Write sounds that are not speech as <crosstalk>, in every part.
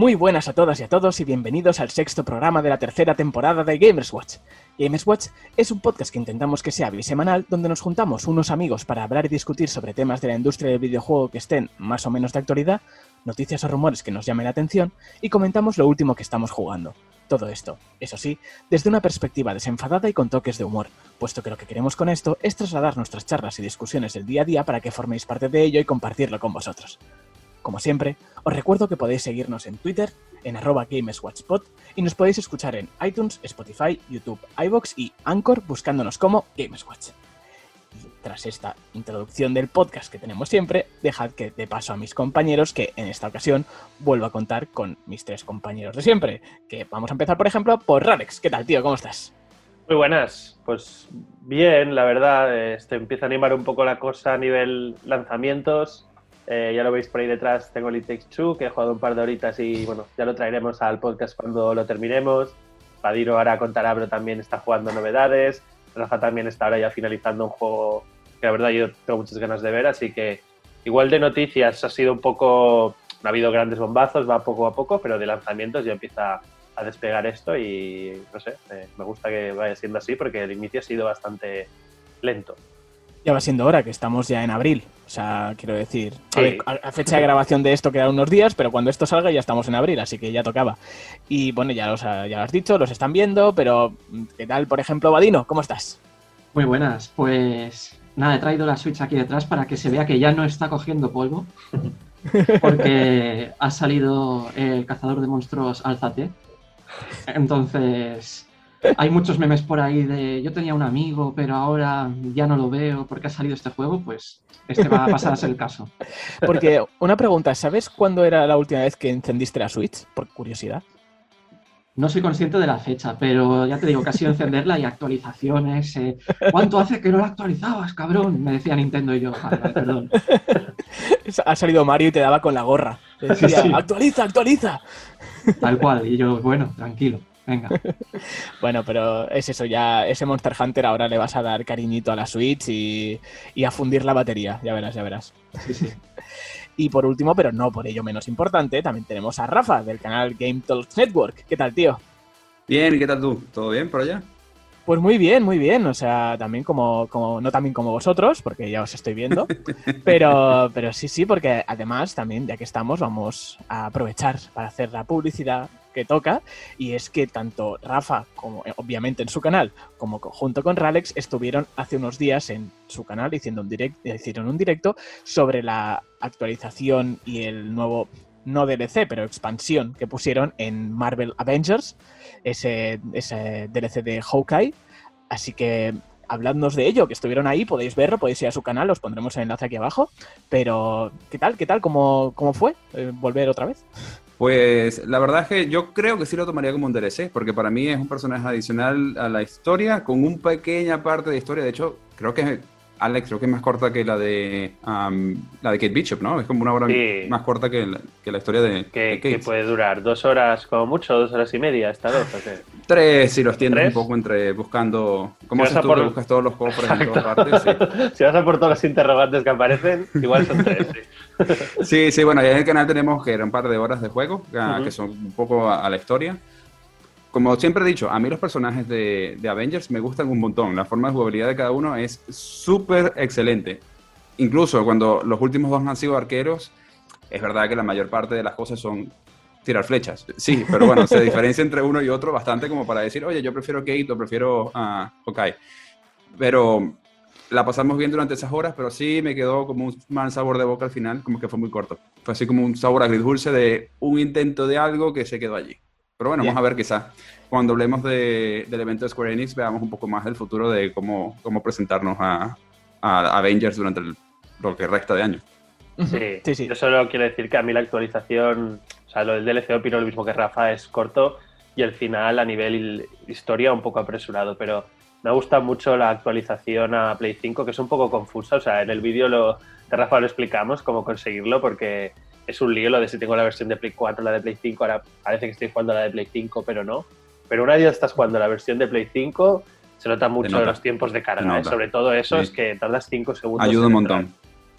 Muy buenas a todas y a todos y bienvenidos al sexto programa de la tercera temporada de Gamers Watch. Gamers Watch es un podcast que intentamos que sea bisemanal donde nos juntamos unos amigos para hablar y discutir sobre temas de la industria del videojuego que estén más o menos de actualidad, noticias o rumores que nos llamen la atención y comentamos lo último que estamos jugando. Todo esto, eso sí, desde una perspectiva desenfadada y con toques de humor, puesto que lo que queremos con esto es trasladar nuestras charlas y discusiones del día a día para que forméis parte de ello y compartirlo con vosotros. Como siempre, os recuerdo que podéis seguirnos en Twitter, en arroba GamesWatchPod, y nos podéis escuchar en iTunes, Spotify, YouTube, iBox y Anchor buscándonos como GamesWatch. Y tras esta introducción del podcast que tenemos siempre, dejad que de paso a mis compañeros que en esta ocasión vuelvo a contar con mis tres compañeros de siempre. Que vamos a empezar, por ejemplo, por Ralex. ¿Qué tal, tío? ¿Cómo estás? Muy buenas, pues bien, la verdad, este empieza a animar un poco la cosa a nivel lanzamientos eh, ya lo veis por ahí detrás, tengo el It Takes Two, que he jugado un par de horitas y bueno, ya lo traeremos al podcast cuando lo terminemos. Padiro ahora con Tarabro también está jugando novedades. Rafa también está ahora ya finalizando un juego que la verdad yo tengo muchas ganas de ver, así que igual de noticias ha sido un poco, no ha habido grandes bombazos, va poco a poco, pero de lanzamientos ya empieza a despegar esto y no sé, eh, me gusta que vaya siendo así porque el inicio ha sido bastante lento. Ya va siendo hora, que estamos ya en abril. O sea, quiero decir, a, fecha de grabación de esto quedan unos días, pero cuando esto salga ya estamos en abril, así que ya tocaba. Y bueno, ya, los, ya lo has dicho, los están viendo, pero ¿qué tal, por ejemplo, Vadino? ¿Cómo estás? Muy buenas, pues nada, he traído la Switch aquí detrás para que se vea que ya no está cogiendo polvo, <laughs> porque ha salido el cazador de monstruos Alzate. Entonces, hay muchos memes por ahí de yo tenía un amigo, pero ahora ya no lo veo porque ha salido este juego, pues este va a pasar a ser el caso. <laughs> Porque una pregunta, ¿sabes cuándo era la última vez que encendiste la Switch? Por curiosidad. No soy consciente de la fecha, pero ya te digo que ha sido encenderla y actualizaciones. Eh, ¿Cuánto hace que no la actualizabas, cabrón? Me decía Nintendo y yo. perdón. <laughs> Ha salido Mario y te daba con la gorra. decía, actualiza, actualiza. Tal cual. Y yo, bueno, tranquilo. Venga. <laughs> bueno, pero es eso, ya ese Monster Hunter ahora le vas a dar cariñito a la Switch y, a fundir la batería, ya verás, ya verás. Sí, sí. <laughs> Y por último, pero no por ello menos importante, también tenemos a Rafa del canal Game Talks Network. ¿Qué tal, tío? Bien, ¿qué tal tú? ¿Todo bien por allá? Pues muy bien, muy bien. O sea, también como, como, no también como vosotros, porque ya os estoy viendo. <laughs> Pero, pero sí, sí, porque además también, ya que estamos, vamos a aprovechar para hacer la publicidad que toca y es que tanto Rafa como eh, obviamente en su canal como junto con Ralex estuvieron hace unos días en su canal haciendo un direct, hicieron un directo sobre la actualización y el nuevo no DLC pero expansión que pusieron en Marvel Avengers ese, ese DLC de Hawkeye así que habladnos de ello, que estuvieron ahí, podéis verlo, podéis ir a su canal, os pondremos el enlace aquí abajo. Pero, ¿qué tal? ¿Qué tal? ¿Cómo, cómo fue eh, volver otra vez? Pues la verdad es que yo creo que sí lo tomaría como un DLC, porque para mí es un personaje adicional a la historia, con una pequeña parte de historia. De hecho, creo que Alex, creo que es más corta que la de la de Kate Bishop, ¿no? Es como una hora más corta que la, que la historia de, que, Que puede durar dos horas como mucho, dos horas y media esta vez, Tres, si los tienes un poco entre buscando... ¿Cómo si haces tú por... que buscas todos los cofres en todas partes? <laughs> si vas a por todos los interrogantes que aparecen, igual son tres, sí. <laughs> sí, sí, bueno, ya en el canal tenemos que era un par de horas de juego, que son un poco a, la historia. Como siempre he dicho, a mí los personajes de, Avengers me gustan un montón. La forma de jugabilidad de cada uno es súper excelente. Incluso cuando los últimos dos han sido arqueros, es verdad que la mayor parte de las cosas son tirar flechas. Sí, pero bueno, se <laughs> diferencia entre uno y otro bastante como para decir, oye, yo prefiero Kate o prefiero a uh, Pero la pasamos bien durante esas horas, pero sí me quedó como un mal sabor de boca al final, como que fue muy corto. Fue así como un sabor agridulce de un intento de algo que se quedó allí. Pero bueno, vamos a ver quizás cuando hablemos de, del evento de Square Enix veamos un poco más del futuro de cómo, cómo presentarnos a, a Avengers durante lo que resta de año. Sí, sí, sí, yo solo quiero decir que a mí la actualización, o sea, lo del DLC opino lo mismo que Rafa, es corto y el final a nivel historia un poco apresurado, pero me gusta mucho la actualización a Play 5, que es un poco confusa. O sea, en el vídeo lo, de Rafa lo explicamos cómo conseguirlo, porque es un lío lo de si tengo la versión de Play 4 la de Play 5. Ahora parece que estoy jugando la de Play 5, pero no. Pero una vez estás jugando la versión de Play 5, se nota mucho los tiempos de carga. ¿eh? Sobre todo eso, es que tardas 5 segundos. Ayuda un montón.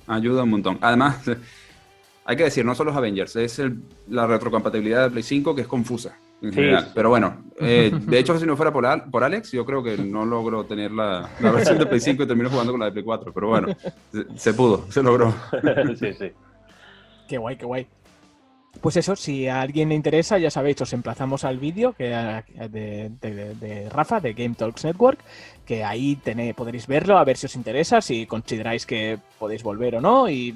Ayuda un montón. Además, <laughs> hay que decir, no son los Avengers, es la retrocompatibilidad de Play 5 que es confusa. En general. Pero bueno, eh, de hecho, si no fuera por, por, Alex, yo creo que no logro tener la, versión de Play 5 y termino jugando con la de Play 4. Pero bueno, se, pudo, se logró. <laughs> sí, sí. Qué guay, qué guay. Pues eso, si a alguien le interesa, ya sabéis, os emplazamos al vídeo que de, de, Rafa, de Game Talks Network, que ahí tenéis, podréis verlo, a ver si os interesa, si consideráis que podéis volver o no. Y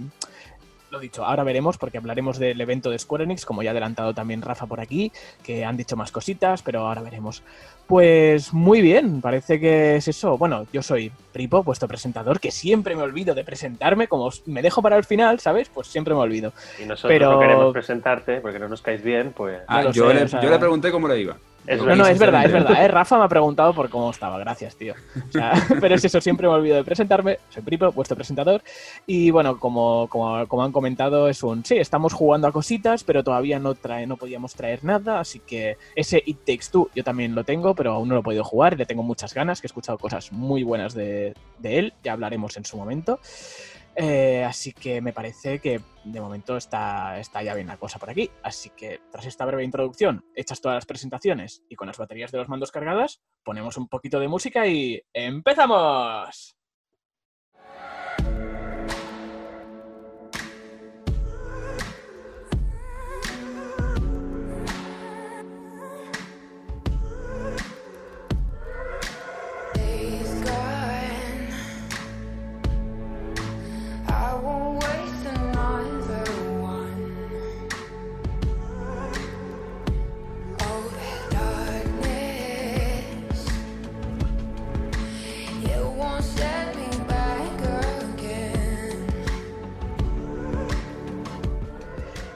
lo dicho, ahora veremos porque hablaremos del evento de Square Enix, como ya ha adelantado también Rafa por aquí, que han dicho más cositas, pero ahora veremos. Pues muy bien, parece que es eso. Bueno, yo soy Pripo, vuestro presentador, que siempre me olvido de presentarme, como me dejo para el final, ¿sabes? Pues siempre me olvido. Y nosotros no queremos presentarte porque no nos caes bien, pues... Ah, yo, le, yo le pregunté cómo le iba no, no, es verdad, es verdad. ¿eh? Rafa me ha preguntado por cómo estaba. Gracias, tío. <laughs> <laughs> pero es eso, siempre me olvido de presentarme. Soy Pripo, vuestro presentador. Y bueno, como, como, han comentado, es un... Sí, estamos jugando a cositas, pero todavía no, trae, no podíamos traer nada. Así que ese It Takes Two yo también lo tengo, pero aún no lo he podido jugar le tengo muchas ganas, que he escuchado cosas muy buenas de, de él. Ya hablaremos en su momento. Eh, así que me parece que de momento está, está ya bien la cosa por aquí. Así que tras esta breve introducción, hechas todas las presentaciones y con las baterías de los mandos cargadas, ponemos un poquito de música y ¡empezamos!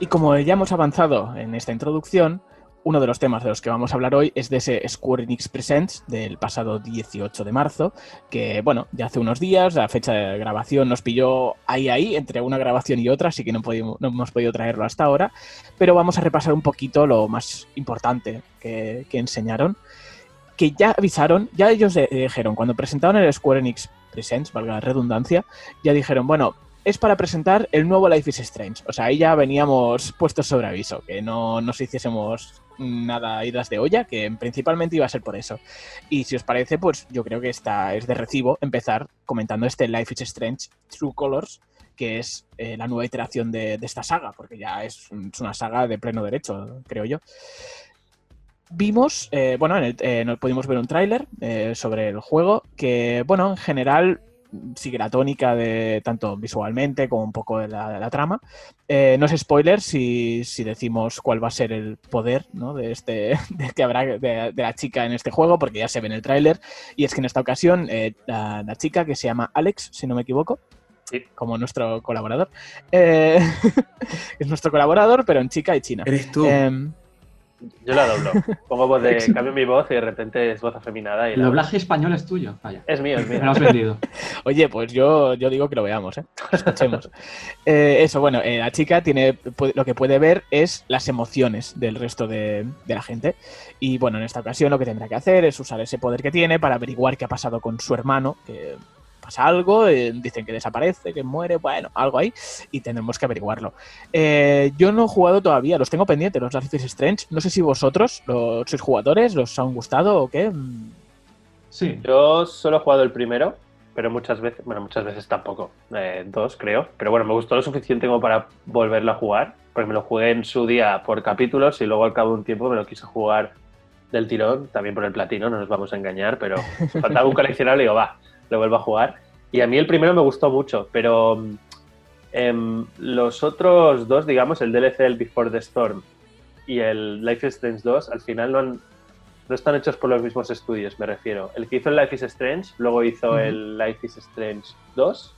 Como ya hemos avanzado en esta introducción, uno de los temas de los que vamos a hablar hoy es de ese Square Enix Presents del pasado 18 de marzo, que bueno, ya hace unos días, la fecha de grabación nos pilló ahí ahí, entre una grabación y otra, así que no, no hemos podido traerlo hasta ahora, pero vamos a repasar un poquito lo más importante que, que enseñaron, que ya avisaron, ya ellos dijeron, cuando presentaron el Square Enix Presents, valga la redundancia, ya dijeron, bueno, es para presentar el nuevo Life is Strange. O sea, ahí ya veníamos puestos sobre aviso, que no nos hiciésemos nada idas de olla, que principalmente iba a ser por eso. Y si os parece, pues yo creo que esta es de recibo empezar comentando este Life is Strange True Colors, que es eh, la nueva iteración de, esta saga, porque ya es, una saga de pleno derecho, creo yo. Vimos, eh, bueno, en el, eh, pudimos ver un tráiler sobre el juego que, bueno, en general sigue la tónica de tanto visualmente como un poco de la, trama. Eh, no es spoiler si, decimos cuál va a ser el poder de este <laughs> que habrá de, la chica en este juego, porque ya se ve en el tráiler. Y es que en esta ocasión eh, la, chica que se llama Alex, si no me equivoco, como nuestro colaborador, eh, <laughs> es nuestro colaborador, pero en chica y china. Eres tú. Yo la doblo. <laughs> Pongo voz de. cambio mi voz y de repente es voz afeminada. Y el doblaje español es tuyo. Vaya. Es mío, es mío. Me lo has vendido. <laughs> Oye, pues yo, yo digo que lo veamos, ¿eh? Escuchemos. <laughs> Eh, eso, bueno, eh, la chica tiene. Lo que puede ver es las emociones del resto de, de la gente. Y bueno, en esta ocasión lo que tendrá que hacer es usar ese poder que tiene para averiguar qué ha pasado con su hermano, que pasa algo, eh, dicen que desaparece, que muere, bueno, algo ahí, y tendremos que averiguarlo. Eh, yo no he jugado todavía, los tengo pendientes, los Life is Strange. No sé si vosotros, los sois jugadores, los han gustado o qué. Sí. Yo solo he jugado el primero, pero muchas veces, bueno, muchas veces tampoco, eh, dos creo, pero bueno, me gustó lo suficiente como para volverlo a jugar, porque me lo jugué en su día por capítulos y luego al cabo de un tiempo me lo quise jugar del tirón, también por el platino, no nos vamos a engañar, pero <laughs> faltaba un coleccionable y digo, va, lo vuelvo a jugar. Y a mí el primero me gustó mucho, pero em, los otros dos, digamos, el DLC, el Before the Storm y el Life is Strange 2, al final no, no están hechos por los mismos estudios, me refiero. El que hizo el Life is Strange, luego hizo el Life is Strange 2,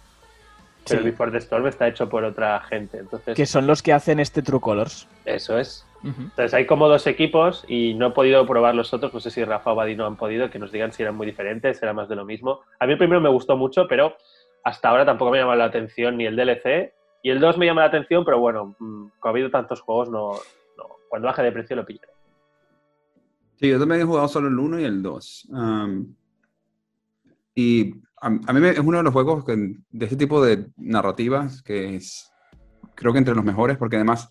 pero el Before the Storm está hecho por otra gente. Entonces, que son los que hacen este True Colors. Eso es. Entonces hay como dos equipos y no he podido probar los otros, no sé si Rafa o Badino han podido, que nos digan si eran muy diferentes, era más de lo mismo. A mí el primero me gustó mucho, pero hasta ahora tampoco me llama la atención ni el DLC. Y el 2 me llama la atención, pero bueno, mm, como ha habido tantos juegos, no, cuando baje de precio lo pillaré. Sí, yo también he jugado solo el 1 y el 2. y a, mí es uno de los juegos de este tipo de narrativas que es creo que entre los mejores, porque además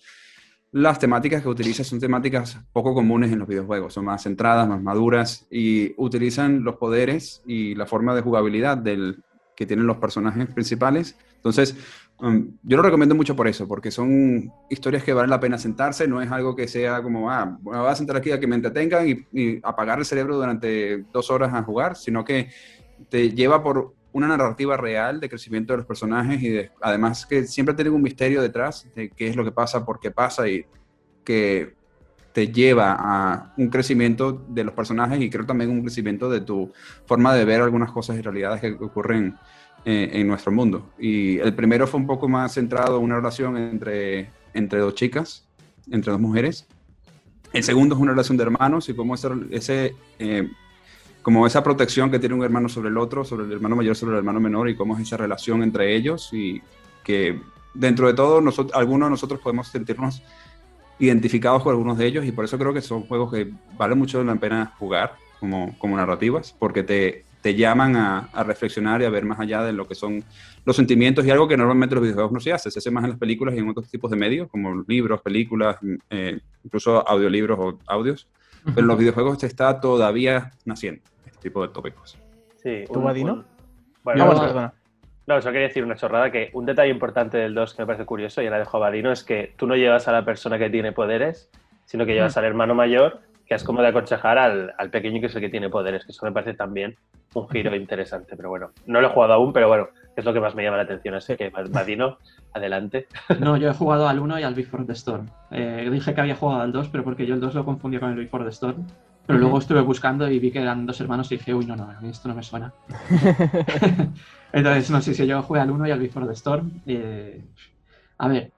las temáticas que utiliza son temáticas poco comunes en los videojuegos, son más centradas, más maduras y utilizan los poderes y la forma de jugabilidad del, que tienen los personajes principales. Entonces, um, yo lo recomiendo mucho por eso, porque son historias que valen la pena sentarse, no es algo que sea como, ah, voy a sentar aquí a que me entretengan y, y apagar el cerebro durante dos horas a jugar, sino que te lleva por una narrativa real de crecimiento de los personajes y de, además que siempre tienen un misterio detrás de qué es lo que pasa, por qué pasa y que te lleva a un crecimiento de los personajes y creo también un crecimiento de tu forma de ver algunas cosas y realidades que ocurren eh, en nuestro mundo. Y el primero fue un poco más centrado en una relación entre, entre dos chicas, entre dos mujeres. El segundo es una relación de hermanos y cómo ese, ese eh, como esa protección que tiene un hermano sobre el otro, sobre el hermano mayor sobre el hermano menor y cómo es esa relación entre ellos y que dentro de todo nosotros, algunos de nosotros podemos sentirnos identificados con algunos de ellos y por eso creo que son juegos que vale mucho la pena jugar como, como narrativas porque te, te llaman a, a, reflexionar y a ver más allá de lo que son los sentimientos y algo que normalmente los videojuegos no se hace, se hace más en las películas y en otros tipos de medios como libros, películas, eh, incluso audiolibros o audios. Pero en los videojuegos se está todavía naciendo tipo de tópicos. Sí, ¿Tú, Vadino? Bueno, no, no, no, eso quería decir una chorrada, que un detalle importante del 2 que me parece curioso, y ahora dejo a Vadino, es que tú no llevas a la persona que tiene poderes, sino que llevas al hermano mayor, que es como de aconsejar al, al, pequeño que es el que tiene poderes, que eso me parece también un giro interesante. Pero bueno, no lo he jugado aún, pero bueno, es lo que más me llama la atención. Así que, Vadino, adelante. <laughs> No, yo he jugado al 1 y al Before the Storm. Eh, dije que había jugado al 2, pero porque yo el 2 lo confundí con el Before the Storm. Pero luego estuve buscando y vi que eran dos hermanos y dije, uy, no, no, a mí esto no me suena. <laughs> <laughs> Entonces, no sé si yo jugué al 1 y al Before the Storm. Eh, a ver.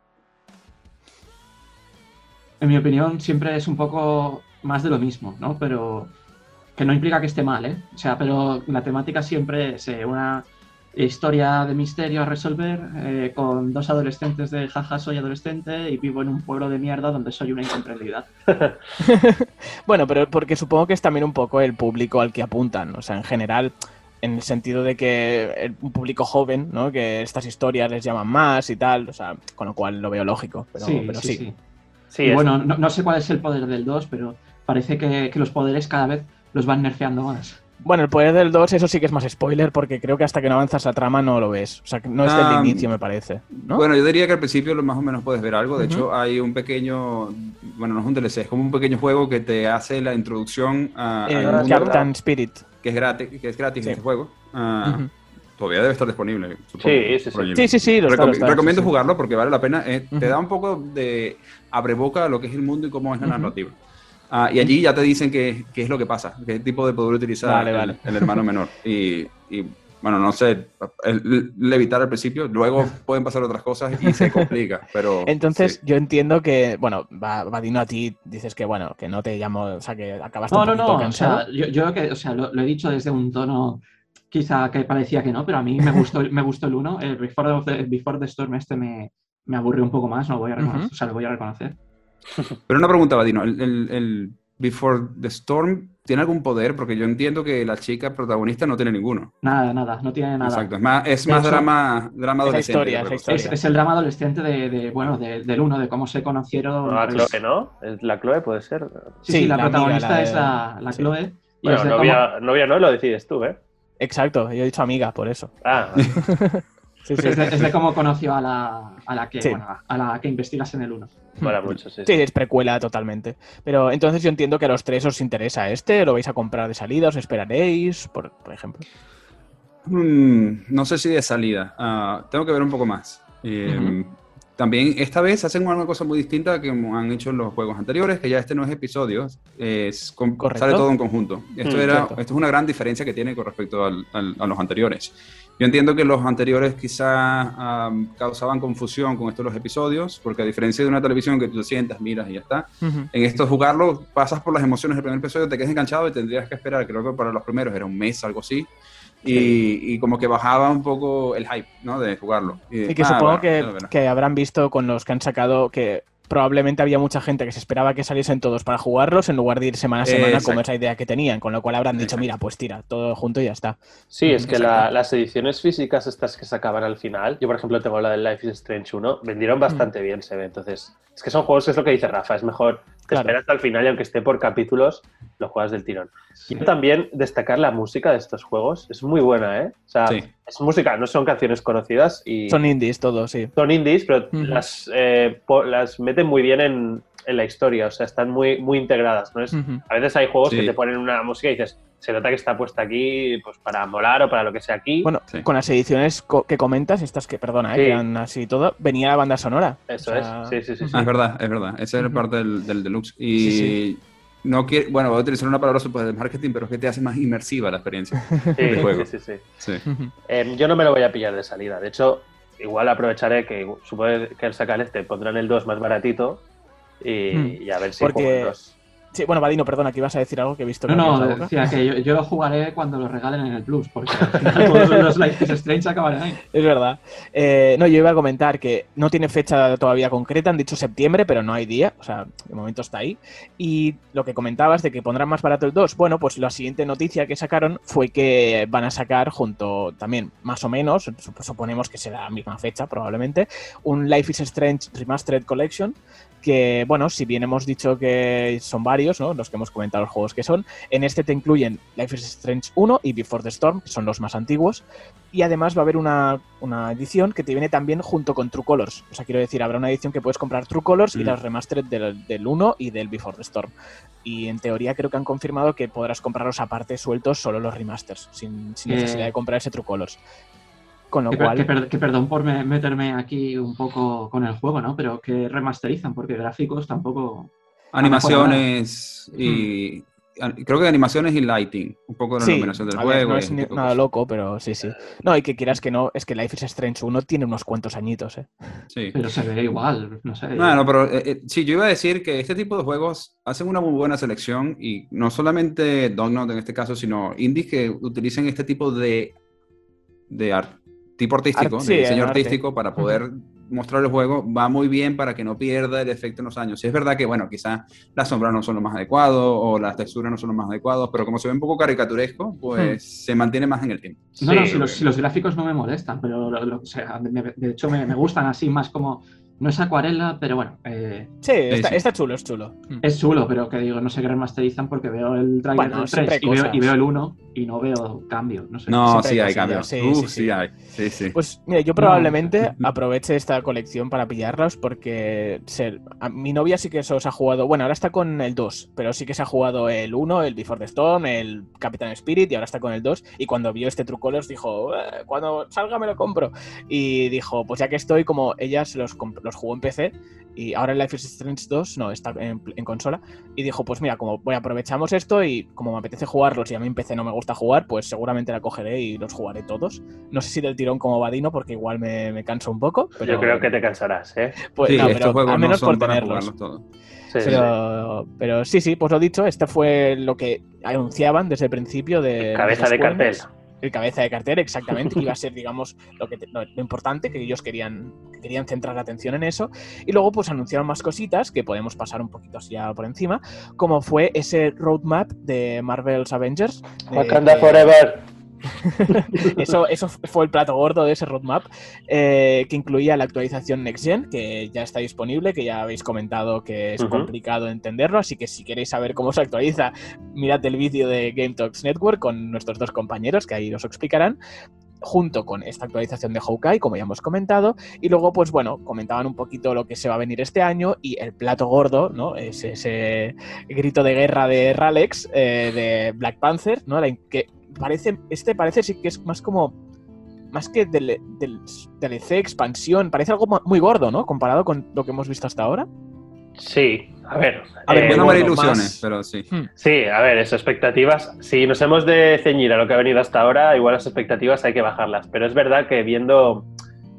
En mi opinión, siempre es un poco más de lo mismo, ¿no? Pero que no implica que esté mal, ¿eh? O sea, pero la temática siempre es eh, una historia de misterio a resolver eh, con dos adolescentes de jaja soy adolescente y vivo en un pueblo de mierda donde soy una incomprendida. <laughs> bueno, pero porque supongo que es también un poco el público al que apuntan, o sea, en general en el sentido de que el, un público joven, ¿no? Que estas historias les llaman más y tal, o sea, con lo cual lo veo lógico, pero sí. Pero sí, sí. sí. sí y bueno, no, no, sé cuál es el poder del 2, pero parece que, que los poderes cada vez los van nerfeando más. Bueno, el poder del 2, eso sí que es más spoiler, porque creo que hasta que no avanzas la trama no lo ves. O sea, no es del um, inicio, me parece. ¿no? Bueno, yo diría que al principio lo más o menos puedes ver algo. De uh -huh. hecho, hay un pequeño. Bueno, no es un DLC, es como un pequeño juego que te hace la introducción a. Eh, a Captain Spirit. Que es gratis, que es gratis sí. este juego. Uh, uh -huh. Todavía debe estar disponible. Supongo, sí, sí, sí. sí, sí, sí lo Recom está, lo está, recomiendo sí, jugarlo porque vale la pena. Eh, te da un poco de abreboca a lo que es el mundo y cómo es la narrativa. Ah, y allí ya te dicen qué, qué, es lo que pasa, qué tipo de poder utilizar vale, el, vale. el, hermano menor. <laughs> Y, y, bueno, no sé, levitar al principio, luego <laughs> pueden pasar otras cosas y se complica, pero... <laughs> Entonces sí. yo entiendo que, bueno, Vadino a ti dices que, bueno, que no te llamo, o sea, que acabaste no, un no, no, cansado. O sea, yo, yo que, o sea, lo, lo, he dicho desde un tono quizá que parecía que no, pero a mí me gustó, me gustó el 1, el Before, the, Before the Storm este me, me aburrió un poco más, no lo voy a reconocer, uh -huh. o sea, lo voy a reconocer. Pero una pregunta, Vadino, el, el, el Before the Storm tiene algún poder? Porque yo entiendo que la chica protagonista no tiene ninguno. Nada, nada, no tiene nada. Exacto, es más, es más drama, drama adolescente. Historia, esa historia. Es, es, el drama adolescente de, de bueno, de, del uno, de cómo se conocieron. No, la Chloe, ¿no? La Chloe puede ser. Sí, sí la, la, protagonista amiga, la es la, la sí. Chloe. Bueno, novia, cómo... novia no, lo decides tú, ¿eh? Exacto, yo he dicho amiga, por eso. Ah, <laughs> Sí, sí. Es, de, es, de, cómo conoció a la, a la que, sí. bueno, a la que investigas en el 1. Para mucho, sí. Sí, es precuela totalmente. Pero entonces yo entiendo que a los tres os interesa este, lo vais a comprar de salida, os esperaréis, por, por ejemplo. Mm, no sé si de salida. Uh, tengo que ver un poco más. Eh, uh -huh. También esta vez hacen una cosa muy distinta que han hecho en los juegos anteriores, que ya este no es episodio, es con, sale todo en conjunto. Esto, mm, era, esto es una gran diferencia que tiene con respecto al, al, a los anteriores. Yo entiendo que los anteriores quizás um, causaban confusión con estos los episodios, porque a diferencia de una televisión que tú te sientas, miras y ya está, uh -huh. en esto jugarlo pasas por las emociones del primer episodio, te quedas enganchado y tendrías que esperar, creo que para los primeros era un mes, algo así, y, como que bajaba un poco el hype ¿no? de jugarlo. Y, y que ah, supongo bueno, que, que, habrán visto con los que han sacado que probablemente había mucha gente que se esperaba que saliesen todos para jugarlos en lugar de ir semana a semana como Exacto. esa idea que tenían, con lo cual habrán dicho, Exacto. mira, pues tira, todo junto y ya está. Sí, es que la- las ediciones físicas estas que sacaban al final, yo por ejemplo tengo la del Life is Strange 1, vendieron bastante bien, se ve. Entonces, es que son juegos, es lo que dice Rafa, es mejor te Claro. esperas el final y aunque esté por capítulos, lo juegas del tirón. Sí. Y también destacar la música de estos juegos, es muy buena, ¿eh? O sea, Sí. es música, no son canciones conocidas y Son indies todos, sí. son indies, pero las, eh, las meten muy bien en, en la historia, o sea, están muy, muy integradas, ¿no? Es, a veces hay juegos que te ponen una música y dices, se nota que está puesta aquí pues para molar o para lo que sea aquí. Bueno, Sí. con las ediciones co- que comentas, estas que, perdona, eh, Sí. que eran así todo, venía la banda sonora. Eso O sea, es, sí, sí, sí. sí. Ah, es verdad, es verdad. Esa Ujú. parte del, del deluxe. Y Sí, no quiero, bueno, voy a utilizar una palabra super de marketing, pero es que te hace más inmersiva la experiencia. <laughs> Sí, de juego. sí, sí, sí. Eh, yo no me lo voy a pillar de salida. De hecho, igual aprovecharé que supongo que al sacar este pondrán el 2 más baratito y, Hmm. y a ver si Porque- juego el 2. Sí, bueno, Vadino, perdona, que ibas a decir algo que he visto. No, no, decía que yo, yo lo jugaré cuando lo regalen en el Plus, porque <laughs> al final todos los Life is Strange acabarán ahí. Es verdad. Eh, no, yo iba a comentar que no tiene fecha todavía concreta, han dicho septiembre, pero no hay día, o sea, de momento está ahí. Y lo que comentabas de que pondrán más barato el 2, bueno, pues la siguiente noticia que sacaron fue que van a sacar junto también, más o menos, sup- suponemos que será la misma fecha probablemente, un Life is Strange Remastered Collection que, bueno, si bien hemos dicho que son varios, ¿no? Los que hemos comentado los juegos que son, en este te incluyen Life is Strange 1 y Before the Storm, que son los más antiguos, y además va a haber una, una edición que te viene también junto con True Colors. O sea, quiero decir, habrá una edición que puedes comprar True Colors y Mm. las remastered del, del 1 y del Before the Storm. Y en teoría creo que han confirmado que podrás comprarlos aparte sueltos solo los remasters, sin, sin Eh. necesidad de comprar ese True Colors. Con lo Que, cual... que per- que perdón por me- meterme aquí un poco con el juego, ¿no? Pero que remasterizan, porque gráficos tampoco. Animaciones y. Creo que animaciones y lighting. Un poco de la Sí, iluminación del a ver, juego. no es ni- nada loco, pero sí, sí. No, y que quieras que no, es que Life is Strange 1 tiene unos cuantos añitos, ¿eh? Sí. Pero se ve igual, no sé. No, no, pero eh, eh, sí, yo iba a decir que este tipo de juegos hacen una muy buena selección y no solamente Dognut en este caso, sino indies que utilicen este tipo de, de art- tipo artístico, Art- de diseño arte. artístico para poder mostrar el juego, va muy bien para que no pierda el efecto en los años. Sí, es verdad que, bueno, quizás las sombras no son lo más adecuado o las texturas no son lo más adecuados, pero como se ve un poco caricaturesco, pues se mantiene más en el tiempo. No, no, si los, si los gráficos no me molestan, pero lo- lo- o sea, me- de hecho me, me gustan así más como. No es acuarela, pero bueno, eh, Sí, está, sí. está chulo, es chulo. Mm. es chulo, pero que digo, no sé qué remasterizan porque veo el trailer Bueno, del siempre 3 hay y veo, cosas. y veo el 1 y no veo cambio, no sé. No, sí hay hay cosillas, cambios. sí, Uf, sí, sí, sí. hay. Sí, sí. Pues mira, yo probablemente no. aproveche esta colección para pillarlos porque se- a- mi novia sí que se os ha jugado, bueno, ahora está con el 2, pero sí que se ha jugado el 1, el Before the Storm, el Captain Spirit y ahora está con el 2 y cuando vio este True Colors dijo, "Eh, cuando salga me lo compro y dijo, pues ya que estoy, como ella se los, comp- los jugó en PC y ahora el Life is Strange 2 no, está en, en consola y dijo, pues mira, como voy, aprovechamos esto y como me apetece jugarlos y a mí en PC no me gusta jugar, pues seguramente la cogeré y los jugaré todos. No sé si del tirón como Vadino, porque igual me, me canso un poco. Pero, Yo creo que te cansarás, ¿eh? pues, sí, no, estos pero al menos no por tenerlos. Sí, Pero, sí, sí, pues lo dicho, este fue lo que anunciaban desde el principio de. Cabeza de cartel. El cabeza de cartel, exactamente, que iba a <laughs> ser, digamos, lo, que te- lo, lo importante, que ellos querían, que querían centrar la atención en eso. Y luego, pues anunciaron más cositas que podemos pasar un poquito así por encima, como fue ese roadmap de Marvel's Avengers. Wakanda Forever. <laughs> eso, eso fue el plato gordo de ese roadmap, eh, que incluía la actualización Next Gen, que ya está disponible, que ya habéis comentado que es complicado entenderlo, así que si queréis saber cómo se actualiza, mirad el vídeo de Game Talks Network con nuestros dos compañeros, que ahí os explicarán junto con esta actualización de Hawkeye, como ya hemos comentado, y luego, pues bueno, comentaban un poquito lo que se va a venir este año y el plato gordo, ¿no? Es ese grito de guerra de Ralex, eh, de Black Panther, ¿no? La- que parece, este parece sí que es más como, más que del, del DLC, expansión, parece algo mu- muy gordo, ¿no? Comparado con lo que hemos visto hasta ahora. Sí, a ver. A ver, eh, Yo no me ilusiones, más- pero sí. Sí, a ver, eso, expectativas. Si nos hemos de ceñir a lo que ha venido hasta ahora, igual las expectativas hay que bajarlas. Pero es verdad que viendo,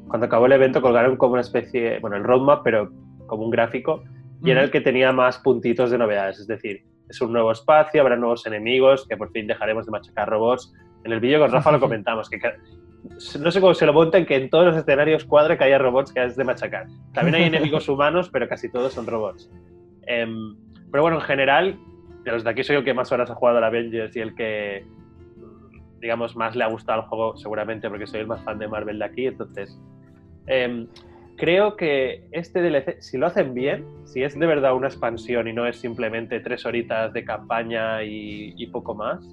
cuando acabó el evento, colgaron como una especie, bueno, el roadmap, pero como un gráfico, y era el que tenía más puntitos de novedades. Es decir, es un nuevo espacio, habrá nuevos enemigos, que por fin dejaremos de machacar robots. En el vídeo con Rafa lo <laughs> comentamos, que no sé cómo se lo monten, que en todos los escenarios cuadre que haya robots que es de machacar. También hay <laughs> enemigos humanos, pero casi todos son robots. Em, pero bueno, en general, de los de aquí soy el que más horas ha jugado a la Avengers y el que, digamos, más le ha gustado al juego, seguramente, porque soy el más fan de Marvel de aquí. Entonces, em, creo que este DLC, si lo hacen bien, si es de verdad una expansión y no es simplemente tres horitas de campaña y, poco más,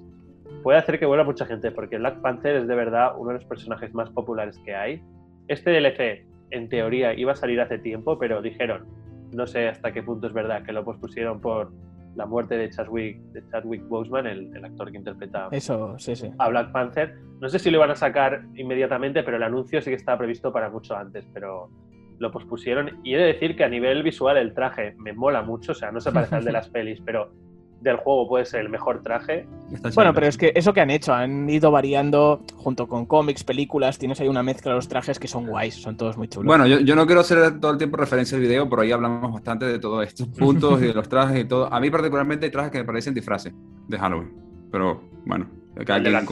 puede hacer que vuelva mucha gente, porque Black Panther es de verdad uno de los personajes más populares que hay. Este DLC, en teoría, iba a salir hace tiempo, pero dijeron, no sé hasta qué punto es verdad, que lo pospusieron por la muerte de Chadwick, de Chadwick Boseman, el, actor que interpreta Eso, sí, sí. a Black Panther. No sé si lo iban a sacar inmediatamente, pero el anuncio sí que estaba previsto para mucho antes, pero lo pospusieron. Y he de decir que a nivel visual el traje me mola mucho, o sea, no se parece al de las <laughs> pelis, pero del juego puede ser el mejor traje. Bueno, pero es que eso que han hecho, han ido variando junto con cómics, películas, tienes ahí una mezcla de los trajes que son guays, son todos muy chulos. Bueno, yo, no quiero hacer todo el tiempo referencia al video, pero ahí hablamos bastante de todos estos <laughs> puntos y de los trajes y todo. A mí particularmente hay trajes que me parecen disfraces de Halloween, pero bueno. El de Black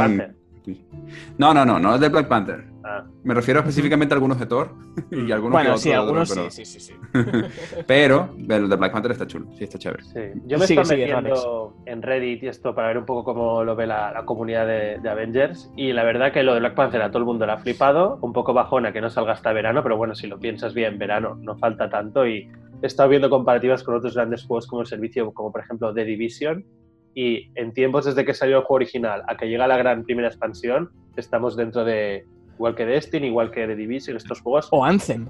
No, no, no, no es de Black Panther. Ah. Me refiero específicamente a algunos de Thor y algunos Bueno, sí, algunos sí, sí, sí, <laughs> pero el de Black Panther está chulo, sí, está chévere. Yo me estoy metiendo en Reddit y esto para ver un poco cómo lo ve la, comunidad de, Avengers. Y la verdad que lo de Black Panther a todo el mundo le ha flipado, un poco bajona que no salga hasta verano, pero bueno, si lo piensas bien, verano no falta tanto. Y he estado viendo comparativas con otros grandes juegos como el servicio, como por ejemplo The Division y en tiempos desde que salió el juego original a que llega la gran primera expansión, estamos dentro de, igual que Destiny, igual que The Division, estos juegos. O Anthem.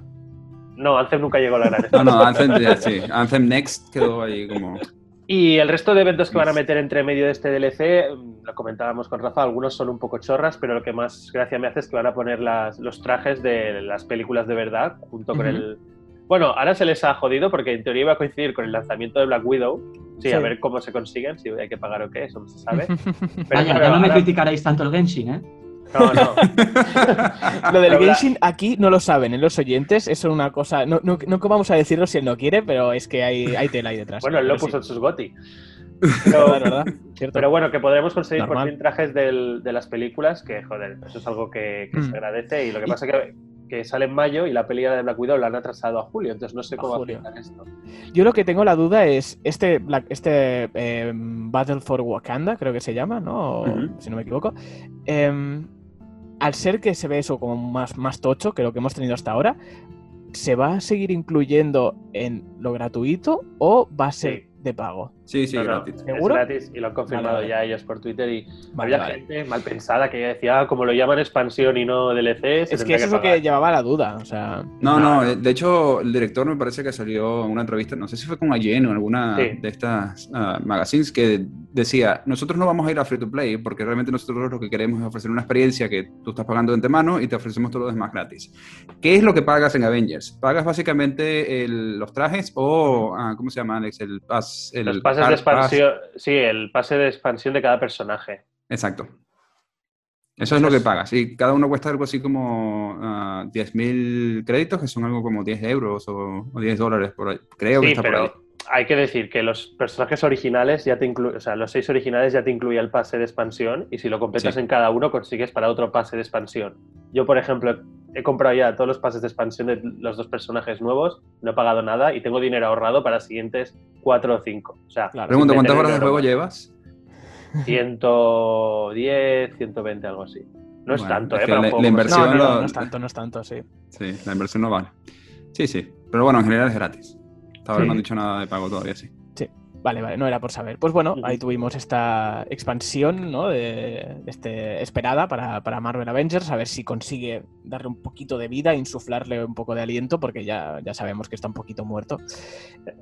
No, Anthem nunca llegó a la gran <laughs> expansión. no, no, Anthem, sí. Anthem Next quedó ahí como... Y el resto de eventos que van a meter entre medio de este DLC, mm, lo comentábamos con Rafa, algunos son un poco chorras, pero lo que más gracia me hace es que van a poner las, los trajes de las películas de verdad junto con el... Bueno, ahora se les ha jodido porque en teoría iba a coincidir con el lanzamiento de Black Widow, Sí, a ver cómo se consiguen, si hay que pagar o qué, eso no se sabe. <laughs> Pero Vaya, ya no me criticaréis tanto el Genshin, ¿eh? No, no. <laughs> lo del Genshin aquí no lo saben, en ¿eh? los oyentes, eso es una cosa. No, no, no vamos a decirlo si él no quiere, pero es que hay, hay tela ahí detrás. Bueno, él lo puso en sus goti. <laughs> Pero, pero, bueno, que podremos conseguir por fin trajes del, de las películas, que joder, eso es algo que, se mm. agradece. Y lo que pasa es que que sale en mayo y la película de Black Widow la han atrasado a julio, entonces no sé cómo afectar esto. Yo lo que tengo la duda es este, este em, Battle for Wakanda, creo que se llama, ¿no? Si no me equivoco. Em, al ser que se ve eso como más, más tocho que lo que hemos tenido hasta ahora, ¿se va a seguir incluyendo en lo gratuito o va a ser de pago? Sí, sí, gratis. Es gratis y lo han confirmado ya ellos por Twitter y había gente mal pensada que decía, ah, como lo llaman expansión y no DLC. Es que eso es lo que llevaba la duda. O sea... No, no, de hecho, el director me parece que salió en una entrevista, no sé si fue con Allen o en alguna de estas uh, magazines, que decía: Nosotros no vamos a ir a free to play porque realmente nosotros lo que queremos es ofrecer una experiencia que tú estás pagando de antemano y te ofrecemos todo lo demás gratis. ¿Qué es lo que pagas en Avengers? Pagas básicamente los trajes o, ah, ¿cómo se llama, Alex? El, pas, el, los pases de expansión, sí, el pase de expansión de cada personaje. Exacto. Eso es lo que pagas. Y cada uno cuesta algo así como 10.000 ah, créditos, que son algo como 10 euros o, 10 dólares por ahí. Creo que está por ahí. Hay que decir que los personajes originales ya te incluyen, o sea, los seis originales ya te incluye el pase de expansión y si lo completas en cada uno consigues para otro pase de expansión. Yo, por ejemplo, he comprado ya todos los pases de expansión de los dos personajes nuevos, no he pagado nada y tengo dinero ahorrado para siguientes cuatro o cinco. O sea, Pregunto, ¿cuántas horas de juego llevas? 110, 120, algo así. No es tanto, ¿eh? la, inversión no, no, es tanto, no es tanto, sí. Sí, la inversión no vale. Sí, sí. Pero bueno, en general es gratis. Hasta ahora no han dicho nada de pago todavía, sí. Vale, vale, no era por saber. Pues bueno, ahí tuvimos esta expansión, ¿no? De, este, esperada para, para, Marvel Avengers, a ver si consigue darle un poquito de vida, insuflarle un poco de aliento, porque ya, ya sabemos que está un poquito muerto.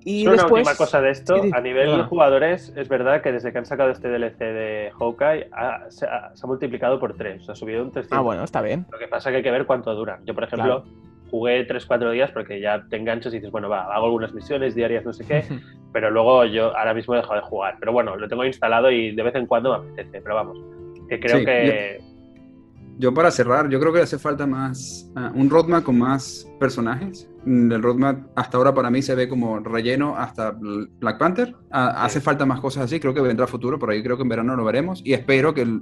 Y después... una última cosa de esto, a nivel de jugadores, es verdad que desde que han sacado este DLC de Hawkeye, se, ha, multiplicado por 3, ha subido un 300. Ah, bueno, está bien. Lo que pasa es que hay que ver cuánto duran. Yo, por ejemplo jugué 3-4 días porque ya te enganchas y dices, bueno, va, hago algunas misiones diarias, no sé qué, pero luego yo ahora mismo he dejado de jugar. Pero bueno, lo tengo instalado y de vez en cuando me apetece, pero vamos, que creo que... yo para cerrar, yo creo que hace falta más, uh, un roadmap con más personajes. Mm, el roadmap hasta ahora para mí se ve como relleno hasta Black Panther. Uh, hace falta más cosas así, creo que vendrá futuro, por ahí creo que en verano lo veremos. Y espero que el,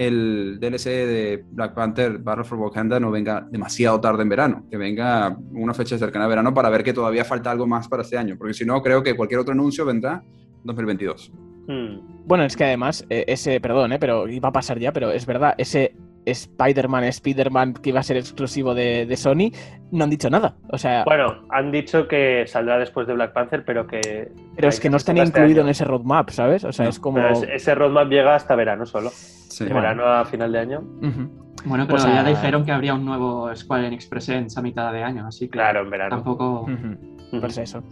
el DLC de Black Panther Battle for Wakanda no venga demasiado tarde en verano, que venga una fecha cercana a verano para ver que todavía falta algo más para este año, porque si no, creo que cualquier otro anuncio vendrá 2022. Hmm. Bueno, es que además, eh, ese, perdón, eh, pero iba a pasar ya, pero es verdad, ese Spider-Man, Spider-Man que iba a ser exclusivo de, de, Sony, no han dicho nada. O sea. Bueno, han dicho que saldrá después de Black Panther, pero que. Pero es que no está ni incluido en ese roadmap, ¿sabes? O sea, no, es como. ese roadmap llega hasta verano solo. Sí. De verano a final de año. Uh -huh. Bueno, pero o sea, ya dijeron que habría un nuevo Square Enix Presents a mitad de año, así que. Claro, en verano. Tampoco. Uh -huh. Pues eso.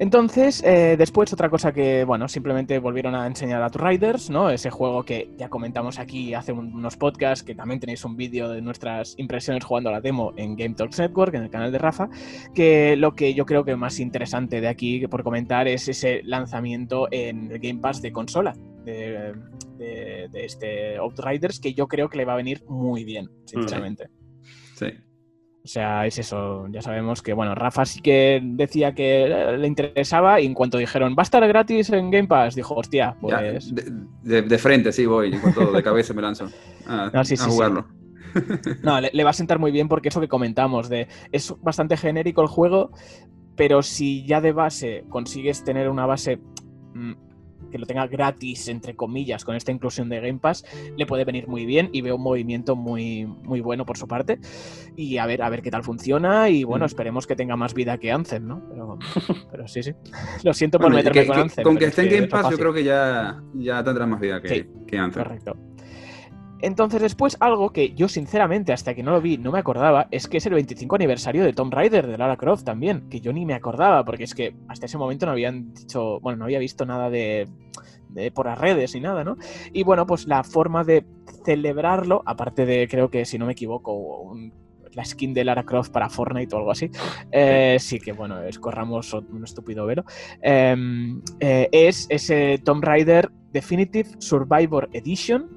Entonces, eh, después otra cosa que, bueno, simplemente volvieron a enseñar a Riders, ¿no? Ese juego que ya comentamos aquí hace unos podcasts, que también tenéis un vídeo de nuestras impresiones jugando a la demo en Game Talks Network, en el canal de Rafa, que lo que yo creo que más interesante de aquí por comentar es ese lanzamiento en el Game Pass de consola de, de, de este Outriders, que yo creo que le va a venir muy bien, sinceramente. Sí. O sea, es eso. Ya sabemos que, bueno, Rafa sí que decía que le interesaba y en cuanto dijeron, va a estar gratis en Game Pass, dijo, hostia, pues. Ya, de, de, de, frente, sí, voy, con todo, de cabeza me lanzo a, no, sí, a sí, jugarlo. Sí. <laughs> No, le, le, va a sentar muy bien porque eso que comentamos, de es bastante genérico el juego, pero si ya de base consigues tener una base mmm, que lo tenga gratis, entre comillas, con esta inclusión de Game Pass, le puede venir muy bien y veo un movimiento muy, muy bueno por su parte. Y a ver, a ver qué tal funciona. Y bueno, mm. esperemos que tenga más vida que Anthem, ¿no? Pero, pero sí, sí. <laughs> Lo siento por bueno, meterme que, con que, Anthem. Con que esté en Game Pass, yo creo que ya, ya tendrá más vida que, sí, que Anthem. Correcto. Entonces, después, algo que yo, sinceramente, hasta que no lo vi, no me acordaba, es que es el 25 aniversario de Tomb Raider de Lara Croft también, que yo ni me acordaba, porque es que hasta ese momento no habían dicho, bueno, no había visto nada de, de por las redes ni nada, ¿no? Y bueno, pues la forma de celebrarlo, aparte de, creo que si no me equivoco, la skin de Lara Croft para Fortnite o algo así, eh, sí que bueno, escorramos un estúpido velo, eh, eh, es ese Tomb Raider Definitive Survivor Edition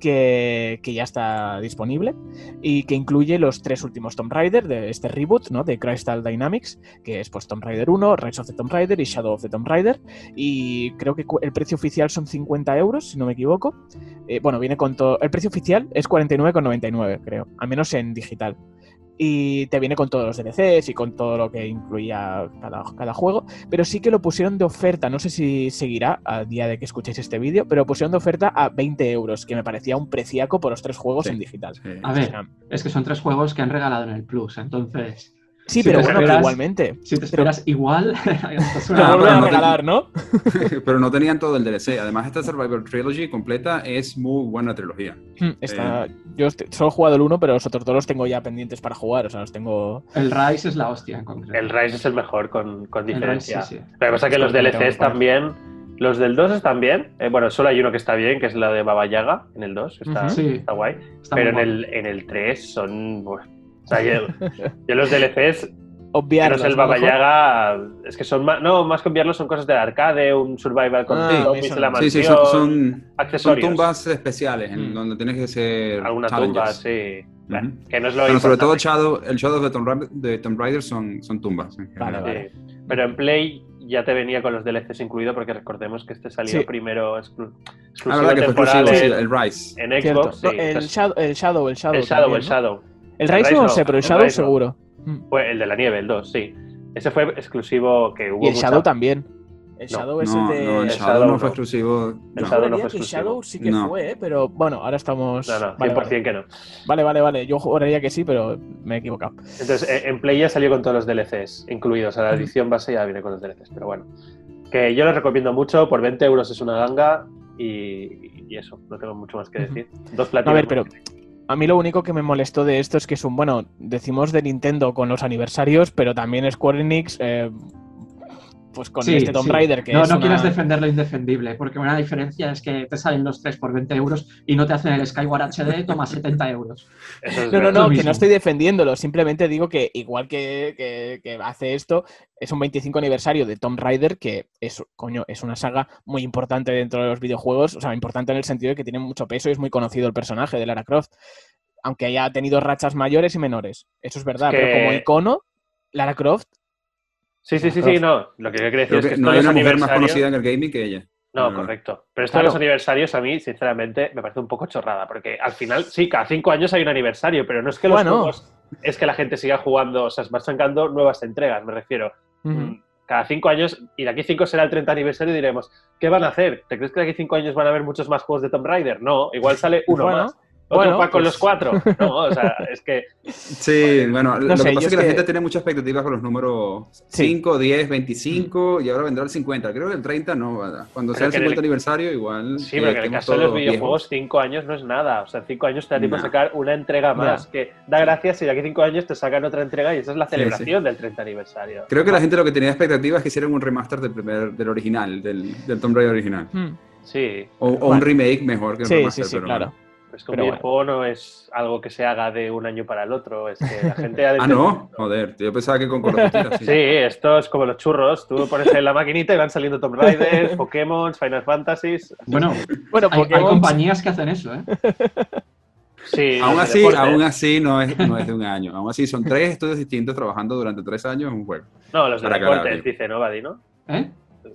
que, ya está disponible y que incluye los tres últimos Tomb Raider de este reboot, ¿no? De Crystal Dynamics, que es pues Tomb Raider 1, Rise of the Tomb Raider y Shadow of the Tomb Raider. Y creo que el precio oficial son 50 euros, si no me equivoco. Eh, bueno, viene con todo. El precio oficial es 49,99, creo, al menos en digital y te viene con todos los DLCs y con todo lo que incluía cada, cada, juego, pero sí que lo pusieron de oferta, no sé si seguirá a día de que escuchéis este vídeo, pero lo pusieron de oferta a 20 euros, que me parecía un preciaco por los tres juegos sí, en digital. Sí. A ver, es que son tres juegos que han regalado en el Plus, entonces... Sí, si pero bueno, esperas, igualmente. Si te esperas pero... igual, <laughs> <laughs> te lo vuelven a regalar, ¿no? <laughs> pero no tenían todo el DLC. Además, esta Survivor Trilogy completa es muy buena trilogía. Está, eh... Yo solo he jugado el 1, pero los otros dos los tengo ya pendientes para jugar. O sea, los tengo. El Rise es la hostia en concreto. El Rise es el mejor, con, con diferencia. Rise, sí, sí. Pero pasa que los DLCs también. Los del 2 están bien. Eh, bueno, solo hay uno que está bien, que es la de Baba Yaga en el 2. Está, uh -huh. sí. está guay. Está pero en el, en el 3 son. Sea, yo, yo los DLCs <laughs> obviarlos. Pero el Baba Yaga, es que son más, no, más que obviarlos son cosas del arcade, un survival con ah, zombies de la mansión, sí, sí, son, son, accesorios. Son tumbas especiales en mm. donde tienes que ser Alguna tumba, sí. Uh -huh. Que no es lo Pero sobre todo Shadow, el Shadow de Tomb, de Tomb Raider son, son tumbas. Vale. Pero en Play ya te venía con los DLCs incluido porque recordemos que este salió sí. primero exclu exclusivo ah, temporal en, sí, el Rise. en Xbox. Sí, el, Shadow, el Shadow, el Shadow. El Shadow, también, el Shadow. ¿no? El Rise, el Rise no, sé, pero el Shadow el seguro. Fue el de la nieve, el 2, sí. Ese fue exclusivo que hubo. Y el Shadow también. El Shadow no, es el de. No, el Shadow, no fue exclusivo. El Shadow no fue exclusivo. El Shadow sí que fue, ¿eh? pero bueno, ahora estamos. No, no, 100% vale, vale. que no. Vale, vale, vale. Yo juraría que sí, pero me he equivocado. Entonces, eh, en Play ya salió con todos los DLCs incluidos. O sea, la edición base ya viene con los DLCs, pero bueno. Que yo les recomiendo mucho. Por 20 euros es una ganga y, y eso, no tengo mucho más que decir. Dos platinos. A ver, pero a mí lo único que me molestó de esto es que es un, bueno, decimos de Nintendo con los aniversarios, pero también Square Enix, eh, pues con sí, este Tomb sí. Raider que no, es no una... quieras defender lo indefendible, porque una diferencia es que te salen los tres por 20 euros y no te hacen el Skyward HD, <laughs> toma 70 euros. Es no, no, no, que no estoy defendiéndolo, simplemente digo que igual que, que, que, hace esto, es un 25 aniversario de Tomb Raider, que es, coño, es una saga muy importante dentro de los videojuegos, o sea, importante en el sentido de que tiene mucho peso y es muy conocido el personaje de Lara Croft aunque haya tenido rachas mayores y menores. Eso es verdad, Es pero como icono, Lara Croft, Sí, sí, sí, sí, no. Lo que yo quería decir Creo es que no hay una mujer más conocida en el gaming que ella. No, No, correcto. Pero esto de los aniversarios a mí, sinceramente, me parece un poco chorrada, porque al final, sí, cada cinco años hay un aniversario, pero no es que los Bueno. juegos, es que la gente siga jugando, o sea, van sacando nuevas entregas, me refiero. Mm, Cada cinco años, y de aquí cinco será el 30 aniversario, y diremos, ¿qué van a hacer? ¿Te crees que de aquí cinco años van a haber muchos más juegos de Tomb Raider? No, igual sale uno Bueno, más. Bueno, pack con pues- los cuatro. No, <laughs> o sea, es que Sí, bueno, lo sé, que pasa es que la que- gente tiene muchas expectativas con los números Sí. 5, 10, 25 y ahora vendrá el 50. Creo que el 30 no, ¿verdad? Cuando Pero sea el que en el- 50 aniversario, igual. Sí, pero que en el caso de los videojuegos, viejos. cinco años no es nada. O sea, en cinco años te da tiempo a sacar una entrega más. Que da gracias si de aquí cinco años te sacan otra entrega y esa es la Sí, celebración del 30 aniversario. Creo que la gente lo que tenía expectativas es que hicieran un remaster del primer, del original, del, del Tomb Raider original. mm. Sí, O, o Bueno. un remake mejor que un Sí, remaster. sí, sí, pero claro. bueno. Es que un bueno. videojuego no es algo que se haga de un año para el otro. Es que la gente ha de <laughs> Ah, no, joder, yo pensaba que con así. <laughs> Sí, esto es como los churros. Tú pones en la maquinita y van saliendo Tomb Raider, <laughs> Pokémon, Final Fantasies. Bueno, Bueno, hay, compañías que hacen eso, ¿eh? Sí, Aún así, aún así no es, no es de un año. Aún así son tres estudios distintos trabajando durante tres años en un juego. No, los de deportes, dice, ¿no, Badi, no? ¿Eh?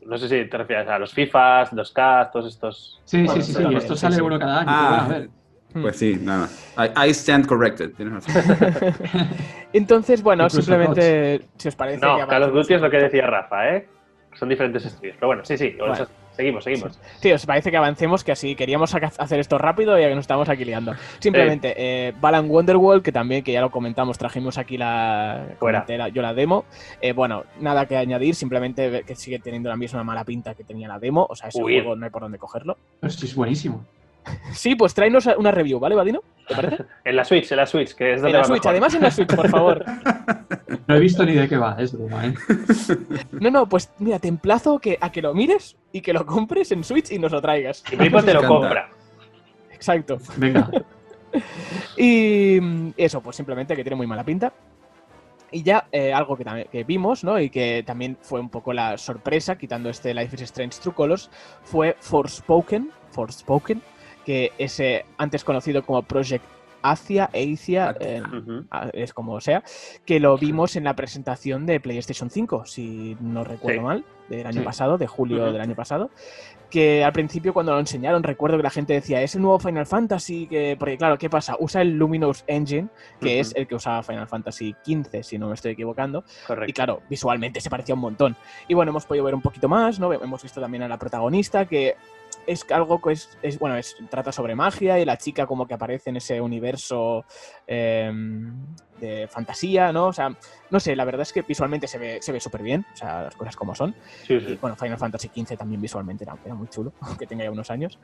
No sé si te refieres a los FIFAs, los CAS, todos estos. Sí, Bueno, sí, sí, sí. Esto sale sí. uno cada año. Ah, bueno, a ver. Pues sí, nada. I, I stand corrected. Tienes razón. <laughs> Entonces, bueno, Incluso simplemente, si os parece... No, que Call of Duty es lo que decía Rafa, ¿eh? Son diferentes estudios. Pero bueno, sí, sí. Bueno. eso- seguimos, seguimos. Sí, os parece que avancemos, que así queríamos hacer esto rápido ya que nos estamos aquí liando. Simplemente, eh, Balan Wonderworld, que también, que ya lo comentamos, trajimos aquí la, Fuera. yo la demo. Eh, bueno, nada que añadir, simplemente que sigue teniendo la misma mala pinta que tenía la demo, o sea, ese juego no hay por dónde cogerlo. Pero esto es buenísimo. Sí, pues tráenos una review, ¿vale, Vadino? ¿Te parece? <laughs> En la Switch, en la Switch, que es En donde la va Switch, mejor. además en la Switch, por favor. <laughs> No he visto ni de qué va, es broma, ¿eh? <laughs> No, no, pues mira, te emplazo que, a que lo mires y que lo compres en Switch y nos lo traigas. Y Pipo te lo compra. Exacto. Venga. Y eso, pues simplemente que tiene muy mala pinta. Y ya eh, algo que, también, que vimos, ¿no? Y que también fue un poco la sorpresa, quitando este Life is Strange True Colors, fue Forspoken, Forspoken, que es eh, antes conocido como Project Asia, Asia, eh, es como sea, que lo vimos en la presentación de PlayStation 5, si no recuerdo Sí. mal, del año Sí. pasado, de julio del año pasado, que al principio cuando lo enseñaron recuerdo que la gente decía, es el nuevo Final Fantasy, que porque claro, ¿qué pasa? Usa el Luminous Engine, que es el que usaba Final Fantasy XV, si no me estoy equivocando, y Correcto. claro, visualmente se parecía un montón. Y bueno, hemos podido ver un poquito más, ¿no? Hemos visto también a la protagonista, que es algo que es, es- bueno, es, trata sobre magia y la chica como que aparece en ese universo eh, de fantasía, ¿no? O sea, no sé, la verdad es que visualmente se ve, se ve súper bien, o sea, las cosas como son. Sí, Y bueno, Final Fantasy XV también visualmente era, era muy chulo, <laughs> aunque tenga ya unos años.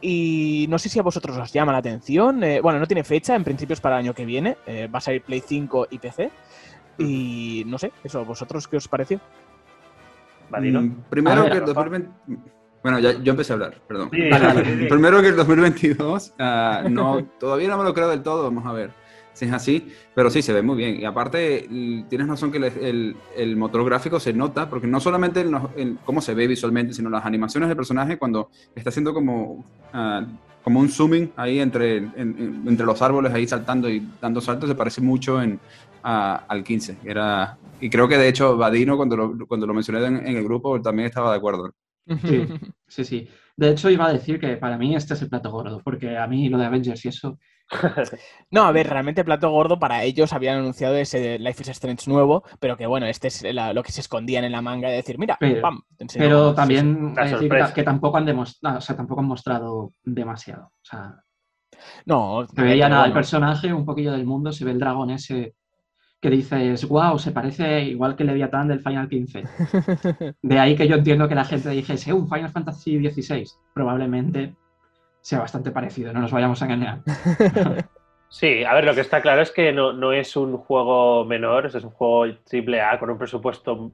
Y no sé si a vosotros os llama la atención. eh, bueno, no tiene fecha, en principio es para el año que viene. eh, va a salir Play 5 y PC. Y no sé, eso, ¿vosotros qué os pareció? Mm, Primero que el Rafa. 2020... Bueno, ya, yo empecé a hablar, perdón. Sí, Dale, sí, sí. Primero que el 2022, ah, no, todavía no me lo creo del todo, vamos a ver si es así, pero sí, se ve muy bien. Y aparte, tienes razón que el, el- el motor gráfico se nota, porque no solamente en los- en cómo se ve visualmente, sino las animaciones del personaje cuando está haciendo como, ah, como un zooming ahí entre, en- en- entre los árboles, ahí saltando y dando saltos, se parece mucho en, a- al 15. que Era, y creo que de hecho Vadino, cuando lo, cuando lo mencioné en, en el grupo, también estaba de acuerdo. Sí, <laughs> sí, sí. De hecho, iba a decir que para mí este es el plato gordo, porque a mí lo de Avengers y eso. No, a ver, realmente plato gordo para ellos habían anunciado ese Life is Strange nuevo, pero que bueno, este es la- lo que se escondían en la manga de decir, mira, Pero- pam, te. Pero Sí, sí. también que decir que, sorpresa. ta- que tampoco han demostrado, o sea, tampoco han mostrado demasiado. O sea, No, se veía nada el bueno. personaje, un poquillo del mundo, se ve el dragón ese que dices, wow, se parece igual que Leviatán del Final 15. <laughs> De ahí que yo entiendo que la gente dijese, un Final Fantasy XVI. Probablemente sea bastante parecido, no nos vayamos a engañar. <laughs> Sí, a ver, lo que está claro es que no, no es un juego menor, es un juego triple A con un presupuesto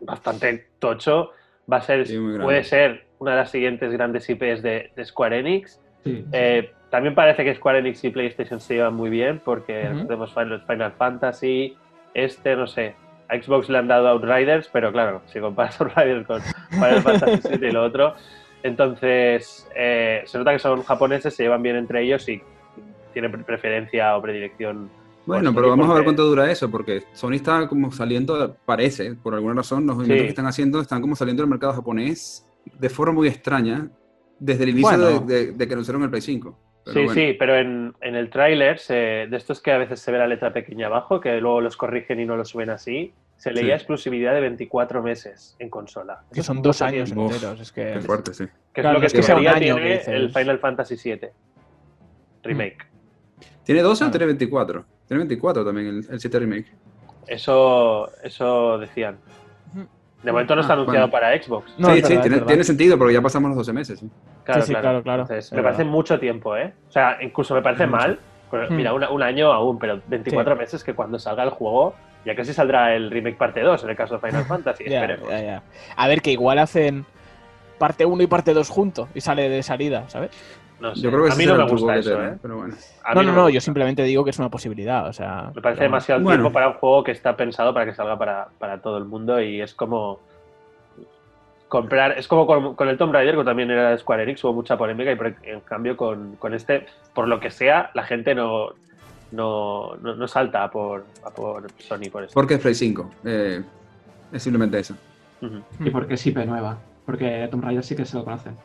bastante tocho. Va a ser, Sí, puede ser una de las siguientes grandes IPs de, de Square Enix. Sí. Eh, también parece que Square Enix y PlayStation se llevan muy bien porque Ujú. recordemos Final, Final Fantasy, este, no sé. A Xbox le han dado Outriders, pero claro, si comparas <laughs> Outriders con Final Fantasy VII y lo otro, entonces eh, se nota que son japoneses, se llevan bien entre ellos y tiene preferencia o predilección. Bueno, pero vamos a ver cuánto dura eso, porque Sony está como saliendo, parece, por alguna razón, los movimientos que están haciendo están como saliendo del mercado japonés de forma muy extraña desde el inicio de, que anunciaron el Play 5. Sí, sí, pero en, el tráiler, de estos que a veces se ve la letra pequeña abajo, que luego los corrigen y no lo suben así, se leía exclusividad de 24 meses en consola. Que son dos años enteros. Es que, Qué fuerte, sí. Que es lo que, es que tiene el Final Fantasy VII Remake. ¿Tiene 12 o tiene 24? Tiene 24 también el, el 7 Remake. Eso, eso decían. De momento no está ah, anunciado para Xbox. sí, sí, tiene, sentido porque ya pasamos los 12 meses. Claro, sí, claro, claro. me parece mucho tiempo, ¿eh? O sea, incluso me parece mal. Hmm. Mira, un año aún, pero 24 meses que cuando salga el juego ya casi saldrá el remake parte 2 en el caso de Final <laughs> Fantasy. A ver, que igual hacen parte 1 y parte 2 juntos y sale de salida, ¿sabes? No sé. Yo creo que a mí no me gusta eso, ¿eh? Pero bueno. No, no, no, yo simplemente digo que es una posibilidad. O sea, me parece demasiado tiempo para un juego que está pensado para que salga para, para todo el mundo y es como comprar. Es como con, el Tomb Raider, que también era de Square Enix, hubo mucha polémica y en cambio con, con, este, por lo que sea, la gente no, no, no, salta por, por Sony por eso. Porque es Play 5. Eh, es simplemente eso. Y porque es IP nueva. Porque Tomb Raider sí que se lo conocen.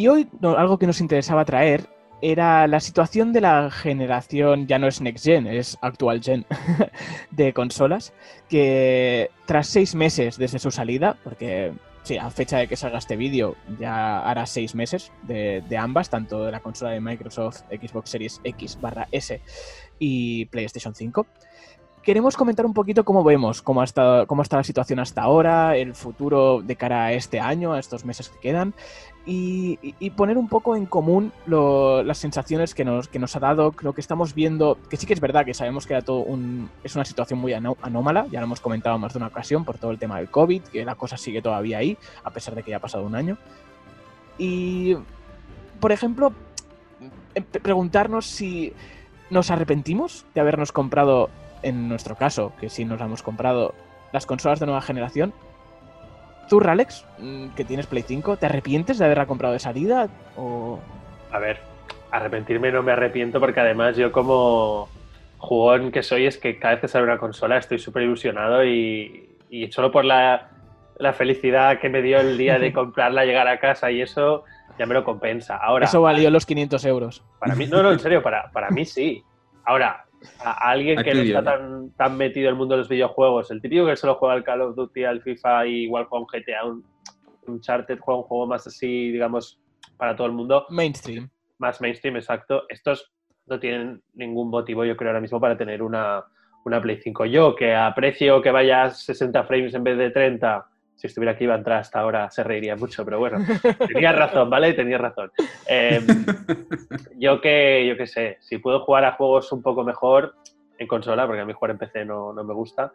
Y hoy algo que nos interesaba traer era la situación de la generación, ya no es Next Gen, es Actual Gen <laughs> de consolas, que tras seis meses desde su salida, porque sí, a fecha de que salga este vídeo ya hará seis meses de, ambas, tanto de la consola de Microsoft Xbox Series X barra S y PlayStation 5. Queremos comentar un poquito cómo vemos, cómo está, cómo está la situación hasta ahora, el futuro de cara a este año, a estos meses que quedan, y, poner un poco en común las sensaciones que nos, que nos ha dado. Creo que estamos viendo, que sí que es verdad que sabemos que era todo un, es una situación muy anómala, ya lo hemos comentado más de una ocasión por todo el tema del COVID, que la cosa sigue todavía ahí, a pesar de que ya ha pasado un año. Y, por ejemplo, em, preguntarnos si nos arrepentimos de habernos comprado, en nuestro caso, que sí nos hemos comprado, las consolas de nueva generación, ¿Tú, Ralex, mm, que tienes Play 5, te arrepientes de haberla comprado de salida? O... A ver, arrepentirme no me arrepiento porque además yo como jugón que soy es que cada vez que sale una consola estoy súper ilusionado y, solo por la, felicidad que me dio el día de <laughs> comprarla, llegar a casa y eso ya me lo compensa. Ahora, eso valió los 500 euros. Para mí, no, no, en serio, para, para mí sí. <laughs> Ahora, a alguien que no está tan, tan metido en el mundo de los videojuegos, el típico que solo juega al Call of Duty, al FIFA y igual juega un GTA, un Uncharted, juega un juego más así, digamos, para todo el mundo. Mainstream. Más mainstream, exacto. Estos no tienen ningún motivo, yo creo, ahora mismo para tener una, una Play 5. Yo, que aprecio que vaya a 60 frames en vez de 30, si estuviera aquí iba a entrar hasta ahora se reiría mucho, pero bueno, <laughs> tenía razón, ¿vale? Tenía razón. Em, <laughs> yo que, yo qué sé, si puedo jugar a juegos un poco mejor en consola, porque a mí jugar en PC no, no me gusta,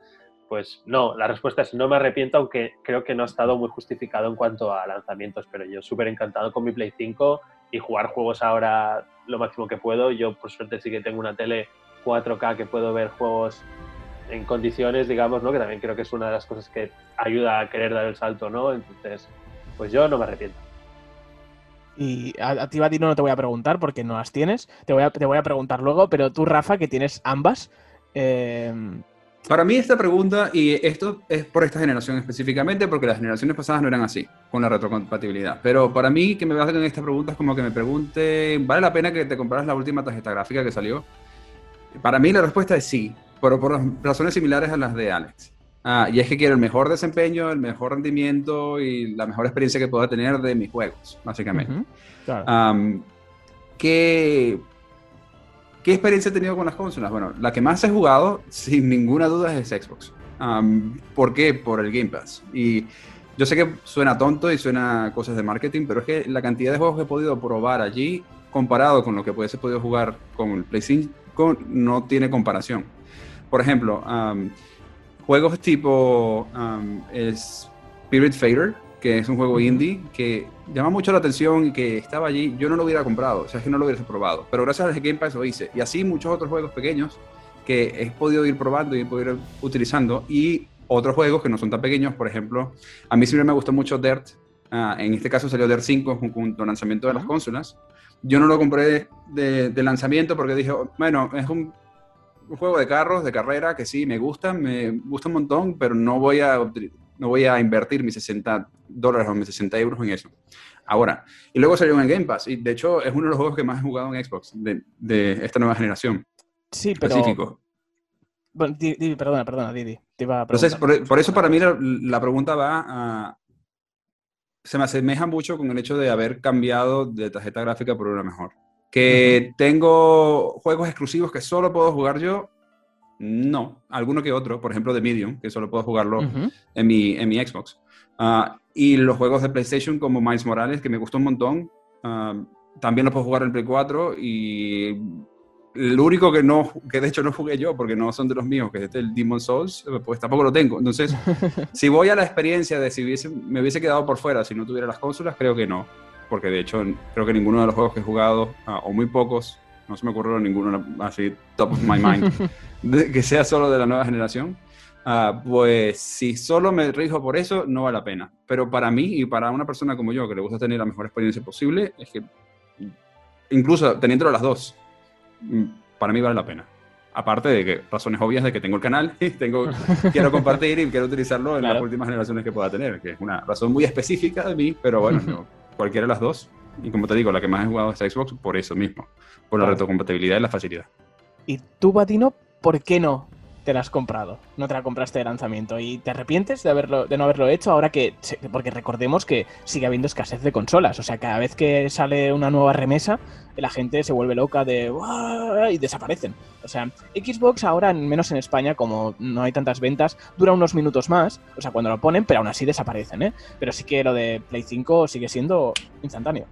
pues no, la respuesta es no me arrepiento, aunque creo que no ha estado muy justificado en cuanto a lanzamientos, pero yo súper encantado con mi Play 5 y jugar juegos ahora lo máximo que puedo. Yo por suerte sí que tengo una tele 4K que puedo ver juegos en condiciones, digamos, ¿no? Que también creo que es una de las cosas que ayuda a querer dar el salto, ¿no? Entonces, pues yo no me arrepiento. Y a, ti, Batino, no te voy a preguntar porque no las tienes. Te voy a, te voy a preguntar luego, pero tú, Rafa, que tienes ambas. Em, Para mí esta pregunta, y esto es por esta generación específicamente, porque las generaciones pasadas no eran así, con la retrocompatibilidad. Pero para mí, que me hacer esta pregunta es como que me pregunte, ¿vale la pena que te compraras la última tarjeta gráfica que salió? Para mí la respuesta es sí, pero por razones similares a las de Alex. Ah, y es que quiero el mejor desempeño, el mejor rendimiento y la mejor experiencia que pueda tener de mis juegos, básicamente. ¿Qué, ¿Qué experiencia he tenido con las consolas? Bueno, la que más he jugado, <laughs> sin ninguna duda, es Xbox. ¿Por qué? Por el Game Pass. Y yo sé que suena tonto y suena cosas de marketing, pero es que la cantidad de juegos que he podido probar allí, comparado con lo que pudiese podido jugar con el PlayStation, no tiene comparación. Por ejemplo, juegos tipo Spirit Fader, que es un juego indie que llama mucho la atención y que estaba allí, yo no lo hubiera comprado, o sea, es que no lo hubiese probado, pero gracias al Game Pass lo hice. Y así muchos otros juegos pequeños que he podido ir probando y he podido ir utilizando. Y otros juegos que no son tan pequeños, por ejemplo, a mí siempre me gustó mucho Dirt, ah, en este caso salió Dirt 5 junto al lanzamiento de las consolas. Yo no lo compré de, de, lanzamiento porque dije, bueno, es un, un, juego de carros, de carrera, que sí, me gusta, me gusta un montón, pero no voy a, no voy a invertir mis 60 dólares o mis 60 euros en eso. Ahora, y luego salió en Game Pass, y de hecho es uno de los juegos que más he jugado en Xbox de, de esta nueva generación. Sí, pero... Específico. Bueno, perdona, perdona, Didi. Te iba a Entonces, por, por, eso para mí la, la, pregunta va a... Se me asemeja mucho con el hecho de haber cambiado de tarjeta gráfica por una mejor. Que uh -huh. tengo juegos exclusivos que solo puedo jugar yo. No, alguno que otro, por ejemplo de Medium, que solo puedo jugarlo uh -huh. en, mi, en mi Xbox. Uh, y los juegos de PlayStation como Miles Morales, que me gustó un montón, uh, también los puedo jugar en Play 4 y el único que no, que de hecho no jugué yo porque no son de los míos, que es el Demon Souls, pues tampoco lo tengo. Entonces, <laughs> si voy a la experiencia de si hubiese, me hubiese quedado por fuera si no tuviera las consolas, creo que no. Porque de hecho, creo que ninguno de los juegos que he jugado, uh, o muy pocos, no se me ocurrió ninguno así, top of my mind, <laughs> de, que sea solo de la nueva generación. Uh, pues si solo me rijo por eso, no vale la pena. Pero para mí y para una persona como yo, que le gusta tener la mejor experiencia posible, es que incluso teniendo las dos, para mí vale la pena. Aparte de que razones obvias de que tengo el canal <laughs> y tengo, quiero compartir y quiero utilizarlo en claro. las últimas generaciones que pueda tener, que es una razón muy específica de mí, pero bueno, no, <laughs> cualquiera de las dos. Y como te digo, la que más he jugado es Xbox por eso mismo, por la retrocompatibilidad y la facilidad. ¿Y tú, Batino, por qué no te la has comprado, no te la compraste de lanzamiento y te arrepientes de, haberlo, de no haberlo hecho ahora que, porque recordemos que sigue habiendo escasez de consolas, o sea, cada vez que sale una nueva remesa, la gente se vuelve loca de y desaparecen. O sea, Xbox ahora, menos en España, como no hay tantas ventas, dura unos minutos más, o sea, cuando lo ponen, pero aún así desaparecen, ¿eh? Pero sí que lo de Play 5 sigue siendo instantáneo.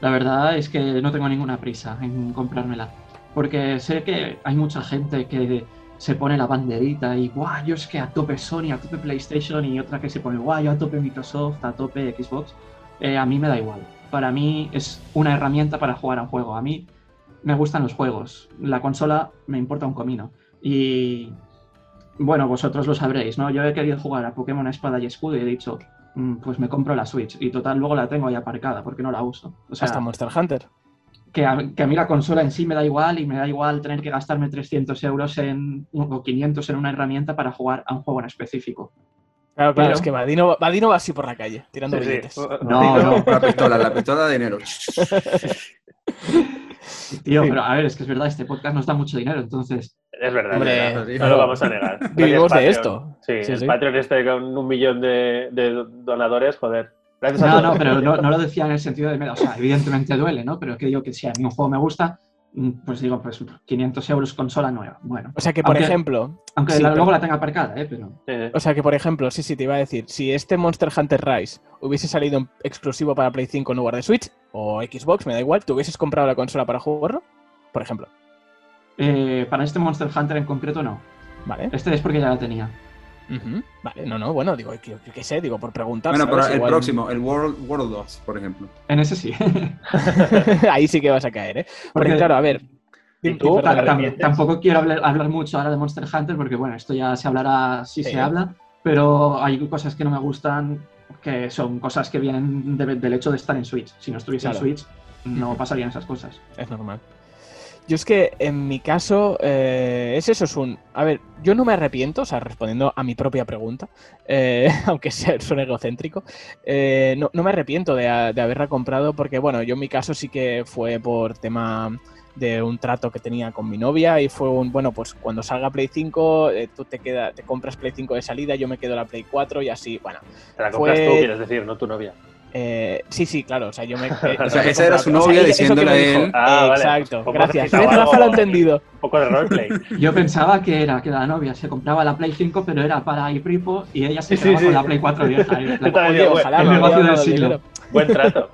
La verdad es que no tengo ninguna prisa en comprármela, porque sé que hay mucha gente que se pone la banderita y guau, yo es que a tope Sony, a tope PlayStation y otra que se pone guau, yo a tope Microsoft, a tope Xbox. Eh, a mí me da igual. Para mí es una herramienta para jugar a un juego. A mí me gustan los juegos. La consola me importa un comino. Y bueno, vosotros lo sabréis, ¿no? Yo he querido jugar a Pokémon Espada y Escudo y he dicho, mm, pues me compro la Switch. Y total, luego la tengo ahí aparcada porque no la uso. Hasta Monster Hunter que a, que a, mí la consola en sí me da igual y me da igual tener que gastarme 300 euros en, o 500 en una herramienta para jugar a un juego en específico. Claro, claro, Pero, es que Vadino, Vadino, va así por la calle, tirando sí, billetes. Sí. No, no, la pistola, la pistola de dinero. <laughs> Tío, pero a ver, es que es verdad, este podcast nos da mucho dinero, entonces... Es verdad, Hombre, es verdad. no lo vamos a negar. Vivimos de esto. Sí, sí el sí. Patreon este con un millón de, de donadores, joder. Gracias no, no, pero no, no, lo decía en el sentido de, o sea, evidentemente duele, ¿no? Pero es que digo que si a mí un juego me gusta, mm, pues digo, pues 500 euros consola nueva. Bueno. O sea que, por aunque, ejemplo... Aunque sí, la, pero, luego la tenga aparcada, ¿eh? Pero... O sea que, por ejemplo, sí, sí, te iba a decir, si este Monster Hunter Rise hubiese salido en exclusivo para Play 5 en lugar de Switch, o Xbox, me da igual, ¿tú hubieses comprado la consola para jugarlo? Por ejemplo. Eh, para este Monster Hunter en concreto, no. Vale. Este es porque ya la tenía. Uh -huh. Vale, no, no, bueno, digo, yo, qué sé, digo, por preguntar. Bueno, pero el Igual- próximo, el World, World 2, por ejemplo. En ese sí. <laughs> Ahí sí que vas a caer, ¿eh? Porque, Porque- claro, a ver. Tampoco quiero hablar, hablar mucho ahora de Monster Hunter porque, bueno, esto ya se hablará si Sí. se habla, pero hay cosas que no me gustan que son cosas que vienen de- del hecho de estar en Switch. Si no estuviese Claro. en Switch, no pasarían esas cosas. Es normal. Yo es que en mi caso eh, es eso, es un... A ver, yo no me arrepiento, o sea, respondiendo a mi propia pregunta, eh, <laughs> aunque sea, suene egocéntrico, eh, no, no me arrepiento de, de haberla comprado porque, bueno, yo en mi caso sí que fue por tema de un trato que tenía con mi novia y fue un, bueno, pues cuando salga Play 5, eh, tú te, queda, te compras Play 5 de salida, yo me quedo la Play 4 y así, bueno, Te la compras Fue- tú, quieres decir, no tu novia. Eh, sí, sí, claro. O sea, yo me. <laughs> o sea, esa era su novia diciéndole a él. Ah, Exacto, vale. gracias. <laughs> Rafa lo ha entendido. Un poco de roleplay. <laughs> Yo pensaba que era que la novia se compraba la Play 5, pero era para Ipripo y ella se Sí, quedaba sí, con sí. la Play 4 vieja. Ojalá el negocio del siglo. Buen trato.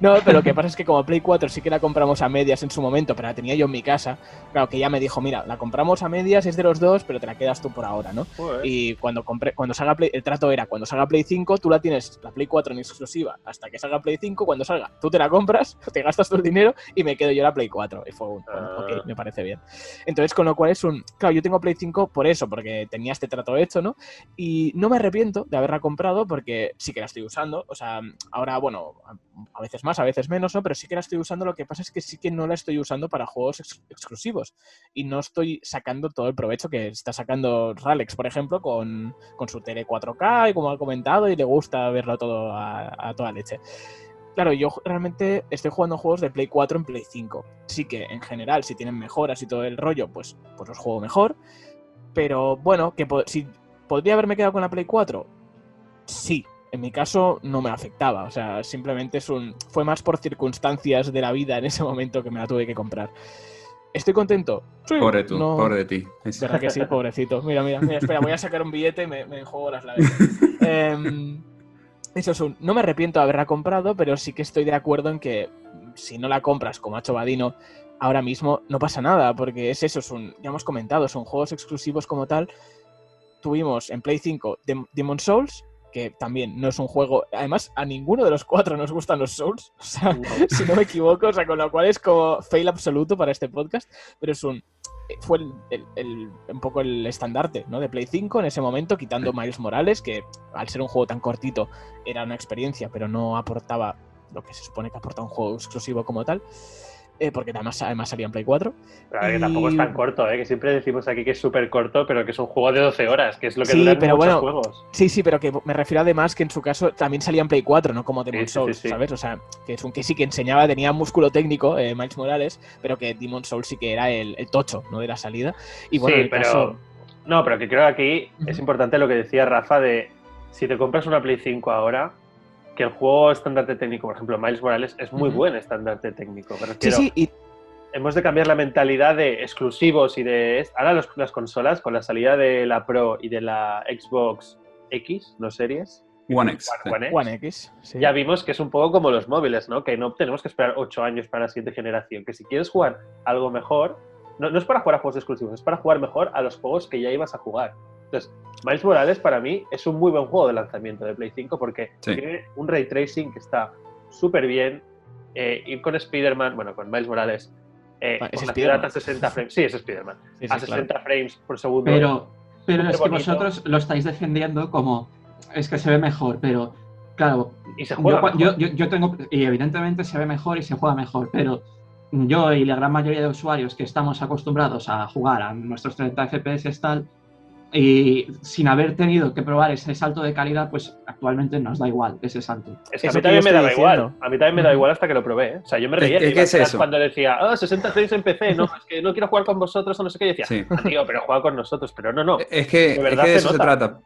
No, pero lo que pasa es que como Play 4 sí que la compramos a medias en su momento, pero la tenía yo en mi casa. Claro, que ella me dijo, mira, la compramos a medias, es de los dos, pero te la quedas tú por ahora, ¿no? Joder. Y cuando compré, cuando salga Play, el trato era cuando salga Play 5, tú la tienes la Play 4 en exclusiva hasta que salga Play 5, cuando salga, tú te la compras, <laughs> te gastas tu dinero y me quedo yo la Play 4. Y fue un, bueno, Ah. ok, me parece bien. Entonces, con lo cual es un, claro, yo tengo Play 5 por eso, porque tenía este trato hecho, ¿no? Y no me arrepiento de haberla comprado porque sí que la estoy usando. O sea, ahora, bueno, a- veces más, a veces menos, ¿no? Pero sí que la estoy usando. Lo que pasa es que sí que no la estoy usando para juegos ex- exclusivos. Y no estoy sacando todo el provecho que está sacando Ralex, por ejemplo, con, con su tele 4K y como ha comentado, y le gusta verlo todo a, toda leche. Claro, yo realmente estoy jugando juegos de Play 4 en Play 5. Sí que en general, si tienen mejoras y todo el rollo, pues, pues los juego mejor. Pero bueno, que si podría haberme quedado con la Play 4, sí. En mi caso no me afectaba. O sea, simplemente es un. Fue más por circunstancias de la vida en ese momento que me la tuve que comprar. ¿Estoy contento? Sí. Pobre tú, No. pobre de ti. ¿Verdad que sí? Pobrecito. Mira, mira, mira, espera, voy a sacar un billete y me, me enjuago las labios. <laughs> Em, eso es un. No me arrepiento de haberla comprado, pero sí que estoy de acuerdo en que si no la compras, como ha hecho Vadino, ahora mismo no pasa nada, porque es eso, es un. Ya hemos comentado, son juegos exclusivos como tal. Tuvimos en Play 5 Dem- Demon Souls, que también no es un juego. Además, a ninguno de los cuatro nos gustan los Souls. <laughs> O sea, si no me equivoco, o sea, con lo cual es como fail absoluto para este podcast, pero es un fue el, el- el- un poco el estandarte ¿no? de Play 5 en ese momento, quitando Miles Morales, que al ser un juego tan cortito era una experiencia, pero no aportaba lo que se supone que aporta un juego exclusivo como tal, eh, porque además, además salía en Play 4. Pero a ver, que tampoco es tan corto, ¿eh? que siempre decimos aquí que es súper corto, pero que es un juego de 12 horas, que es lo que Sí, duran pero muchos bueno, juegos. Sí, sí, pero que me refiero además que en su caso también salía en Play 4, no como Demon Sí, Souls, sí. ¿sabes? O sea, que es un que sí que enseñaba, tenía músculo técnico, eh, Miles Morales, pero que Demon Souls sí que era el, el tocho, ¿no? De la salida. Y bueno, el pero. caso- No, pero que creo que aquí es importante lo que decía Rafa de si te compras una Play 5 ahora, que el juego estandarte técnico, por ejemplo, Miles Morales, es muy buen estandarte técnico. Me Sí, refiero, sí, y hemos de cambiar la mentalidad de exclusivos y de... Ahora los- las consolas, con la salida de la Pro y de la Xbox X, no series, One X. One, X, One X. sí. ya vimos que es un poco como los móviles, ¿no? Que no tenemos que esperar ocho años para la siguiente generación. Que si quieres jugar algo mejor, no, no es para jugar a juegos exclusivos, es para jugar mejor a los juegos que ya ibas a jugar. Entonces, Miles Morales para mí es un muy buen juego de lanzamiento de Play 5 porque Sí. tiene un ray tracing que está súper bien. Eh, ir con Spider-Man, bueno, con Miles Morales, eh, Ah, ¿es con la Spider-Man? ciudad a 60 frames. Sí, es Spider-Man. Sí, sí, a claro. 60 frames por segundo. Pero, pero es que vosotros lo estáis defendiendo como es que se ve mejor, pero claro, y se juega. yo, cua- mejor. yo, yo- yo tengo, y evidentemente se ve mejor y se juega mejor, pero yo y la gran mayoría de usuarios que estamos acostumbrados a jugar a nuestros 30 FPS tal, y sin haber tenido que probar ese salto de calidad, pues actualmente nos da igual ese salto. Es que a mí también me daba igual. A mí también me da igual hasta que lo probé. ¿eh? O sea, yo me reía que es eso. cuando decía, ah, 60 frames en PC, no, es que no quiero jugar con vosotros o no sé qué. Y decía, Sí. "Ah, tío, pero juega con nosotros. Pero no, no. Es que, De es verdad que de se eso se trata.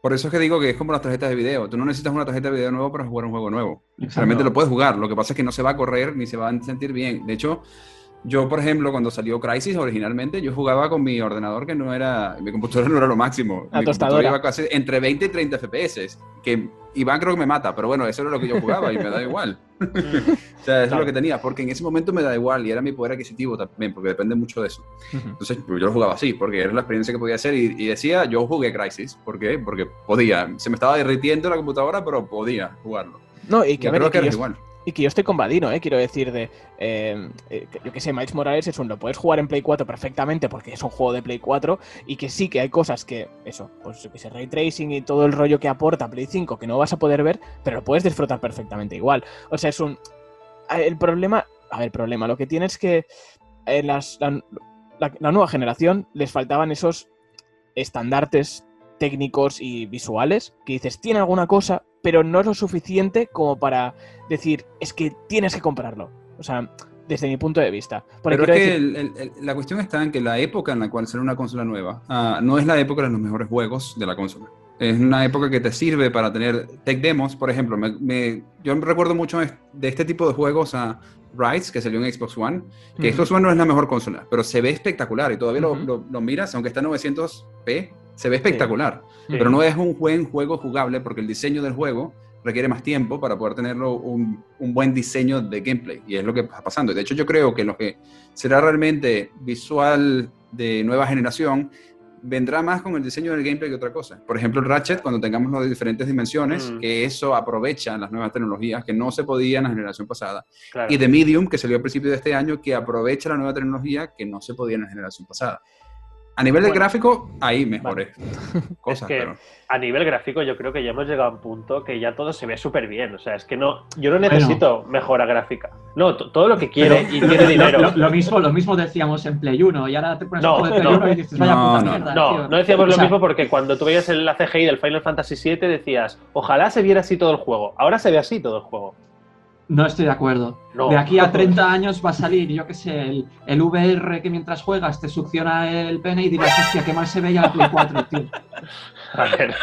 Por eso es que digo que es como las tarjetas de video. Tú no necesitas una tarjeta de video nueva para jugar un juego nuevo. Exacto. Realmente lo puedes jugar. Lo que pasa es que no se va a correr ni se va a sentir bien. De hecho, yo, por ejemplo, cuando salió Crisis originalmente, yo jugaba con mi ordenador que no era. Mi computadora <laughs> no era lo máximo. La mi tostadora. computadora iba casi entre 20 y 30 FPS. Que Iván creo que me mata, pero bueno, eso era lo que yo jugaba y me da igual. <laughs> <laughs> O sea, eso es lo que tenía. Porque en ese momento me da igual y era mi poder adquisitivo también, porque depende mucho de eso. Entonces yo lo jugaba así, porque era la experiencia que podía hacer y, y decía, yo jugué Crisis. ¿Por qué? Porque podía. Se me estaba derritiendo la computadora, pero podía jugarlo. No, y que, Yo a ver, creo que era igual. Y que yo estoy con Vadino, ¿eh? quiero decir, de. eh, eh, yo que sé, Miles Morales es un. Lo puedes jugar en Play 4 perfectamente porque es un juego de Play 4 y que sí que hay cosas que. Eso, pues que sé, ray tracing y todo el rollo que aporta Play 5 que no vas a poder ver, pero lo puedes disfrutar perfectamente igual. O sea, es un. El problema. A ver, el problema. Lo que tiene es que. En las, la, la- la nueva generación les faltaban esos estandartes técnicos y visuales que dices, tiene alguna cosa, pero no es lo suficiente como para decir, es que tienes que comprarlo. O sea, desde mi punto de vista. Porque Pero es que decir- el- el- el- la cuestión está en que la época en la cual sale una consola nueva ah, no es la época de los mejores juegos de la consola. Es una época que te sirve para tener tech demos, por ejemplo. Me, yo recuerdo mucho de este tipo de juegos a Rise, que salió en Xbox One, que Xbox One no es la mejor consola, pero se ve espectacular y todavía lo, lo, miras, aunque está en 900p, se ve espectacular. Pero no es un buen juego jugable porque el diseño del juego requiere más tiempo para poder tenerlo un, un, buen diseño de gameplay. Y es lo que está pasando. De hecho, yo creo que lo que será realmente visual de nueva generación vendrá más con el diseño del gameplay que otra cosa. Por ejemplo, el Ratchet, cuando tengamos las diferentes dimensiones, mm. que eso aprovecha las nuevas tecnologías que no se podía en la generación pasada. Y The Medium, que salió a principio de este año, que aprovecha la nueva tecnología que no se podía en la generación pasada. A nivel de gráfico, ahí mejores <laughs> cosas. Es que a nivel gráfico yo creo que ya hemos llegado a un punto que ya todo se ve súper bien. O sea, es que no, yo no necesito mejora gráfica. No, todo lo que quiere y tiene dinero. Lo, mismo, lo mismo decíamos en Play 1 y ahora te pones no, de Play 1 y dices, vaya puta mierda. No, no decíamos lo mismo porque cuando tú veías la CGI del Final Fantasy VII decías, ojalá se viera así todo el juego. Ahora se ve así todo el juego. No estoy de acuerdo. De aquí a 30 años va a salir, yo qué sé, el, el, VR que mientras juegas te succiona el pene y dirás, hostia, qué mal se veía la Play 4, tío. <laughs> A ver,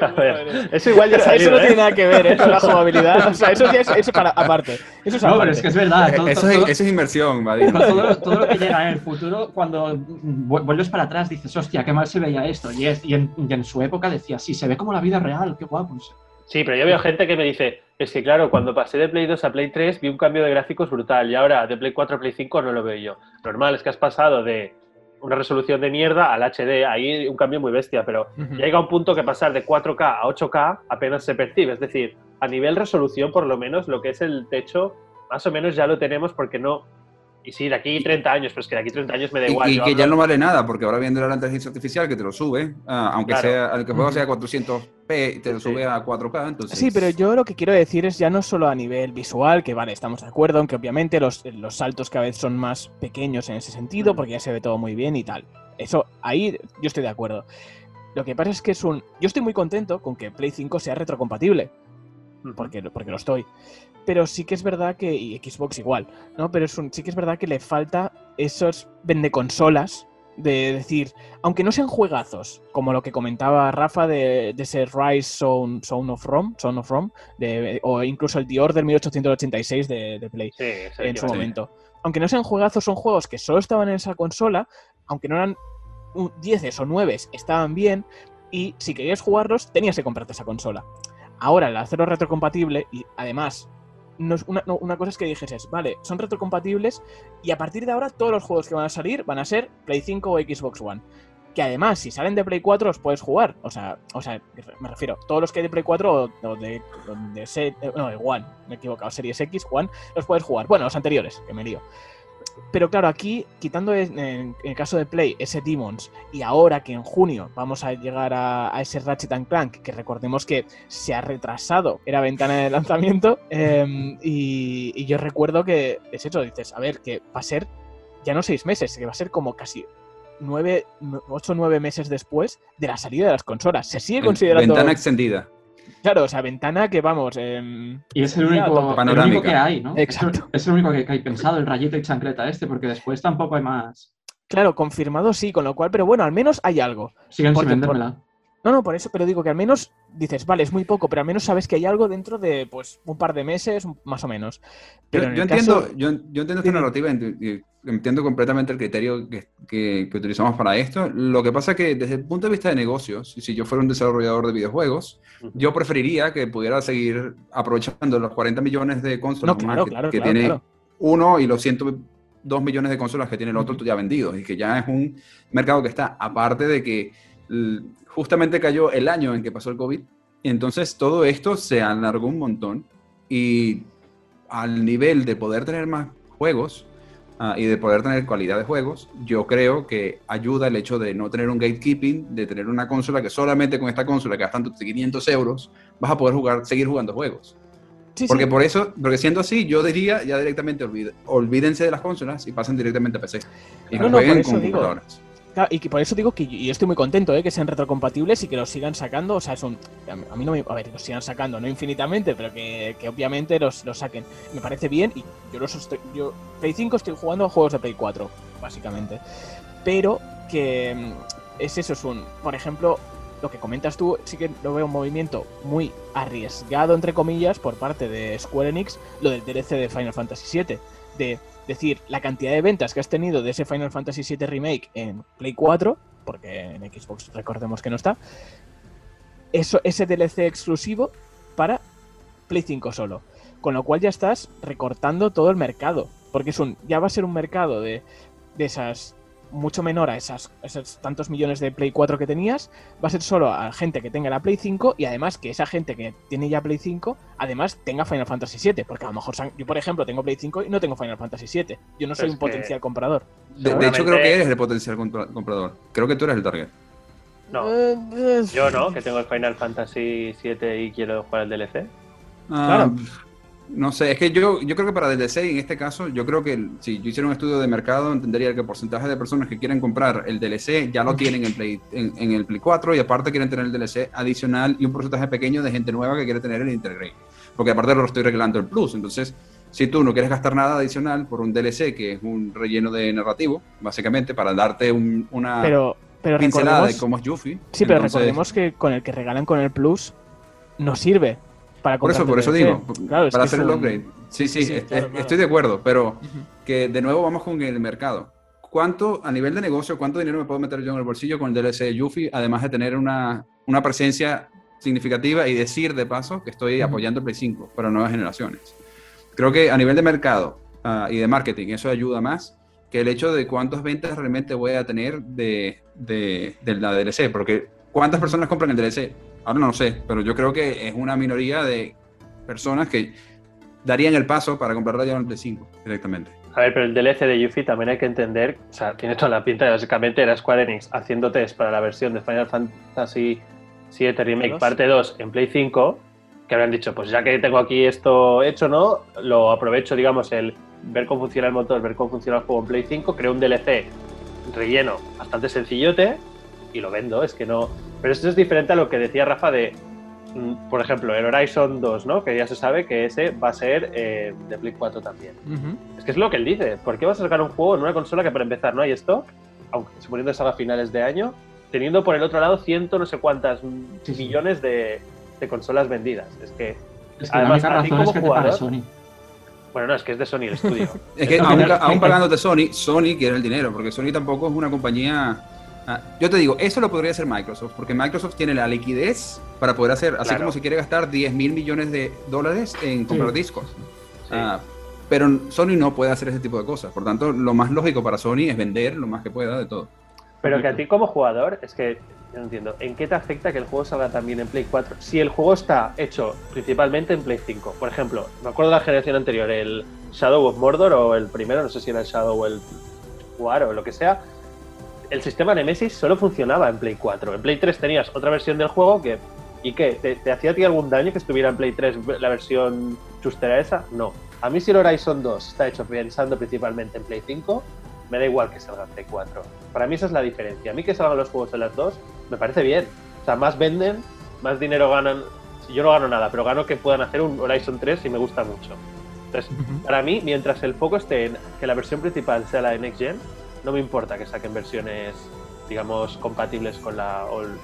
a ver. Eso igual ya salido, Eso no tiene ¿eh? nada que ver ¿eh? <laughs> con la jugabilidad. O sea, eso ya es eso para, aparte. Eso es no, pero es que es verdad. Todo, eso, es, eso, es, inversión, Vadino. Todo, todo, lo que llega en el futuro, cuando vuelves para atrás, dices, hostia, qué mal se veía esto. Y, es, y, en, y en, su época decía, sí, se ve como la vida real, qué guapo. Sí, pero yo veo gente que me dice, es que claro, cuando pasé de Play 2 a Play 3 vi un cambio de gráficos brutal y ahora de Play 4 a Play 5 no lo veo yo. Normal, es que has pasado de una resolución de mierda al HD, ahí un cambio muy bestia, pero ya llega un punto que pasar de 4K a 8K apenas se percibe, es decir, a nivel resolución por lo menos lo que es el techo más o menos ya lo tenemos porque no, y sí, de aquí 30 años, pero es que de aquí 30 años me da igual. Y, que ya no vale nada, porque ahora viene la inteligencia artificial que te lo sube, ah, aunque sea, el juego sea 400p, te lo sube a 4K. Entonces... Sí, pero yo lo que quiero decir es ya no solo a nivel visual, que vale, estamos de acuerdo, aunque obviamente los, los saltos cada vez son más pequeños en ese sentido, porque ya se ve todo muy bien y tal. Eso, ahí yo estoy de acuerdo. Lo que pasa es que es un. Yo estoy muy contento con que Play 5 sea retrocompatible. Porque, porque lo estoy pero sí que es verdad que, y Xbox igual, ¿no? Pero es un, sí que es verdad que le falta esos vende consolas de decir, aunque no sean juegazos, como lo que comentaba Rafa de, de ese Rise Zone, of Rome, of Rome de, o incluso el The Order 1886 de, de Play en su momento. Aunque no sean juegazos, son juegos que solo estaban en esa consola, aunque no eran 10 o 9, estaban bien, y si querías jugarlos, tenías que comprarte esa consola. Ahora, el hacerlo retrocompatible, y además una, cosa es que dijeses, vale, son retrocompatibles y a partir de ahora todos los juegos que van a salir van a ser Play 5 o Xbox One. Que además, si salen de Play 4, los puedes jugar. O sea, o sea me refiero, todos los que hay de Play 4 o, de, no, de One, me he equivocado, Series X, One, los puedes jugar. Bueno, los anteriores, que me lío. Pero claro, aquí, quitando en, el caso de Play ese Demons, y ahora que en junio vamos a llegar a, ese Ratchet Clank, que recordemos que se ha retrasado, era ventana de lanzamiento, <laughs> em, y, yo recuerdo que es eso, dices, a ver, que va a ser ya no seis meses, que va a ser como casi nueve, ocho o nueve meses después de la salida de las consolas. Se sigue considerando. Ventana extendida. Claro, o sea, ventana que vamos. Eh, y es el único, que hay, ¿no? Exacto. Es, el único que, hay pensado, el rayito y chancleta este, porque después tampoco hay más. Claro, confirmado sí, con lo cual, pero bueno, al menos hay algo. Siguen sin vendérmela. No, no, por eso, pero digo que al menos dices, vale, es muy poco, pero al menos sabes que hay algo dentro de pues un par de meses, más o menos. Pero yo, entiendo, yo, yo, entiendo esta narrativa, entiendo completamente el criterio que, que, utilizamos para esto. Lo que pasa es que desde el punto de vista de negocios, si yo fuera un desarrollador de videojuegos, yo preferiría que pudiera seguir aprovechando los 40 millones de consolas que, tiene uno y los 102 millones de consolas que tiene el otro ya vendidos y que ya es un mercado que está aparte de que justamente cayó el año en que pasó el COVID. Y entonces todo esto se alargó un montón. Y al nivel de poder tener más juegos ah, y de poder tener calidad de juegos, yo creo que ayuda el hecho de no tener un gatekeeping, de tener una consola que solamente con esta consola que gastando 500 euros vas a poder jugar, seguir jugando juegos. porque por eso, porque siendo así, yo diría ya directamente olvídense de las consolas y pasen directamente a PC. Y no, jueguen con computadoras y que por eso digo que yo, estoy muy contento, ¿eh? que sean retrocompatibles y que los sigan sacando. O sea, es un, a mí no me. A ver, los sigan sacando, no infinitamente, pero que, obviamente los, los, saquen. Me parece bien y yo los estoy. Yo, Play 5 estoy jugando a juegos de Play 4, básicamente. Pero que mm, es eso, es un. Por ejemplo, lo que comentas tú, sí que lo veo un movimiento muy arriesgado, entre comillas, por parte de Square Enix, lo del DLC de Final Fantasy VII. De decir, la cantidad de ventas que has tenido de ese Final Fantasy VII Remake en Play 4, porque en Xbox recordemos que no está, eso, ese DLC exclusivo para Play 5 solo. Con lo cual ya estás recortando todo el mercado. Porque es un, ya va a ser un mercado de, de esas mucho menor a esas, esos tantos millones de Play 4 que tenías, va a ser solo a gente que tenga la Play 5 y además que esa gente que tiene ya Play 5, además tenga Final Fantasy VII, porque a lo mejor yo por ejemplo tengo Play 5 y no tengo Final Fantasy VII, yo no soy un potencial comprador. De, hecho creo que eres el potencial comprador, creo que tú eres el target. No, eh, yo no, que tengo el Final Fantasy VII y quiero jugar el DLC. Ah, claro. No sé, es que yo, yo creo que para DLC, en este caso, yo creo que si yo hiciera un estudio de mercado, entendería que el porcentaje de personas que quieren comprar el DLC ya lo tienen en, Play, en, el Play 4 y aparte quieren tener el DLC adicional y un porcentaje pequeño de gente nueva que quiere tener el Intergrade. Porque aparte lo estoy regalando el Plus. Entonces, si tú no quieres gastar nada adicional por un DLC que es un relleno de narrativo, básicamente, para darte una pero, pero pincelada de cómo es Yuffie. Sí, pero recordemos que con el que regalan con el Plus no sirve por eso, por eso digo, para hacer el upgrade. Sí, sí, estoy de acuerdo, pero que de nuevo vamos con el mercado. ¿Cuánto, a nivel de negocio, cuánto dinero me puedo meter yo en el bolsillo con el DLC de Yuffie, además de tener una, una presencia significativa y decir de paso que estoy apoyando el Play 5 para nuevas generaciones? Creo que a nivel de mercado ah, y de marketing eso ayuda más que el hecho de cuántas ventas realmente voy a tener de, de, de la DLC, porque ¿cuántas personas compran el DLC? Ahora no lo sé, pero yo creo que es una minoría de personas que darían el paso para comprar ya de 5 directamente. A ver, pero el DLC de Yuffie también hay que entender, o sea, tiene toda la pinta, básicamente era Square Enix haciendo test para la versión de Final Fantasy VII Remake parte 2 en Play 5, que habrán dicho, pues ya que tengo aquí esto hecho, ¿no? Lo aprovecho, digamos, el ver cómo funciona el motor, ver cómo funciona el juego en Play 5, creo un DLC relleno bastante sencillote y lo vendo, es que no pero esto es diferente a lo que decía Rafa de, mm, por ejemplo, el Horizon 2, ¿no? Que ya se sabe que ese va a ser eh, de Play 4 también. Es que es lo que él dice. ¿Por qué vas a sacar un juego en una consola que para empezar no hay stock, aunque suponiendo que salga a finales de año, teniendo por el otro lado ciento no sé cuántas millones de, consolas vendidas? Es que, además, a ti como jugador... Sony. Bueno, no, es que es de Sony el estudio. <laughs> es que aún, aún pagando de Sony, Sony quiere el dinero, porque Sony tampoco es una compañía Ah, yo te digo, eso lo podría hacer Microsoft, porque Microsoft tiene la liquidez para poder hacer, así como si quiere gastar 10 mil millones de dólares en comprar discos. Ah, pero Sony no puede hacer ese tipo de cosas. Por tanto, lo más lógico para Sony es vender lo más que pueda de todo. Pero que a ti como jugador, es que yo no entiendo, ¿en qué te afecta que el juego salga también en Play 4? Si el juego está hecho principalmente en Play 5, por ejemplo, me acuerdo de la generación anterior, el Shadow of Mordor o el primero, no sé si era el Shadow o el War o lo que sea, el sistema Nemesis solo funcionaba en Play 4. En Play 3 tenías otra versión del juego que. ¿Y qué? ¿Te, hacía a ti algún daño que estuviera en Play 3 la versión chustera esa? No. A mí si el Horizon 2 está hecho pensando principalmente en Play 5, me da igual que salga en Play 4. Para mí esa es la diferencia. A mí que salgan los juegos en las dos, me parece bien. O sea, más venden, más dinero ganan. Yo no gano nada, pero gano que puedan hacer un Horizon 3 y me gusta mucho. Entonces, para mí, mientras el foco esté en que la versión principal sea la de Next Gen, no me importa que saquen versiones, digamos, compatibles con la All,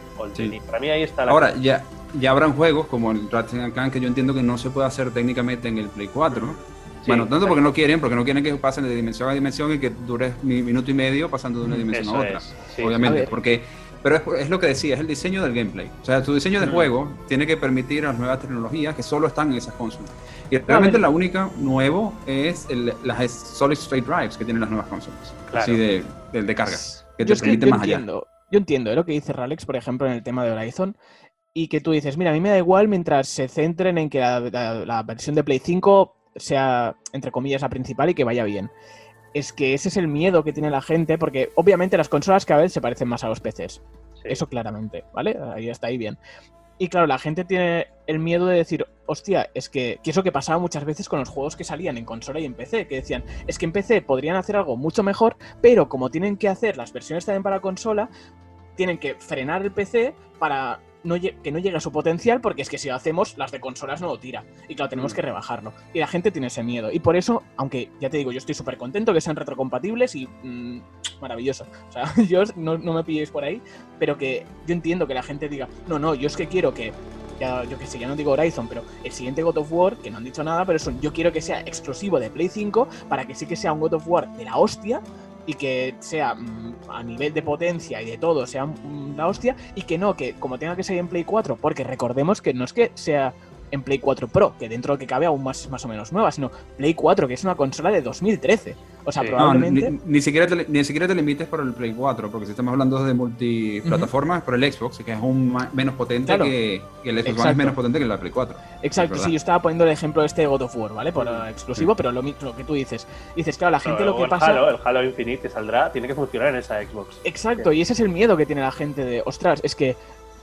Para mí ahí está la... Ahora, ya, ya habrán juegos como el Ratchet Clank que yo entiendo que no se puede hacer técnicamente en el Play 4. bueno, tanto porque no quieren, porque no quieren que pasen de dimensión a dimensión y que dure minuto y medio pasando de una dimensión a otra. obviamente, porque pero es, lo que decía, es el diseño del gameplay. O sea, tu diseño de juego tiene que permitir a las nuevas tecnologías que solo están en esas consolas. Y realmente la única nuevo es las Solid State Drives que tienen las nuevas consolas. Así de, de, carga. Que te permite más entiendo, Yo entiendo ¿eh? lo que dice Ralex, por ejemplo, en el tema de Horizon. Y que tú dices, mira, a mí me da igual mientras se centren en que la versión de Play 5 sea, entre comillas, la principal y que vaya bien es que ese es el miedo que tiene la gente, porque obviamente las consolas cada vez se parecen más a los PCs. Eso claramente, ¿vale? Ahí está ahí bien. Y claro, la gente tiene el miedo de decir, hostia, es que, que eso que pasaba muchas veces con los juegos que salían en consola y en PC, que decían, es que en PC podrían hacer algo mucho mejor, pero como tienen que hacer las versiones también para consola, tienen que frenar el PC para no que no llegue a su potencial, porque es que si lo hacemos, las de consolas no lo tira. Y claro, tenemos que rebajarlo. Y la gente tiene ese miedo. Y por eso, aunque ya te digo, yo estoy súper contento que sean retrocompatibles y mm, maravilloso. O sea, <laughs> yo no, no me pilléis por ahí, pero que yo entiendo que la gente diga, no, no, yo es que quiero que ya, yo que sé, ya no digo Horizon, pero el siguiente God of War, que no han dicho nada, pero eso, yo quiero que sea exclusivo de Play 5 para que sí que sea un God of War de la hostia y que sea mm, a nivel de potencia y de todo, sea la hostia, y que no, que como tenga que ser en Play 4, porque recordemos que no es que sea en Play 4 Pro, que dentro de que cabe aún más, más o menos nueva, sino Play 4, que es una consola de 2013. O sea, probablemente. ni, siquiera te, ni siquiera te limites por el Play 4, porque si estamos hablando de multiplataformas, por el Xbox, que es aún menos potente que, el Xbox One es menos potente que la Play 4. Exacto, sí, yo estaba poniendo el ejemplo de este God of War, ¿vale? Por exclusivo, pero lo, lo, que tú dices. Dices, claro, la gente lo que pasa. el Halo Infinite que saldrá, tiene que funcionar en esa Xbox. Exacto, y ese es el miedo que tiene la gente de, ostras, es que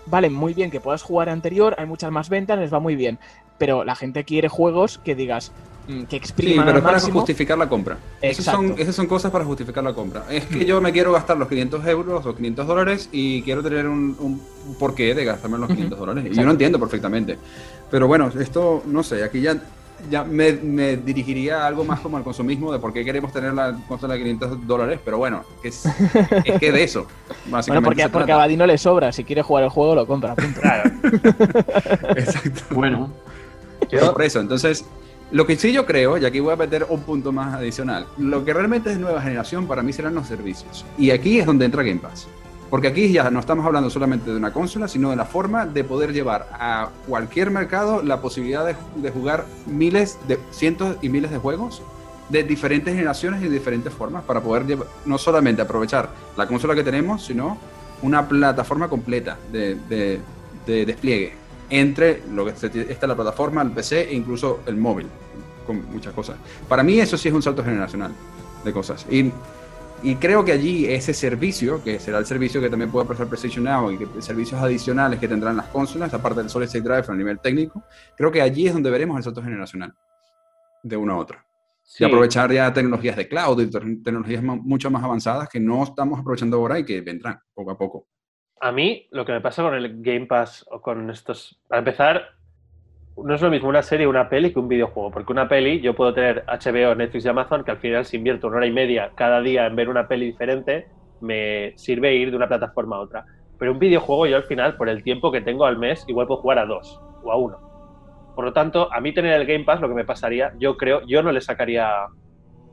vale muy bien que puedas jugar anterior, hay muchas más ventas, les va muy bien. Pero la gente quiere juegos que digas, mm, que expriman. Sí, pero es para justificar la compra. Esas son, esas son cosas para justificar la compra. Es que yo me quiero gastar los 500 euros o 500 dólares y quiero tener un, un porqué de gastarme los 500 dólares. Y yo lo entiendo perfectamente. Pero bueno, esto, no sé, aquí ya ya me, dirigiría algo más como al consumismo de por qué queremos tener la consola de 500 dólares, pero bueno, es, es que de eso. <laughs> Bueno, porque, porque a Badino le sobra, si quiere jugar el juego lo compra, punto. Claro. <laughs> Exacto. Bueno. Por eso, entonces, lo que sí yo creo, y aquí voy a meter un punto más adicional, lo que realmente es nueva generación para mí serán los servicios. Y aquí es donde entra Game Pass. Porque aquí ya no estamos hablando solamente de una consola, sino de la forma de poder llevar a cualquier mercado la posibilidad de, jugar miles, de cientos y miles de juegos de diferentes generaciones y de diferentes formas para poder no solamente aprovechar la consola que tenemos, sino una plataforma completa de, despliegue entre lo que está la plataforma, el PC e incluso el móvil, con muchas cosas. Para mí eso sí es un salto generacional de cosas. Y y creo que allí ese servicio, que será el servicio que también puede prestar PlayStation Now y que servicios adicionales que tendrán las consolas, aparte del Solid State Drive a nivel técnico, creo que allí es donde veremos el salto generacional de uno a otro. Y aprovechar ya tecnologías de cloud y tecnologías mucho más avanzadas que no estamos aprovechando ahora y que vendrán poco a poco. A mí lo que me pasa con el Game Pass o con estos, para empezar, no es lo mismo una serie una peli que un videojuego, porque una peli yo puedo tener HBO, Netflix y Amazon, que al final si invierto una hora y media cada día en ver una peli diferente, me sirve ir de una plataforma a otra. Pero un videojuego yo al final, por el tiempo que tengo al mes, igual puedo jugar a dos o a uno. Por lo tanto, a mí tener el Game Pass, lo que me pasaría, yo creo, yo no le sacaría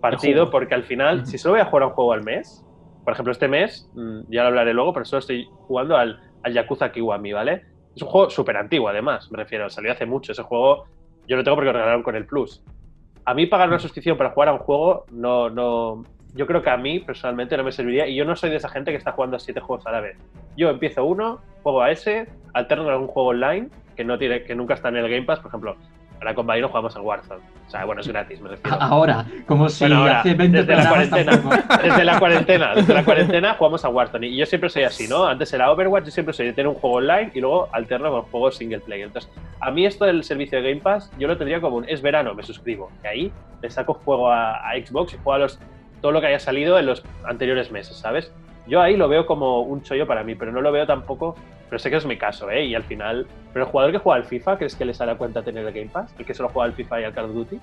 partido, porque al final, si solo voy a jugar a un juego al mes, por ejemplo, este mes, mm, ya lo hablaré luego, pero solo estoy jugando al, al Yakuza Kiwami, ¿vale? Es un juego súper antiguo, además, me refiero, salió hace mucho. Ese juego yo lo tengo porque lo regalaron con el Plus. A mí pagar una mm. suscripción para jugar a un juego, no, no, yo creo que a mí personalmente no me serviría y yo no soy de esa gente que está jugando a siete juegos a la vez. Yo empiezo uno, juego a ese, alterno algún juego online que, no tiene, que nunca está en el Game Pass, por ejemplo, Ahora con no jugamos al Warzone. O sea, bueno, es gratis, me refiero. <laughs> Ahora, como si hace 20 desde la cuarentena. <laughs> Desde la cuarentena, desde la cuarentena jugamos a Warzone. Y yo siempre soy así, ¿no? Antes era Overwatch, yo siempre soy de tener un juego online y luego alterno con juegos single player. Entonces, a mí esto del servicio de Game Pass, yo lo tendría como un es verano, me suscribo. Y ahí le saco juego a, Xbox y juego a los, todo lo que haya salido en los anteriores meses, ¿sabes? Yo ahí lo veo como un chollo para mí, pero no lo veo tampoco pero sé que es mi caso, ¿eh? Y al final. Pero el jugador que juega al FIFA, ¿crees que les hará cuenta tener el Game Pass? ¿El que solo juega al FIFA y al Call of Duty?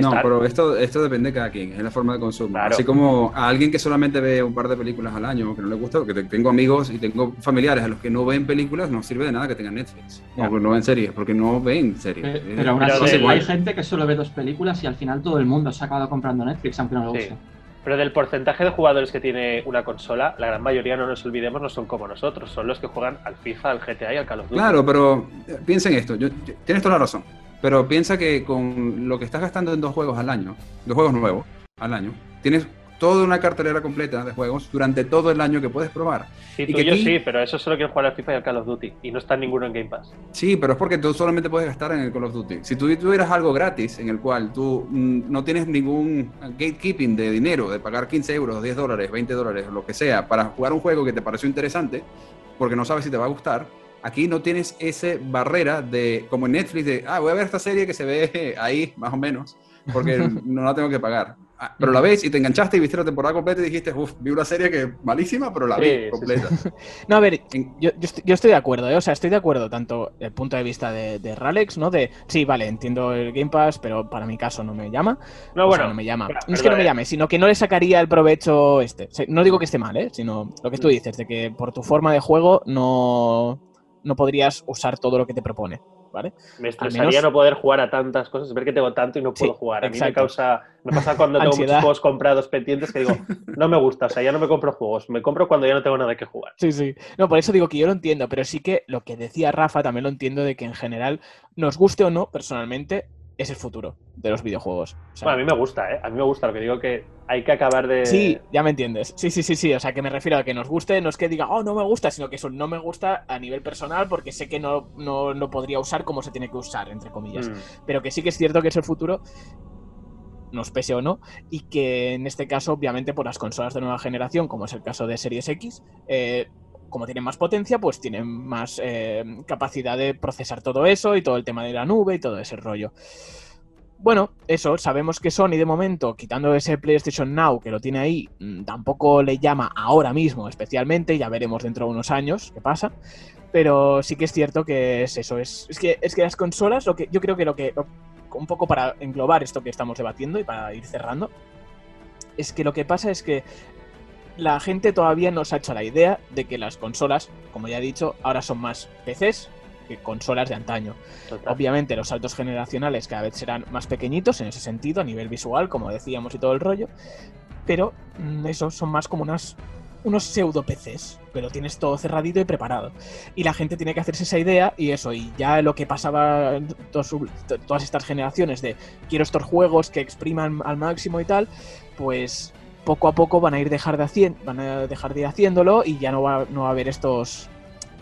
No, pero esto, esto depende de cada quien, es la forma de consumo. Así como a alguien que solamente ve un par de películas al año, que no le gusta, porque tengo amigos y tengo familiares a los que no ven películas, no sirve de nada que tengan Netflix. O no ven series, porque no ven series. Pero, aún así, hay gente que solo ve dos películas y al final todo el mundo se ha acabado comprando Netflix, aunque no le guste. Pero del porcentaje de jugadores que tiene una consola, la gran mayoría, no nos olvidemos, no son como nosotros, son los que juegan al FIFA, al GTA y al Call of Duty. Claro, pero eh, piensa en esto, tienes toda la razón, pero piensa que con lo que estás gastando en dos juegos al año, dos juegos nuevos al año, tienes toda una cartelera completa de juegos durante todo el año que puedes probar. Sí, y tú yo sí, pero eso solo quiero jugar al FIFA y al Call of Duty. Y no está ninguno en Game Pass. Sí, pero es porque tú solamente puedes gastar en el Call of Duty. Si tú tuvieras algo gratis en el cual tú mm, no tienes ningún gatekeeping de dinero, de pagar 15 euros, 10 dólares, 20 dólares, lo que sea, para jugar un juego que te pareció interesante, porque no sabes si te va a gustar, aquí no tienes esa barrera de, como en Netflix, de, ah, voy a ver esta serie que se ve <laughs> ahí, más o menos, porque <laughs> no la tengo que pagar. Ah, pero la ves y te enganchaste y viste la temporada completa y dijiste, uff, vi una serie que malísima, pero la vi completa. <laughs> no, a ver, yo, estoy, de acuerdo, ¿eh? o sea, estoy de acuerdo tanto el punto de vista de, de, Ralex, ¿no? De, sí, vale, entiendo el Game Pass, pero para mi caso no me llama. No, bueno. no me llama. no es que no me llame, sino que no le sacaría el provecho este. No digo que esté mal, ¿eh? Sino lo que tú dices, de que por tu forma de juego no, no podrías usar todo lo que te propone. Me estresaría no poder jugar a tantas cosas, ver que tengo tanto y no puedo jugar. A mí me causa, me pasa cuando tengo muchos juegos comprados pendientes que digo, <laughs> no me gusta, o sea, ya no me compro juegos, me compro cuando ya no tengo nada que jugar. Sí, sí. No, por eso digo que yo lo entiendo, pero sí que lo que decía Rafa también lo entiendo de que en general, nos guste o no, personalmente, es el futuro de los videojuegos. bueno, a mí me gusta, ¿eh? A mí me gusta, lo que digo que hay que acabar de... Sí, ya me entiendes. Sí, sí, sí, sí. O sea, que me refiero a que nos guste, no es que diga, oh, no me gusta, sino que eso no me gusta a nivel personal porque sé que no, no, podría usar como se tiene que usar, entre comillas. Mm. Pero que sí que es cierto que es el futuro nos pese o no, y que en este caso, obviamente, por las consolas de nueva generación, como es el caso de Series X, eh, como tienen más potencia, pues tienen más eh, capacidad de procesar todo eso y todo el tema de la nube y todo ese rollo. Bueno, eso, sabemos que Sony de momento, quitando ese PlayStation Now que lo tiene ahí, mm, tampoco le llama ahora mismo especialmente, ya veremos dentro de unos años qué pasa. Pero sí que es cierto que es eso, es, es que, es que las consolas, lo que yo creo que lo que, un poco para englobar esto que estamos debatiendo y para ir cerrando, es que lo que pasa es que la gente todavía no se ha hecho la idea de que las consolas, como ya he dicho, ahora son más PCs que consolas de antaño. Obviamente los saltos generacionales cada vez serán más pequeñitos en ese sentido, a nivel visual, como decíamos y todo el rollo, pero mm, eso son más como unas, unos pseudo PCs, pero tienes todo cerradito y preparado. Y la gente tiene que hacerse esa idea y eso, y ya lo que pasaba todas estas generaciones de quiero estos juegos que expriman al máximo y tal, pues poco a poco van a ir dejar de, van a dejar de ir haciéndolo y ya no va, no va a haber estos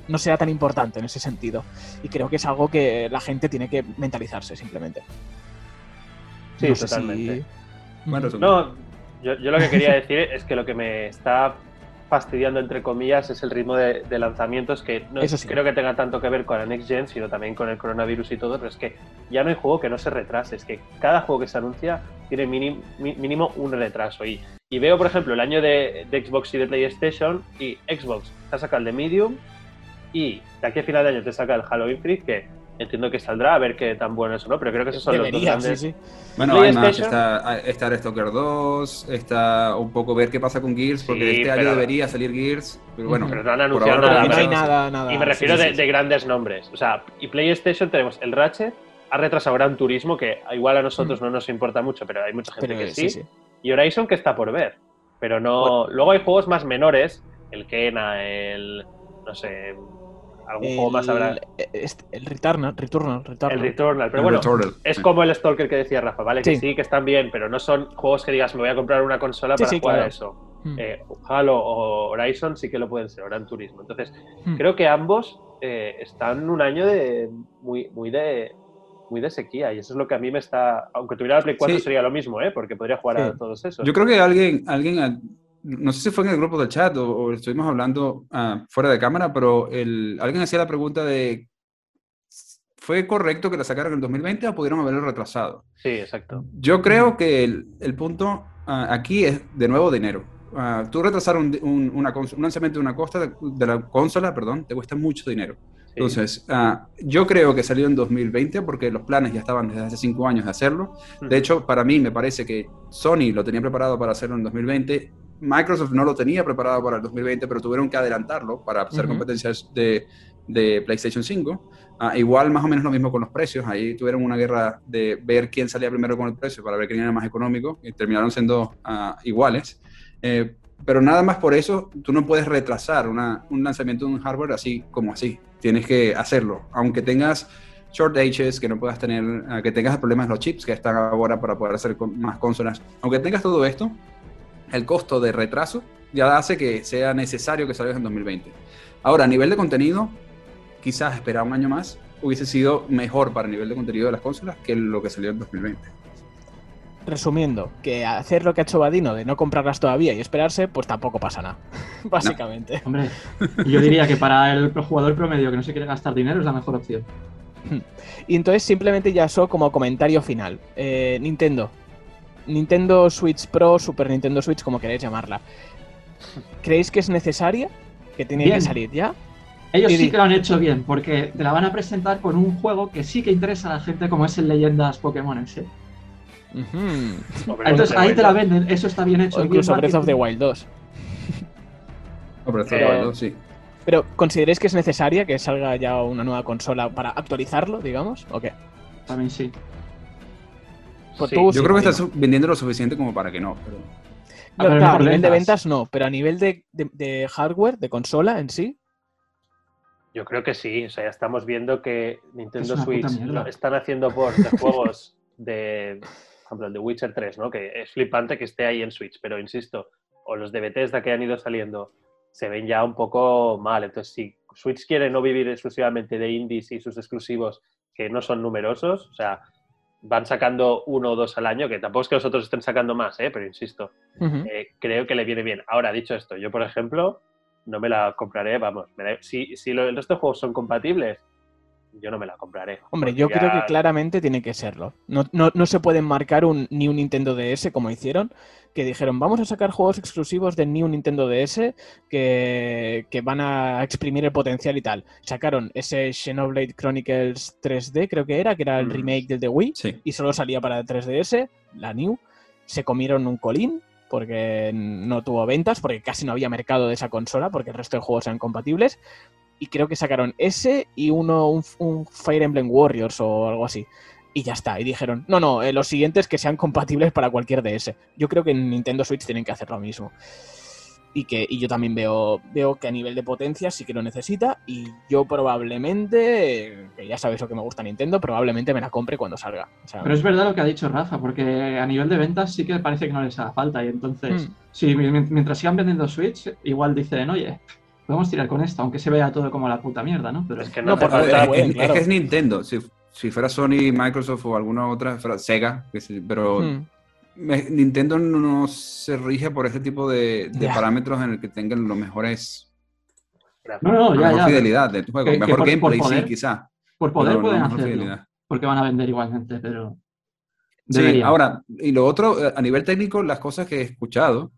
no sea tan importante en ese sentido. Y creo que es algo que la gente tiene que mentalizarse simplemente. Sí, totalmente. no, yo, lo que quería decir es que lo que me está fastidiando, entre comillas, es el ritmo de, lanzamientos que no creo que tenga tanto que ver con la Next Gen, sino también con el coronavirus y todo, pero es que ya no hay juego que no se retrase, es que cada juego que se anuncia tiene mínimo, un retraso. Y, y, veo, por ejemplo, el año de, de, Xbox y de PlayStation y Xbox ha sacado el de Medium, y de aquí a final de año te saca el Halo Infinite, que entiendo que saldrá a ver qué tan bueno es o no, pero creo que esos son los dos grandes. Sí, sí. Bueno, además está, está 2, está un poco ver qué pasa con Gears, porque este año debería salir Gears, pero bueno. Pero no han anunciado nada, no hay nada, nada, Y me refiero de, de, grandes nombres. O sea, y PlayStation tenemos el Ratchet, ha retrasado Gran Turismo, que igual a nosotros mm. no nos importa mucho, pero hay mucha gente que sí. Y Horizon que está por ver. Pero no. Luego hay juegos más menores, el Kena, el. no sé algún el, juego más habrá. El Returnal, Returnal, El Returnal, pero bueno, es como el Stalker que decía Rafa, ¿vale? Que sí, que están bien, pero no son juegos que digas, me voy a comprar una consola para jugar a eso. Hmm. Eh, Halo o Horizon sí que lo pueden ser, Gran Turismo. Entonces, hmm. creo que ambos eh, están un año de muy, muy de muy de sequía y eso es lo que a mí me está aunque tuviera la Play 4 sería lo mismo ¿eh? porque podría jugar a todos esos yo creo que alguien alguien no sé si fue en el grupo del chat o, estuvimos hablando ah, fuera de cámara, pero el, alguien hacía la pregunta de, ¿fue correcto que la sacaran en el 2020 o pudieron haberlo retrasado? Sí, exacto. Yo creo que el, el punto ah, aquí es, de nuevo, dinero. Uh, tú retrasar un, un, lanzamiento de una costa de, la consola, perdón, te cuesta mucho dinero. Entonces, yo creo que salió en 2020 porque los planes ya estaban desde hace cinco años de hacerlo. De hecho, para mí me parece que Sony lo tenía preparado para hacerlo en 2020 Microsoft no lo tenía preparado para el 2020, pero tuvieron que adelantarlo para hacer competencias de, de, PlayStation 5. Ah, igual, más o menos lo mismo con los precios. Ahí tuvieron una guerra de ver quién salía primero con el precio para ver quién era más económico y terminaron siendo uh, iguales. Eh, pero nada más por eso, tú no puedes retrasar una, un lanzamiento de un hardware así como así. Tienes que hacerlo. Aunque tengas short edges, que no puedas tener, ah, que tengas problemas los chips que están ahora para poder hacer más consolas. Aunque tengas todo esto, el costo de retraso ya hace que sea necesario que salgas en 2020. Ahora, a nivel de contenido, quizás esperar un año más hubiese sido mejor para el nivel de contenido de las consolas que lo que salió en 2020. Resumiendo, que hacer lo que ha hecho Vadino de no comprarlas todavía y esperarse, pues tampoco pasa nada, <laughs> básicamente. Hombre, yo diría que para el jugador promedio que no se quiere gastar dinero es la mejor opción. <laughs> Y entonces simplemente ya eso como comentario final. Eh, Nintendo, Nintendo Switch Pro, Super Nintendo Switch, como queréis llamarla. ¿Creéis que es necesaria? ¿Que tiene Bien. que salir ya? Ellos sí que lo han hecho bien, porque te la van a presentar con un juego que sí que interesa a la gente, como es el Leyendas Pokémon ese. Hombre, Entonces ahí te la venden, eso está bien hecho. O bien incluso Breath of the. Wild 2. No, pero esto Eh, lo valgo, sí. Pero, ¿consideréis que es necesaria que salga ya una nueva consola para actualizarlo, digamos? ¿O qué? También sí. Pues Sí. tú Yo sí, creo que Dino. está su- vendiendo lo suficiente como para que no. Pero... Pero claro, a nivel de ventas. no, pero a nivel de, de- de hardware, de consola en sí. Yo creo que sí, o sea, ya estamos viendo que Nintendo Es Switch lo- están haciendo por de juegos de, por ejemplo, el de Witcher 3, ¿no? Que es flipante que esté ahí en Switch, pero insisto, o los de Bethesda que han ido saliendo se ven ya un poco mal. Entonces, si Switch quiere no vivir exclusivamente de indies y sus exclusivos que no son numerosos, o sea, van sacando uno o dos al año, que tampoco es que los otros estén sacando más, ¿eh? Pero insisto, eh, creo que le viene bien. Ahora, dicho esto, yo, por ejemplo, no me la compraré, vamos, me da- si, si lo- el resto de juegos son compatibles, yo no me la compraré. Hombre, yo creo que claramente tiene que serlo. No, no, no se pueden marcar un, ni un Nintendo DS como hicieron, que dijeron, vamos a sacar juegos exclusivos de New Nintendo DS que, que van a exprimir el potencial y tal. Sacaron ese Xenoblade Chronicles 3D, creo que era, que era el Mm. remake del de Wii, Sí. y solo salía para 3DS, la New. Se comieron un colín porque no tuvo ventas, porque casi no había mercado de esa consola, porque el resto de juegos eran compatibles. Y creo que sacaron ese y uno, un, un Fire Emblem Warriors o algo así. Y ya está. Y dijeron, no, no, eh, los siguientes que sean <laughs> compatibles para cualquier DS. Yo creo que en Nintendo Switch tienen que hacer lo mismo. Y que y yo también veo, veo que a nivel de potencia sí que lo necesita. Y yo probablemente, que ya sabéis lo que me gusta Nintendo, probablemente me la compre cuando salga. O sea, Pero es verdad lo que ha dicho Rafa, porque a nivel de ventas sí que parece que no les haga falta. Y entonces, Mm. si mi- mientras sigan vendiendo Switch, igual dicen, oye, podemos tirar con esto, aunque se vea todo como la puta mierda, ¿no? Pero Es que No, no, hace por Pero falta, falta- es, es- que es Nintendo. Si, si fuera Sony, Microsoft o alguna otra, fuera Sega, sí, pero mm. me- Nintendo no se rige por ese tipo de, parámetros en el que tengan los mejores, no, no, ya, mejor ya. fidelidad del juego. Que- mejor por- por gameplay, poder, sí, quizá. Por poder pueden hacerlo, fidelidad. porque van a vender igualmente, pero Sí, deberían. ahora, y lo otro, eh, a nivel técnico, las cosas que he escuchado,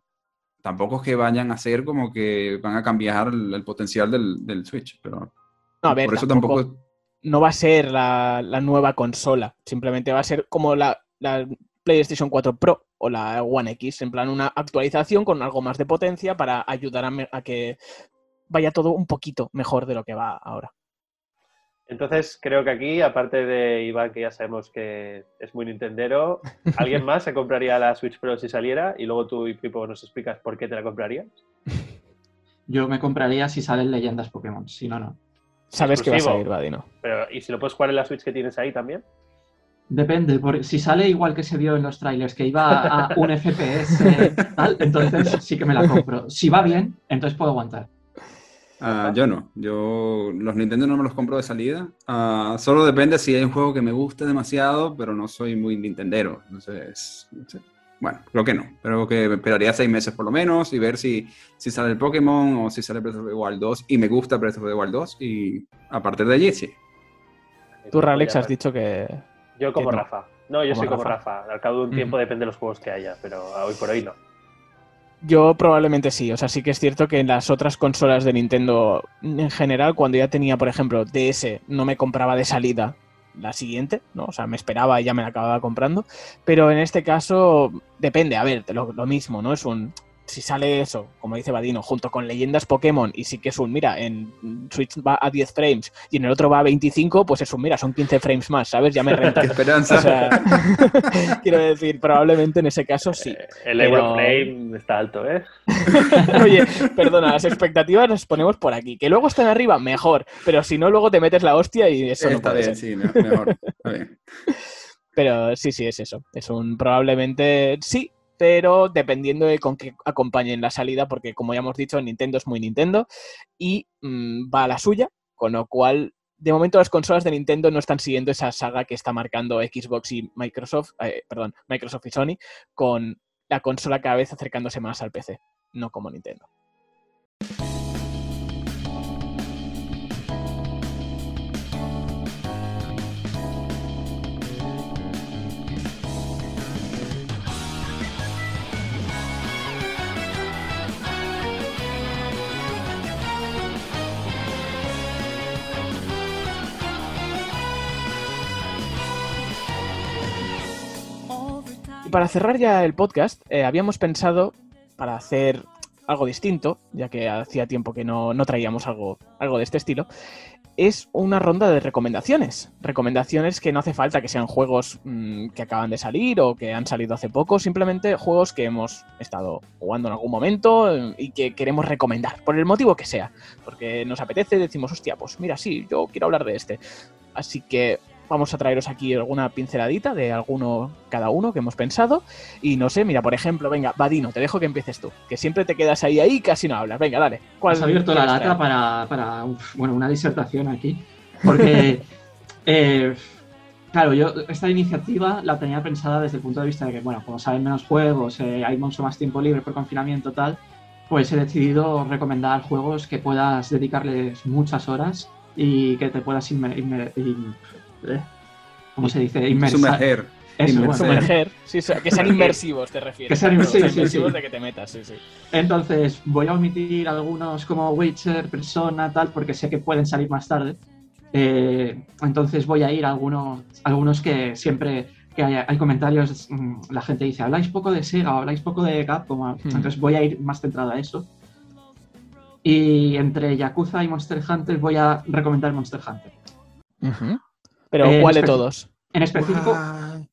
tampoco es que vayan a ser como que van a cambiar el, el potencial del, del Switch, pero No, a ver, por eso tampoco- tampoco... no va a ser la, la nueva consola, simplemente va a ser como la, la PlayStation 4 Pro o la One X, en plan una actualización con algo más de potencia para ayudar a que vaya todo un poquito mejor de lo que va ahora. Entonces, creo que aquí, aparte de Iván, que ya sabemos que es muy nintendero, <laughs> ¿alguien más se compraría la Switch Pro si saliera? Y luego tú y Pipo nos explicas por qué te la comprarías. <laughs> Yo me compraría si salen leyendas Pokémon, si no, no. Sabes que va a salir, Vadino. Pero, ¿Y si lo puedes jugar en la Switch que tienes ahí también? Depende, porque si sale igual que se vio en los trailers, que iba a un FPS, <laughs> tal, entonces sí que me la compro. Si va bien, entonces puedo aguantar. Ah, yo no, yo los Nintendo no me los compro de salida. Ah, solo depende si hay un juego que me guste demasiado, pero no soy muy Nintendero. Entonces, no sé. bueno, creo que no. Creo que esperaría seis meses por lo menos y ver si, si sale el Pokémon o si sale Breath of the Wild 2 y me gusta Breath of the Wild 2 y a partir de allí sí. Tú, Ralex, has dicho que... Yo como que no. Rafa. No, yo Como soy como Rafa. Rafa. Al cabo de un tiempo depende de los juegos que haya, pero hoy por hoy no. Yo probablemente sí, o sea, sí que es cierto que en las otras consolas de Nintendo en general, cuando ya tenía, por ejemplo, DS, no me compraba de salida la siguiente, ¿no? O sea, me esperaba y ya me la acababa comprando, pero en este caso depende, a ver, lo, lo mismo, ¿no? Es un... Si sale eso, como dice Vadino, junto con leyendas Pokémon, y sí que es un, mira, en Switch va a 10 frames y en el otro va a 25, pues es un, mira, son 15 frames más, ¿sabes? Ya me <laughs> renta. Qué esperanza. O sea, <laughs> quiero decir, probablemente en ese caso sí. Eh, el pero- Euroframe está alto, ¿eh? <laughs> Oye, perdona, las expectativas las ponemos por aquí. Que luego están arriba, mejor. Pero si no, luego te metes la hostia y eso no Está puede bien, ser. sí, me- mejor. Está bien. Pero sí, sí, es eso. Es un probablemente sí, pero dependiendo de con qué acompañen la salida, porque como ya hemos dicho, Nintendo es muy Nintendo y mm, va a la suya, con lo cual. De momento las consolas de Nintendo no están siguiendo esa saga que está marcando Xbox y Microsoft, eh, perdón, Microsoft y Sony, con la consola cada vez acercándose más al PC, no como Nintendo. Para cerrar ya el podcast, eh, habíamos pensado para hacer algo distinto, ya que hacía tiempo que no, no traíamos algo, algo de este estilo, es una ronda de recomendaciones. Recomendaciones que no hace falta que sean juegos mmm, que acaban de salir o que han salido hace poco, simplemente juegos que hemos estado jugando en algún momento eh, y que queremos recomendar, por el motivo que sea. Porque nos apetece, decimos, hostia, pues mira, sí, yo quiero hablar de este. Así que vamos a traeros aquí alguna pinceladita de alguno cada uno que hemos pensado. Y no sé, mira, por ejemplo, venga, Vadino, te dejo que empieces tú, que siempre te quedas ahí, ahí y casi no hablas. Venga, dale. ¿Cuál Has abierto la lata para, bueno, una disertación aquí, porque, <laughs> eh, claro, yo esta iniciativa la tenía pensada desde el punto de vista de que, bueno, como saben menos juegos, eh, hay mucho más tiempo libre por confinamiento tal, pues he decidido recomendar juegos que puedas dedicarles muchas horas y que te puedas inmer ¿eh? ¿Cómo se dice? Inmersar. Sumerger. Eso, bueno. Sumerger. Sí, que sean <laughs> inmersivos, te refieres. Que sean inmersivos, sí, inmersivos sí, de que te metas, sí, sí. Entonces, voy a omitir algunos como Witcher, Persona, tal, porque sé que pueden salir más tarde. Eh, entonces voy a ir a algunos, algunos que siempre que hay, hay, comentarios, la gente dice, habláis poco de Sega, habláis poco de Capcom, hmm. entonces voy a ir más centrado a eso. Y entre Yakuza y Monster Hunter voy a recomendar Monster Hunter. Uh -huh. Pero eh, ¿cuál de todos? En específico, wow.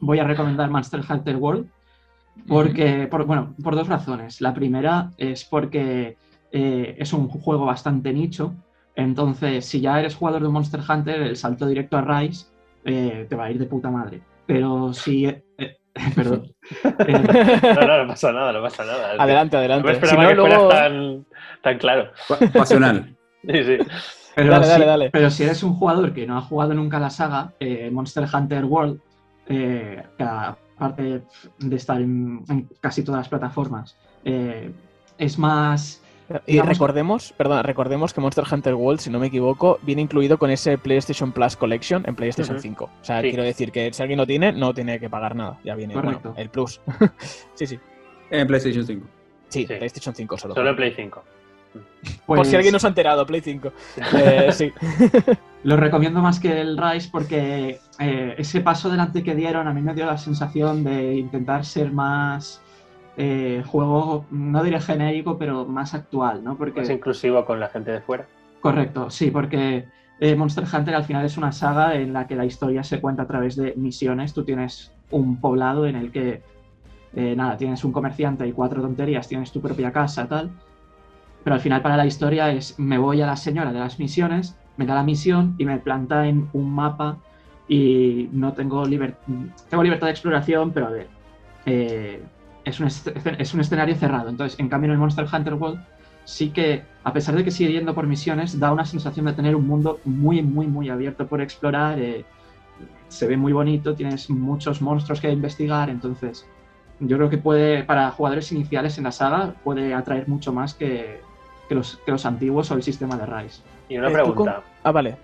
voy a recomendar Monster Hunter World porque, por, bueno, por dos razones. La primera es porque eh, es un juego bastante nicho. Entonces, si ya eres jugador de Monster Hunter, el salto directo a Rise eh, te va a ir de puta madre. Pero si. Eh, <laughs> perdón. <laughs> no, no, no pasa nada, no pasa nada. Adelante, adelante. No me esperaba si no, que luego... tan, tan claro. Pasional. <laughs> sí, sí. Pero, dale, si, dale, dale. pero si eres un jugador que no ha jugado nunca la saga, eh, Monster Hunter World, eh, que aparte de estar en, en, casi todas las plataformas, eh, es más... Y digamos, recordemos, perdón, recordemos que Monster Hunter World, si no me equivoco, viene incluido con ese PlayStation Plus Collection en PlayStation uh -huh. 5. O sea, sí. quiero decir que si alguien lo tiene, no tiene que pagar nada. Ya viene bueno, el Plus. <laughs> sí, sí. En PlayStation 5. Sí, sí, PlayStation 5 solo. Solo en Play 5. Pues... Por si alguien no se ha enterado, Play 5. <laughs> Eh, sí. <laughs> Lo recomiendo más que el Rise porque eh, ese paso delante que dieron a mí me dio la sensación de intentar ser más eh, juego, no diré genérico, pero más actual, ¿no? Porque... Más inclusivo con la gente de fuera. Correcto, sí, porque eh, Monster Hunter al final es una saga en la que la historia se cuenta a través de misiones. Tú tienes un poblado en el que, eh, nada, tienes un comerciante y cuatro tonterías, tienes tu propia casa, tal pero al final para la historia es me voy a la señora de las misiones, me da la misión y me planta en un mapa y no tengo, liber tengo libertad de exploración, pero a ver, eh, es, un es un escenario cerrado. Entonces, en cambio en el Monster Hunter World sí que, a pesar de que sigue yendo por misiones, da una sensación de tener un mundo muy, muy, muy abierto por explorar. Eh, se ve muy bonito, tienes muchos monstruos que investigar, entonces yo creo que puede, para jugadores iniciales en la saga, puede atraer mucho más que, que los, que los antiguos o el sistema de Rise. Y una pregunta. Ah, vale.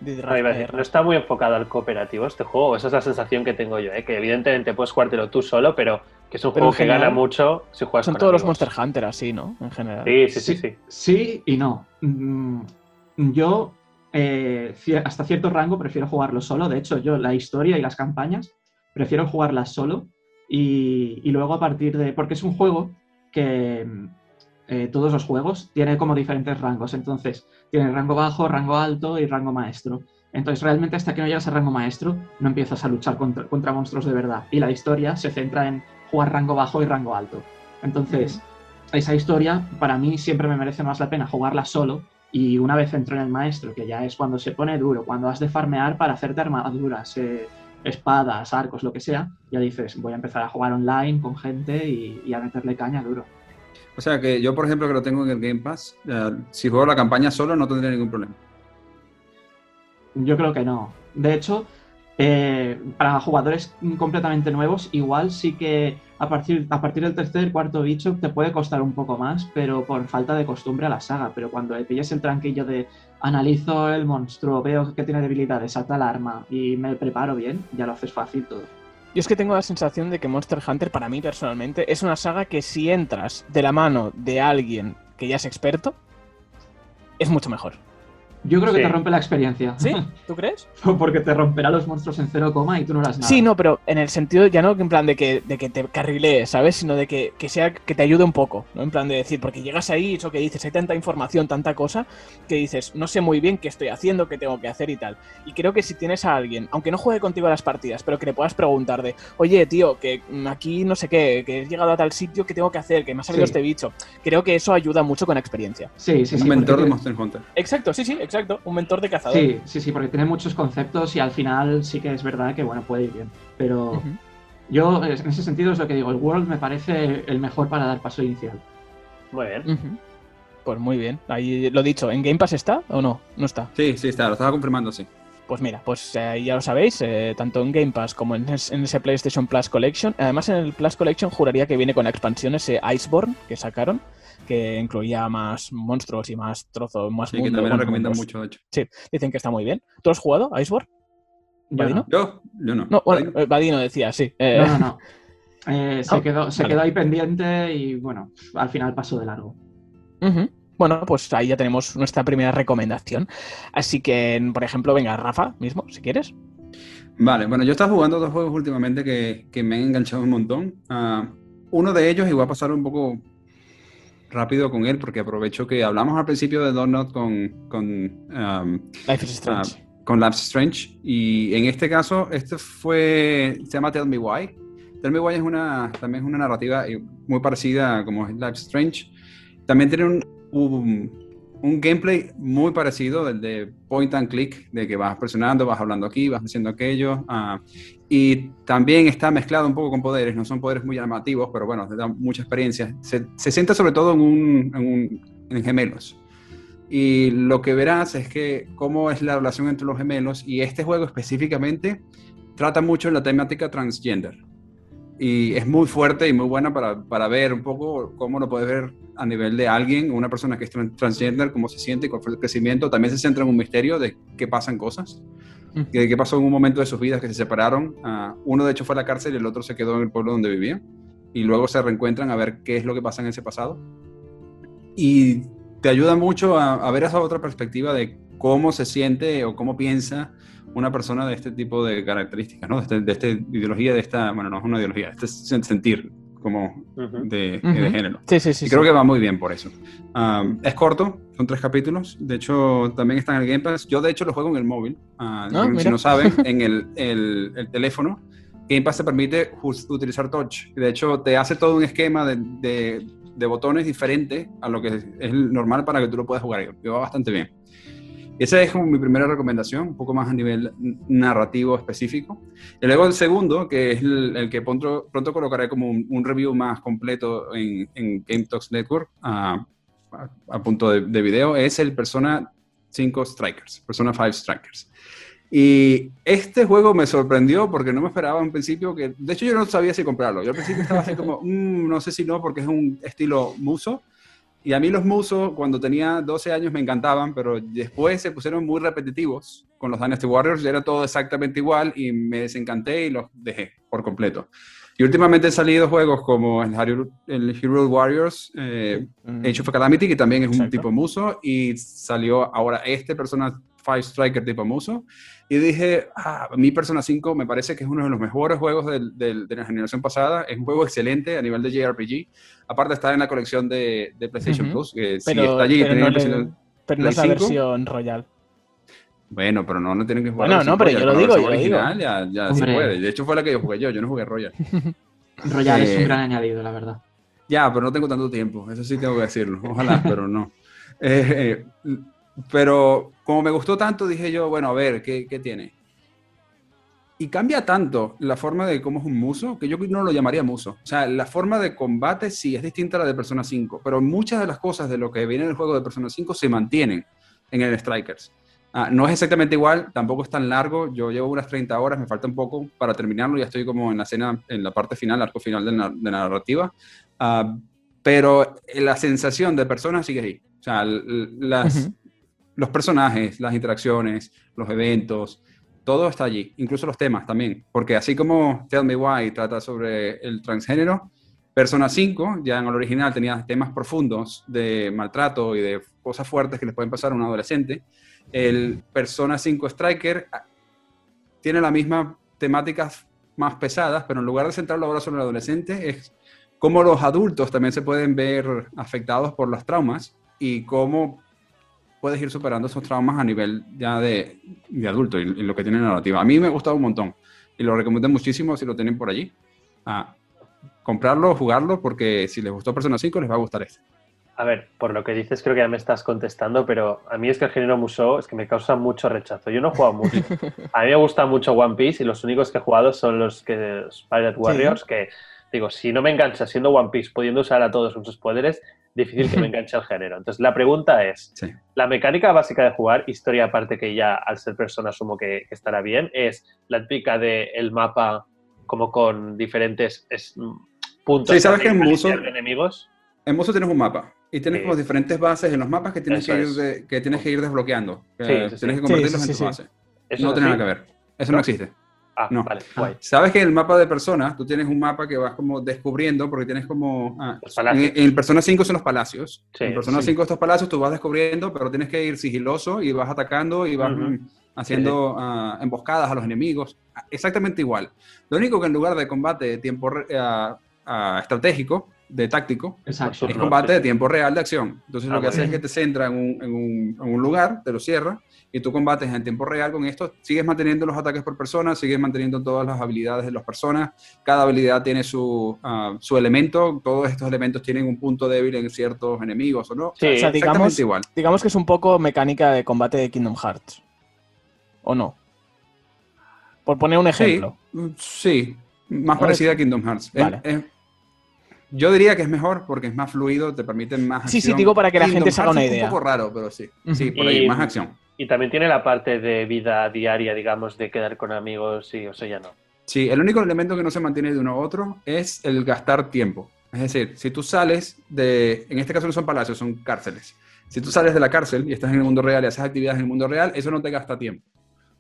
¿No está muy enfocado al cooperativo este juego? Esa es la sensación que tengo yo, ¿eh? que evidentemente puedes jugártelo tú solo, pero que es un pero juego que gana mucho si juegas Son con todos amigos. los Monster Hunter así, ¿no? En general. Sí, sí, sí. Sí, sí y no. Mm, Yo, eh, hasta cierto rango, prefiero jugarlo solo. De hecho, yo la historia y las campañas prefiero jugarlas solo. Y, y luego a partir de... Porque es un juego que eh, todos los juegos, tiene como diferentes rangos. Entonces, tiene rango bajo, rango alto y rango maestro. Entonces, realmente hasta que no llegas a rango maestro, no empiezas a luchar contra, contra monstruos de verdad. Y la historia se centra en jugar rango bajo y rango alto. Entonces, uh -huh. esa historia, para mí, siempre me merece más la pena jugarla solo. Y una vez entro en el maestro, que ya es cuando se pone duro, cuando has de farmear para hacerte armaduras, eh, espadas, arcos, lo que sea, ya dices, voy a empezar a jugar online con gente y, y a meterle caña duro. O sea que yo, por ejemplo, que lo tengo en el Game Pass, uh, si juego la campaña solo no tendría ningún problema. Yo creo que no. De hecho, eh, para jugadores completamente nuevos, igual sí que a partir, a partir del tercer, cuarto bicho te puede costar un poco más, pero por falta de costumbre a la saga. Pero cuando le pilles el tranquillo de analizo el monstruo, veo que tiene debilidades, ata el arma y me preparo bien, ya lo haces fácil todo. Yo es que tengo la sensación de que Monster Hunter, para mí personalmente, es una saga que si entras de la mano de alguien que ya es experto, es mucho mejor. Yo creo que Sí. te rompe la experiencia. ¿Sí? <laughs> ¿Tú crees? Porque te romperá los monstruos en cero coma y tú no las nada. Sí, no, pero en el sentido ya no en plan de que, de que te carrilees, ¿sabes? Sino de que, que sea que te ayude un poco, ¿no? En plan de decir, porque llegas ahí, eso que dices, hay tanta información, tanta cosa, que dices, no sé muy bien qué estoy haciendo, qué tengo que hacer y tal. Y creo que si tienes a alguien, aunque no juegue contigo a las partidas, pero que le puedas preguntar de, oye, tío, que mm, aquí no sé qué, que he llegado a tal sitio, ¿qué tengo que hacer? Que me ha salido Sí. este bicho. Creo que eso ayuda mucho con la experiencia. Sí, sí, sí. un mentor porque de te- Monster Hunter. Exacto, sí, sí, exacto. Un mentor de cazador. Sí, sí, sí, porque tiene muchos conceptos y al final sí que es verdad que, bueno, puede ir bien. Pero yo, en ese sentido, es lo que digo, el World me parece el mejor para dar paso inicial. Muy bien. Pues muy bien. Ahí lo dicho, ¿en Game Pass está o no? No está. Sí, sí, está, lo estaba confirmando, sí. Pues mira, pues eh, ya lo sabéis, eh, tanto en Game Pass como en, es- en ese PlayStation Plus Collection. Además, en el Plus Collection juraría que viene con la expansión ese Iceborne que sacaron, que incluía más monstruos y más trozos, más Sí, que mundo, también lo bueno, recomiendan mundos. mucho, de hecho. Dicen que está muy bien. ¿Tú has jugado a Iceborne? Yo ¿Vadino? Yo, yo no. No, bueno, eh, Vadino decía, sí. eh, No, no, no. <laughs> Eh, se No, quedó, se vale. quedó ahí pendiente y, bueno, al final pasó de largo. Bueno, pues ahí ya tenemos nuestra primera recomendación. Así que, por ejemplo, venga, Rafa mismo, si quieres. Vale, bueno, yo he estado jugando dos juegos últimamente que, que me han enganchado un montón. Ah, uno de ellos, y voy a pasar un poco rápido con él, porque aprovecho que hablamos al principio de Donut con, con, um, Life is Strange. Ah, con Labs Strange. Y en este caso, este fue, se llama Tell Me Why. Tell Me Why es una, también es una narrativa eh, muy parecida como es Labs Strange. También tiene un, un, un gameplay muy parecido del de point and click, de que vas presionando, vas hablando aquí, vas haciendo aquello. ah, y también está mezclado un poco con poderes, no son poderes muy llamativos, pero bueno, te da mucha experiencia. Se, se sobre todo en, en, un- en gemelos. Y lo que verás es que cómo es la relación entre los gemelos y este juego específicamente trata mucho la temática transgender. Y es muy fuerte y muy buena para, para ver un poco cómo lo puedes ver a nivel de alguien, una persona que es tran- transgender, cómo se siente, cuál fue el crecimiento. También se centra en un misterio de qué pasan cosas, de qué pasó en un momento de sus vidas que se separaron. Ah, uno de hecho fue a la cárcel y el otro se quedó en el pueblo donde vivía. Y luego se reencuentran a ver qué es lo que pasa en ese pasado. Y te ayuda mucho a, a ver esa otra perspectiva de cómo se siente o cómo piensa una persona de este tipo de características, ¿no? De, este- de esta ideología, de esta, bueno, no es una ideología, este sen- sentir como de, de género. Sí, sí, sí. Y creo sí. que va muy bien por eso. Um, es corto, son tres capítulos. De hecho, también está en el Game Pass. Yo, de hecho, lo juego en el móvil. Ah, Ah, si mira. no saben, <laughs> en el, el- el teléfono, Game Pass te permite utilizar Touch. De hecho, te hace todo un esquema de, de- de botones diferente a lo que es normal para que tú lo puedas jugar. Y va bastante bien. Esa es como mi primera recomendación, un poco más a nivel narrativo específico. Y luego el segundo, que es el, el que pronto, pronto colocaré como un, un review más completo en, en Game Talks Network, a, a- a punto de, de video, es el Persona 5 Strikers, Persona 5 Strikers. Y este juego me sorprendió porque no me esperaba en principio que, de hecho yo no sabía si comprarlo. Yo al principio estaba así como, "Mm, no sé si no, porque es un estilo muso. Y a mí los musos, cuando tenía 12 años, me encantaban, pero después se pusieron muy repetitivos con los Dynasty Warriors. Era todo exactamente igual y me desencanté y los dejé por completo. Y últimamente han salido juegos como el Hero, el Hero Warriors, eh, Mm. Age of Calamity, que también es un tipo muso, y salió ahora este Persona 5 Striker tipo muso. Y dije, ah, mi Persona 5 me parece que es uno de los mejores juegos del- del- de la generación pasada. Es un juego excelente a nivel de JRPG. Aparte está en la colección de, de PlayStation Ujú. Plus, que Pero, sí está allí. pero no, la le- versión- pero no es la Play 5. versión Royal. Bueno, pero no, no tienen que jugar. Bueno, no, pero Royal, yo lo digo, yo lo digo. original Ya, ya se puede. De hecho fue la que yo jugué yo, yo no jugué Royal. <laughs> Royal es Eh, un gran añadido, la verdad. Ya, pero no tengo tanto tiempo, eso sí tengo que decirlo. Ojalá, <laughs> pero no. Eh, eh, pero como me gustó tanto, dije yo, bueno, a ver, ¿qué, qué tiene? Y cambia tanto la forma de cómo es un muso, que yo no lo llamaría muso. O sea, la forma de combate sí es distinta a la de Persona 5, pero muchas de las cosas de lo que viene en el juego de Persona 5 se mantienen en el Strikers. Ah, no es exactamente igual, tampoco es tan largo. Yo llevo unas 30 horas, me falta un poco para terminarlo. Ya estoy como en la escena, en la parte final, arco final de la, de la narrativa. Ah, pero la sensación de persona sigue ahí. O sea, las, Ujú. Los personajes, las interacciones, los eventos, todo está allí, incluso los temas también. Porque así como Tell Me Why trata sobre el transgénero, Persona 5, ya en el original, tenía temas profundos de maltrato y de cosas fuertes que les pueden pasar a un adolescente. El Persona 5 Striker ah, tiene la misma temáticas más pesadas, pero en lugar de centrarlo ahora sobre el adolescente, es cómo los adultos también se pueden ver afectados por los traumas y cómo puedes ir superando esos traumas a nivel ya de, de adulto y, y lo que tiene la narrativa. A mí me ha gustado un montón y lo recomiendo muchísimo si lo tienen por allí. A comprarlo, jugarlo, porque si les gustó Persona 5 les va a gustar este. A ver, por lo que dices creo que ya me estás contestando, pero a mí es que el género Musou es que me causa mucho rechazo. Yo no he jugado mucho. <laughs> A mí me gusta mucho One Piece y los únicos que he jugado son los que los Pirate Warriors, que digo, si no me engancha siendo One Piece, pudiendo usar a todos sus poderes, difícil que me <laughs> enganche el género. Entonces la pregunta es, Sí. la mecánica básica de jugar, historia aparte que ya al ser persona asumo que, que estará bien, es la típica del el mapa como con diferentes es- puntos Sí, ¿sabes que en de enemigos. En Mozo tienes un mapa y tienes Sí. como diferentes bases en los mapas que tienes, Eso que ir, de- que tienes que ir desbloqueando. Sí, tienes que convertirlos en sí, tu sí. base. ¿Eso No tiene nada que ver. Eso no, ¿No? existe. Ah, No. vale, Ah. guay. Sabes que el mapa de personas, tú tienes un mapa que vas como descubriendo, porque tienes como... ah, Los en, palacios. en Persona 5 son los palacios. Sí, en Persona sí. 5 estos palacios tú vas descubriendo, pero tienes que ir sigiloso y vas atacando y vas mm, haciendo ah, emboscadas a los enemigos. Exactamente igual. Lo único que en lugar de combate de tiempo estratégico, de táctico, Exacto. es combate de tiempo real de acción. Entonces Ah, lo que muy hace es que te centra en un, en un- en un lugar, te lo cierra, y tú combates en tiempo real con esto. Sigues manteniendo los ataques por persona, sigues manteniendo todas las habilidades de las personas. Cada habilidad tiene su, ah, su elemento. Todos estos elementos tienen un punto débil en ciertos enemigos, ¿o no? Sí, o sea, digamos, Exactamente igual. digamos que es un poco mecánica de combate de Kingdom Hearts. ¿O no? Por poner un ejemplo. Sí, sí, más parecida a Kingdom Hearts. Es- Vale. es- yo diría que es mejor porque es más fluido, te permite más Sí, sí, acción. digo para que la Kingdom gente se haga Hearts una es idea. Un poco raro, pero sí. Sí, por ahí, Y- más acción. Y también tiene la parte de vida diaria, digamos, de quedar con amigos y eso ya no. Sí, el único elemento que no se mantiene de uno a otro es el gastar tiempo. Es decir, si tú sales de, en este caso no son palacios, son cárceles. Si tú sales de la cárcel y estás en el mundo real y haces actividades en el mundo real, eso no te gasta tiempo.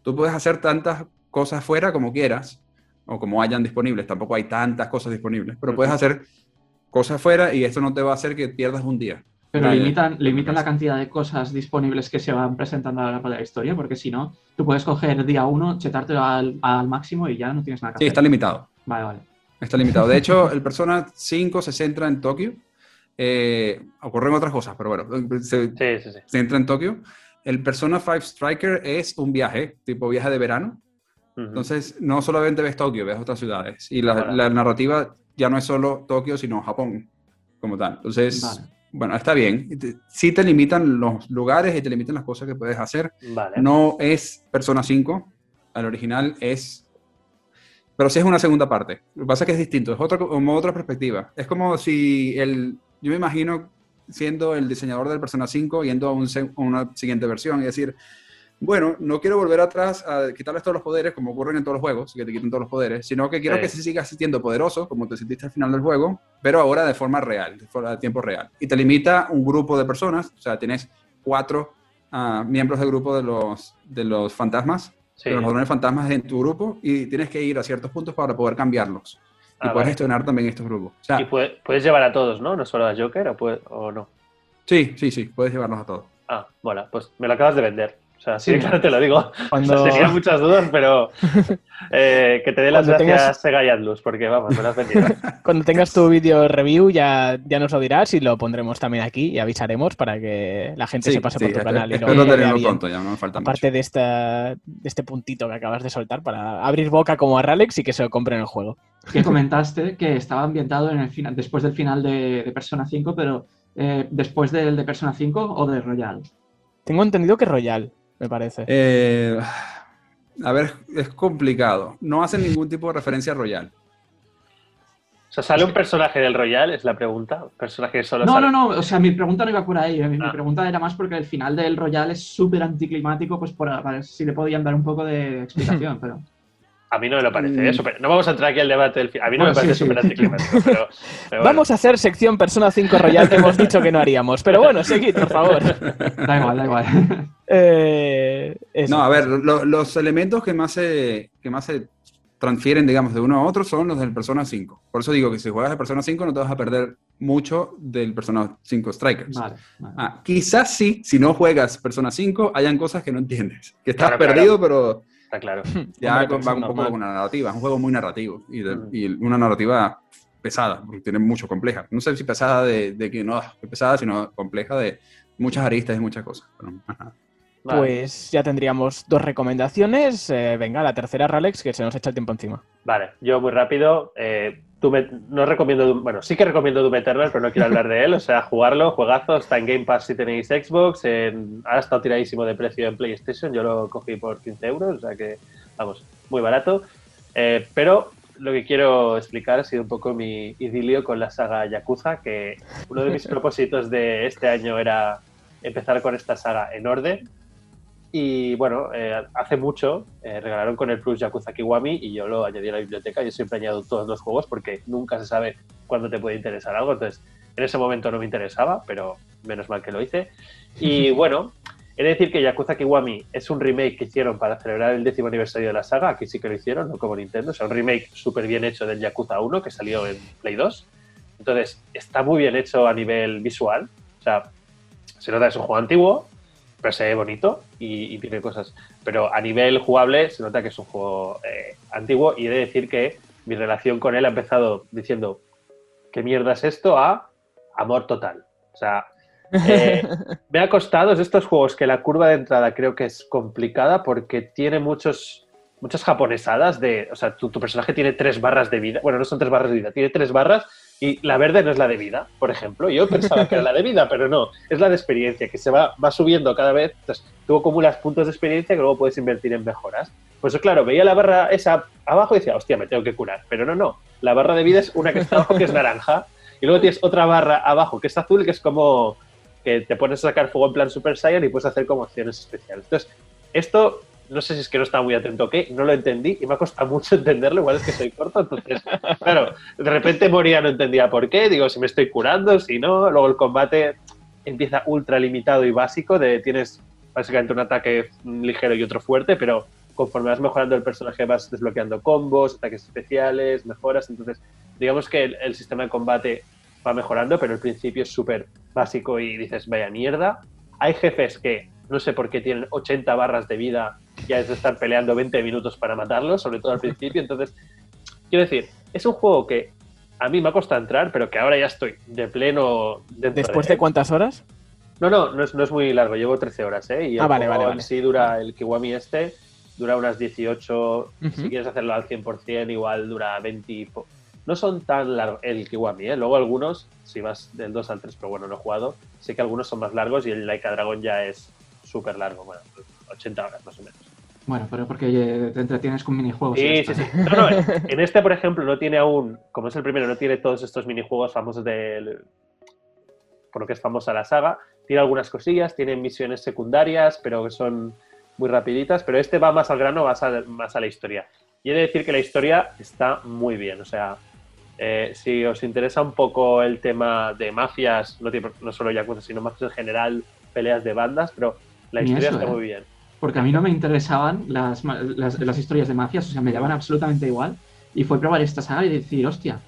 Tú puedes hacer tantas cosas fuera como quieras, o como hayan disponibles. Tampoco hay tantas cosas disponibles, pero puedes hacer cosas fuera y esto no te va a hacer que pierdas un día. Pero Vale. limitan, limitan la cantidad de cosas disponibles que se van presentando a lo largo de la historia, porque si no, tú puedes coger día uno, chetártelo al, al máximo y ya no tienes nada que Sí, hacer. está limitado. Vale, vale. Está limitado. De <laughs> hecho, el Persona 5 se centra en Tokio. Eh, ocurren otras cosas, pero bueno, se, Sí, sí, sí. se entra en Tokio. El Persona 5 Striker es un viaje, tipo viaje de verano. Ujú. Entonces, no solamente ves Tokio, ves otras ciudades. Y la, Vale. la narrativa ya no es solo Tokio, sino Japón, como tal. Entonces, Vale. Bueno, está bien. Sí te limitan los lugares y te limitan las cosas que puedes hacer. Vale. No es Persona 5, al original es... Pero sí es una segunda parte. Lo que pasa es que es distinto, es otra, como otra perspectiva. Es como si el... Yo me imagino siendo el diseñador del Persona 5 yendo a, un a una siguiente versión y decir, bueno, no quiero volver atrás a quitarles todos los poderes como ocurren en todos los juegos, que te quiten todos los poderes, sino que quiero Sí. que se siga sintiendo poderoso, como te sentiste al final del juego, pero ahora de forma real, de forma de tiempo real. Y te limita un grupo de personas, o sea, tienes cuatro ah, miembros del grupo de los, de los fantasmas, Sí. de los ladrones fantasmas en tu grupo, y tienes que ir a ciertos puntos para poder cambiarlos. Y Ah, puedes vale. gestionar también estos grupos. O sea, Y puede- puedes llevar a todos, ¿no? No solo a Joker o, puede- o no. sí, sí, sí, puedes llevarlos a todos. Ah, bueno, pues me lo acabas de vender. O sea, sí, Sí. claro, te lo digo. Cuando, <laughs> O sea, tenía muchas dudas, pero <laughs> eh, que te dé las Cuando gracias tengas- Sega y Atlus, porque vamos, me lo has vendido. <laughs> cuando tengas tu vídeo review ya, ya nos lo dirás y lo pondremos también aquí y avisaremos para que la gente Sí, se pase sí, por tu canal y lo, espero tenerlo bien. pronto, ya no me falta mucho. Aparte de, esta, de este puntito que acabas de soltar para abrir boca como a Ralex y que se lo compren el juego. Que comentaste que estaba ambientado en el final, después del final de, de Persona 5, pero eh, después del de Persona 5 o de Royal. Tengo entendido que Royal, me parece. Eh, a ver, es complicado. No hacen ningún tipo de referencia a Royal. O sea, ¿sale un personaje del Royal? Es la pregunta. Un personaje solo No, sale. no, no, o sea, mi pregunta no iba por ahí. Mi, mi Ah. pregunta era más porque el final del Royal es súper anticlimático, pues por, para ver si le podían dar un poco de explicación, <laughs> pero... A mí no me lo parece. Mm. ¿eh? Súper- No vamos a entrar aquí al debate del final. A mí no Bueno, me parece sí, sí. súper anticlimático, pero, pero <laughs> bueno. Vamos a hacer sección Persona 5 Royal que hemos dicho que no haríamos. Pero bueno, seguid, por favor. <laughs> Da igual, da igual. <laughs> Eh. No, a ver, lo- los elementos que más se, que más se transfieren, digamos, de uno a otro son los del Persona 5. Por eso digo que si juegas de Persona 5 no te vas a perder mucho del Persona 5 Strikers. Vale, vale. Ah, quizás sí, si no juegas Persona 5, hayan cosas que no entiendes. Que estás Claro, claro. perdido, pero Está claro. <laughs> ya Hombre, pero va un poco con la narrativa. Es un juego muy narrativo y, de- Mm. y una narrativa pesada, porque tiene mucho compleja. No sé si pesada de, de que no es pesada, sino compleja de muchas aristas y muchas cosas. Pero más nada. Vale. Pues ya tendríamos dos recomendaciones. Eh, venga, la tercera, Ralex, que se nos echa el tiempo encima. Vale, yo muy rápido. eh, Doom- no recomiendo, bueno, sí que recomiendo Doom Eternal, pero no quiero hablar de él. O sea, jugarlo, juegazo, está en Game Pass si tenéis Xbox. en- ahora está tiradísimo de precio en PlayStation. Yo lo cogí por 15 euros, o sea que, vamos, muy barato. Eh, pero lo que quiero explicar ha sido un poco mi idilio con la saga Yakuza, que uno de mis <laughs> propósitos de este año era empezar con esta saga en orden. Y bueno, eh, hace mucho eh, regalaron con el Plus Yakuza Kiwami y yo lo añadí a la biblioteca. Yo siempre añado todos los juegos porque nunca se sabe cuándo te puede interesar algo. Entonces, en ese momento no me interesaba, pero menos mal que lo hice. Y <laughs> bueno, he de decir que Yakuza Kiwami es un remake que hicieron para celebrar el décimo aniversario de la saga. Aquí sí que lo hicieron, no como Nintendo. O sea, un remake súper bien hecho del Yakuza 1 que salió en Play 2. Entonces, está muy bien hecho a nivel visual. O sea, se nota que es un juego antiguo, pero se ve bonito y, y tiene cosas. Pero a nivel jugable se nota que es un juego eh, antiguo y he de decir que mi relación con él ha empezado diciendo ¿qué mierda es esto? a amor total. O sea, eh, <laughs> me ha costado, es estos juegos que la curva de entrada creo que es complicada porque tiene muchos muchas japonesadas de, o sea, tu, tu personaje tiene tres barras de vida, bueno, no son tres barras de vida, tiene tres barras y la verde no es la de vida, por ejemplo. Yo pensaba que era la de vida, pero no, es la de experiencia, que se va, va subiendo cada vez. Entonces, tú acumulas puntos de experiencia que luego puedes invertir en mejoras. Pues claro, veía la barra esa abajo y decía, hostia, me tengo que curar. Pero no, no, la barra de vida es una que está abajo que es naranja y luego tienes otra barra abajo que es azul que es como que te pones a sacar fuego en plan Super Saiyan y puedes hacer como acciones especiales. Entonces, esto no sé si es que no estaba muy atento o qué, no lo entendí y me ha costado mucho <laughs> entenderlo, igual es que soy corto, entonces, claro, de repente moría, no entendía por qué, digo, si me estoy curando, si no, luego el combate empieza ultra limitado y básico, de tienes básicamente un ataque ligero y otro fuerte, pero conforme vas mejorando el personaje vas desbloqueando combos, ataques especiales, mejoras, entonces digamos que el, el sistema de combate va mejorando, pero al principio es súper básico y dices, vaya mierda. Hay jefes que no sé por qué tienen 80 barras de vida y has de estar peleando 20 minutos para matarlos, sobre todo al principio. Entonces, quiero decir, es un juego que a mí me ha costado entrar, pero que ahora ya estoy de pleno ¿Después de de cuántas horas? No, no, no es, no es muy largo, llevo 13 horas, ¿eh? Y Ah, vale, vale, vale. sí dura, el Kiwami este, dura unas 18, Ujú. si quieres hacerlo al 100%, igual dura 20 y po- No son tan largos el Kiwami, ¿eh? Luego algunos, si vas del 2 al 3, pero bueno, no he jugado, sé que algunos son más largos y el Laika Dragon ya es súper largo, bueno, 80 horas más o menos. Bueno, pero porque eh, te entretienes con minijuegos. Sí, sí, sí. No, no, <laughs> en este, por ejemplo, no tiene aún, como es el primero, no tiene todos estos minijuegos famosos del. por lo que es famosa la saga. Tiene algunas cosillas, tiene misiones secundarias, pero que son muy rapiditas. Pero este va más al grano, más a, más a la historia. Y he de decir que la historia está muy bien. O sea, eh, si os interesa un poco el tema de mafias, no, no solo Yakuza, sino mafias en general, peleas de bandas, pero la Ni historia eso, está ¿eh? muy bien. Porque a mí no me interesaban las, las, las historias de mafias, o sea, me daban absolutamente igual. Y fue probar esta saga y decir, hostia,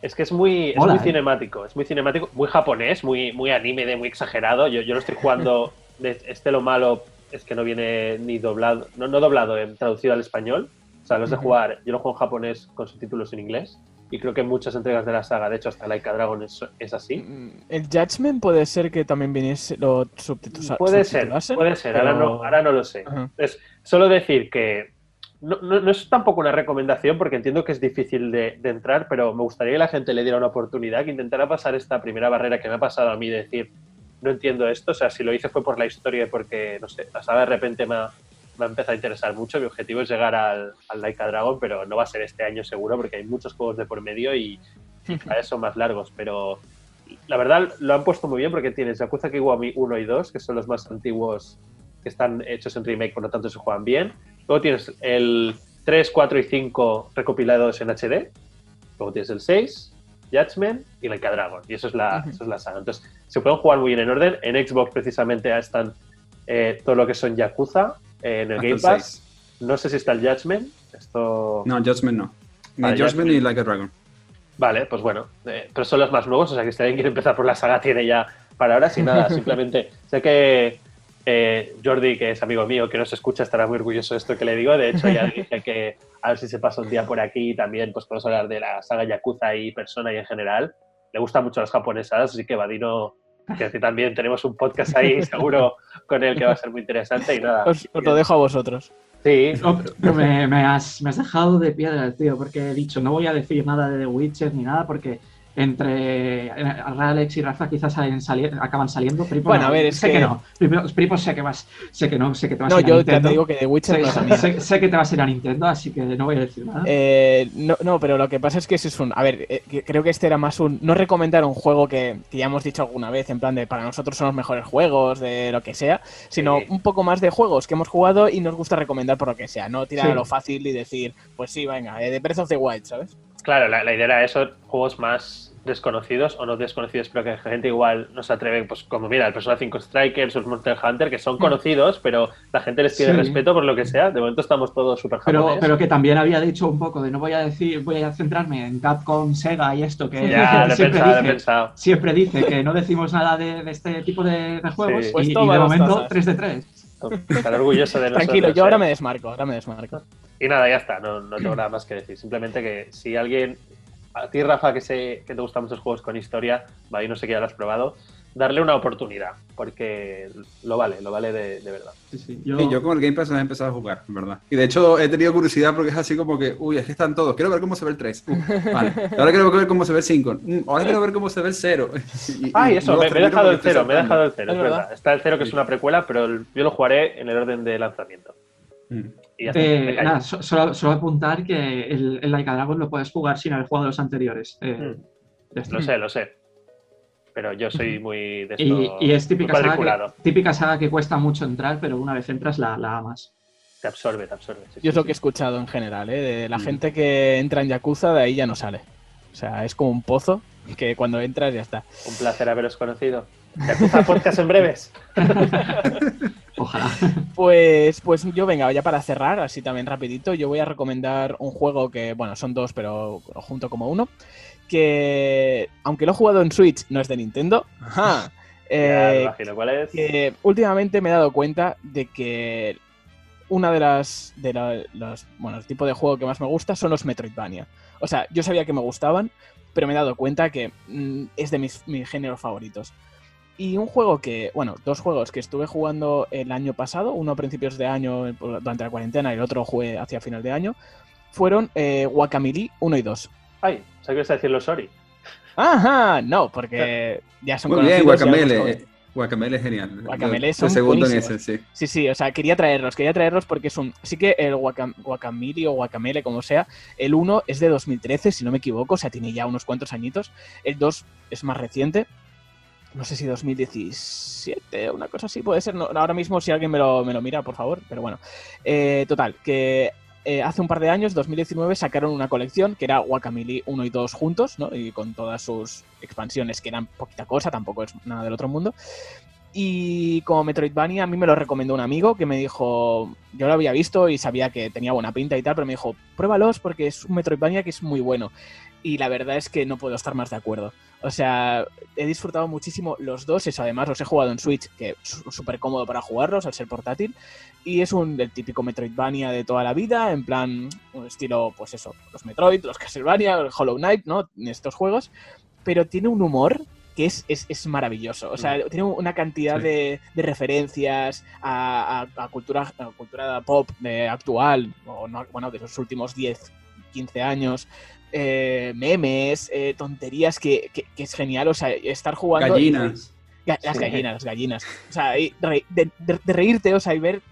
Es que es muy, es Mola, muy ¿eh? cinemático, es muy cinemático, muy japonés, muy, muy anime, de muy exagerado. Yo, yo lo estoy jugando, <laughs> de este lo malo es que no viene ni doblado, no, no doblado, eh, traducido al español. O sea, los de jugar, yo lo juego en japonés con subtítulos en inglés. Y creo que en muchas entregas de la saga, de hecho hasta Laika Dragon es, es así. Mm, El Judgment puede ser que también viniese lo subtitu- Puede ser, subtitulasen, puede ser, ahora, no, pero- ahora no lo sé. Ajá. Es solo decir que no, no- no es tampoco una recomendación porque entiendo que es difícil de, de entrar, pero me gustaría que la gente le diera una oportunidad, que intentara pasar esta primera barrera que me ha pasado a mí de decir, no entiendo esto, o sea, si lo hice fue por la historia y porque, no sé, la saga de repente me ha, me ha empezado a interesar mucho, mi objetivo es llegar al, al Laika Dragon, pero no va a ser este año seguro porque hay muchos juegos de por medio y, cada vez son más largos, pero la verdad lo han puesto muy bien porque tienes Yakuza Kiwami 1 y 2, que son los más antiguos que están hechos en remake, por lo tanto se juegan bien. Luego tienes el 3, 4 y 5 recopilados en HD. Luego tienes el 6, Judgment y el Dragon. Y eso es, la, Ujú. eso es la saga. Entonces, se pueden jugar muy bien en orden. En Xbox, precisamente, están eh, todo lo que son Yakuza en el Hasta Game Pass. 6. No sé si está el Judgment, Esto... No, Judgment no. Ni Vale, Judgment Judgment. ni Like a Dragon. Vale, pues bueno, eh, pero son los más nuevos, o sea que si alguien quiere empezar por la saga tiene ya para ahora, sin nada, <laughs> simplemente sé que eh, Jordi, que es amigo mío, que nos escucha, estará muy orgulloso de esto que le digo, de hecho ya <laughs> dije que a ver si se pasa un día por aquí también, pues podemos hablar de la saga Yakuza y Persona y en general, le gustan mucho las japonesas, así que Vadino, que así también tenemos un podcast ahí <laughs> seguro con él que va a ser muy interesante y nada. Os, os lo dejo a vosotros. Sí, No, pero me, me has, me has dejado de piedra, tío, porque he dicho, no voy a decir nada de The Witcher ni nada, porque entre eh, Alex y Rafa quizás salen sali- acaban saliendo. Pripo Bueno, no, a ver, es sé que, que- no. Sé que vas, sé que no, sé que te vas No, a ir a yo ya Nintendo. te digo que The Witcher sé, no sé- sé que te vas a ir a Nintendo, así que no voy a decir nada. Eh, no, no, pero lo que pasa es que ese es un. A ver, eh, que creo que este era más un. No recomendar un juego que, que ya hemos dicho alguna vez, en plan de para nosotros son los mejores juegos, de lo que sea, sino Sí. un poco más de juegos que hemos jugado y nos gusta recomendar por lo que sea, no tirar Sí. a lo fácil y decir, pues sí, venga, eh, de Breath of the Wild, ¿sabes? Claro, la, la idea era eso, juegos más desconocidos o no desconocidos, pero que gente igual no se atreve, pues como mira, el Persona 5 Strikers o el Monster Hunter, que son conocidos, pero la gente les pide Sí. respeto por lo que sea. De momento estamos todos súper Pero, pero que también había dicho un poco de no voy a decir, voy a centrarme en Capcom, Sega y esto, que <laughs> Ya, lo he siempre, pensado, lo he dice, pensado. siempre dice que no decimos nada de, de este tipo de, de juegos Sí. y, Pues y de momento tazas. 3 de 3. Estar orgulloso de <laughs> nosotros. Tranquilo, yo ¿eh? ahora me desmarco, ahora me desmarco. Y nada, ya está, no, no tengo nada más que decir. Simplemente que si alguien, a ti Rafa, que sé que te gustan muchos juegos con historia, va, y no sé que ya lo has probado, darle una oportunidad, porque lo vale, lo vale de, de verdad. Sí, sí, yo- Sí, yo con el Game Pass he empezado a jugar, en verdad. Y de hecho he tenido curiosidad porque es así como que, uy, es que están todos. Quiero ver cómo se ve el 3. Uh, vale. <laughs> Ahora quiero ver cómo se ve el 5. Mm, ahora quiero ver cómo se ve el 0. <laughs> Y- y- Ay, y eso, me, me he dejado el estoy cero, me he dejado el cero, Es es verdad. verdad. Está el cero, que es una precuela, pero el- yo lo jugaré en el orden de lanzamiento. Mm. Y Eh, nada, so- solo, solo apuntar que el, el Like a Dragon lo puedes jugar sin haber jugado los anteriores. eh, Mm. está. Lo sé, lo sé. Pero yo soy muy de esto. Y, y es típica saga, que, típica saga que cuesta mucho entrar, pero una vez entras la, la amas. Te absorbe, te absorbe. sí, Yo sí, es lo sí. que he escuchado en general, ¿eh? De la Mm. gente que entra en Yakuza, de ahí ya no sale. O sea, es como un pozo que cuando entras ya está. Un placer haberos conocido. Yakuza Podcast en breves. <laughs> Ojalá. <laughs> Pues, pues yo venga, ya para cerrar, así también rapidito, yo voy a recomendar un juego que, bueno, son dos, pero junto como uno, que aunque lo he jugado en Switch, no es de Nintendo. Ajá. <laughs> Eh, imagino cuál es. que últimamente me he dado cuenta de que una de las de la- los bueno el tipo de juego que más me gusta son los Metroidvania o sea yo sabía que me gustaban pero me he dado cuenta que mm, es de mis, mis géneros favoritos y un juego que bueno dos juegos que estuve jugando el año pasado uno a principios de año eh, durante la cuarentena y el otro jugué hacia final de año fueron eh, Guacamelee 1 y 2 Ay, ¿sabes qué ibas a decir los Ori? ajá no porque ya son Muy bien, conocidos algo Guacamele. Guacamele es genial. Guacamele son segundo en buenísimos. ese, sí. Sí, sí, o sea, quería traerlos, quería traerlos porque es un... Sí que el Guacam Guacamole o Guacamele, como sea, el 1 es de 2013, si no me equivoco, o sea, tiene ya unos cuantos añitos. El 2 es más reciente, no sé si 2017 o una cosa así, puede ser. No, ahora mismo si alguien me lo, me lo mira, por favor, pero bueno. Eh, total, que eh, hace un par de años, 2019, sacaron una colección que era Guacamole 1 y 2 juntos, ¿no? Y con todas sus expansiones, que eran poquita cosa, tampoco es nada del otro mundo. Y como Metroidvania, a mí me lo recomendó un amigo que me dijo, yo lo había visto y sabía que tenía buena pinta y tal, pero me dijo, pruébalos porque es un Metroidvania que es muy bueno. Y la verdad es que no puedo estar más de acuerdo. O sea, he disfrutado muchísimo los dos, eso además los he jugado en Switch, que es súper cómodo para jugarlos al ser portátil. Y es un el típico Metroidvania de toda la vida, en plan, un estilo, pues eso, los Metroid, los Castlevania, el Hollow Knight, ¿no? Estos juegos. Pero tiene un humor que es, es, es maravilloso. O sea, tiene una cantidad Sí. de, de referencias a, a- a cultura, a cultura pop de actual, o no, bueno, de los últimos 10, 15 años. Eh, memes, eh, tonterías que, que- que es genial. O sea, estar jugando. y- Gallinas. Ga- Las Sí. gallinas, las gallinas. O sea, y re- de, de- de reírte, o sea, y ver.